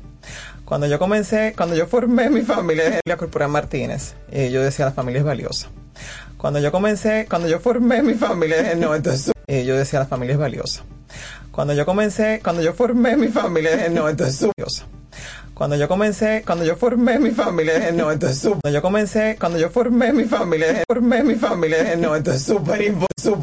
Cuando yo comencé, cuando yo formé mi familia, la Corporal Martínez, yo decía la familia es valiosa. Cuando yo comencé, cuando yo formé mi familia, no, entonces eh, yo decía la familia es valiosa. Cuando yo comencé, cuando yo formé mi familia, no, esto es súper valiosa. Cuando yo comencé, cuando yo formé mi familia, no, esto es súper. Cuando yo comencé, cuando yo formé mi familia, formé mi familia, no, esto es súper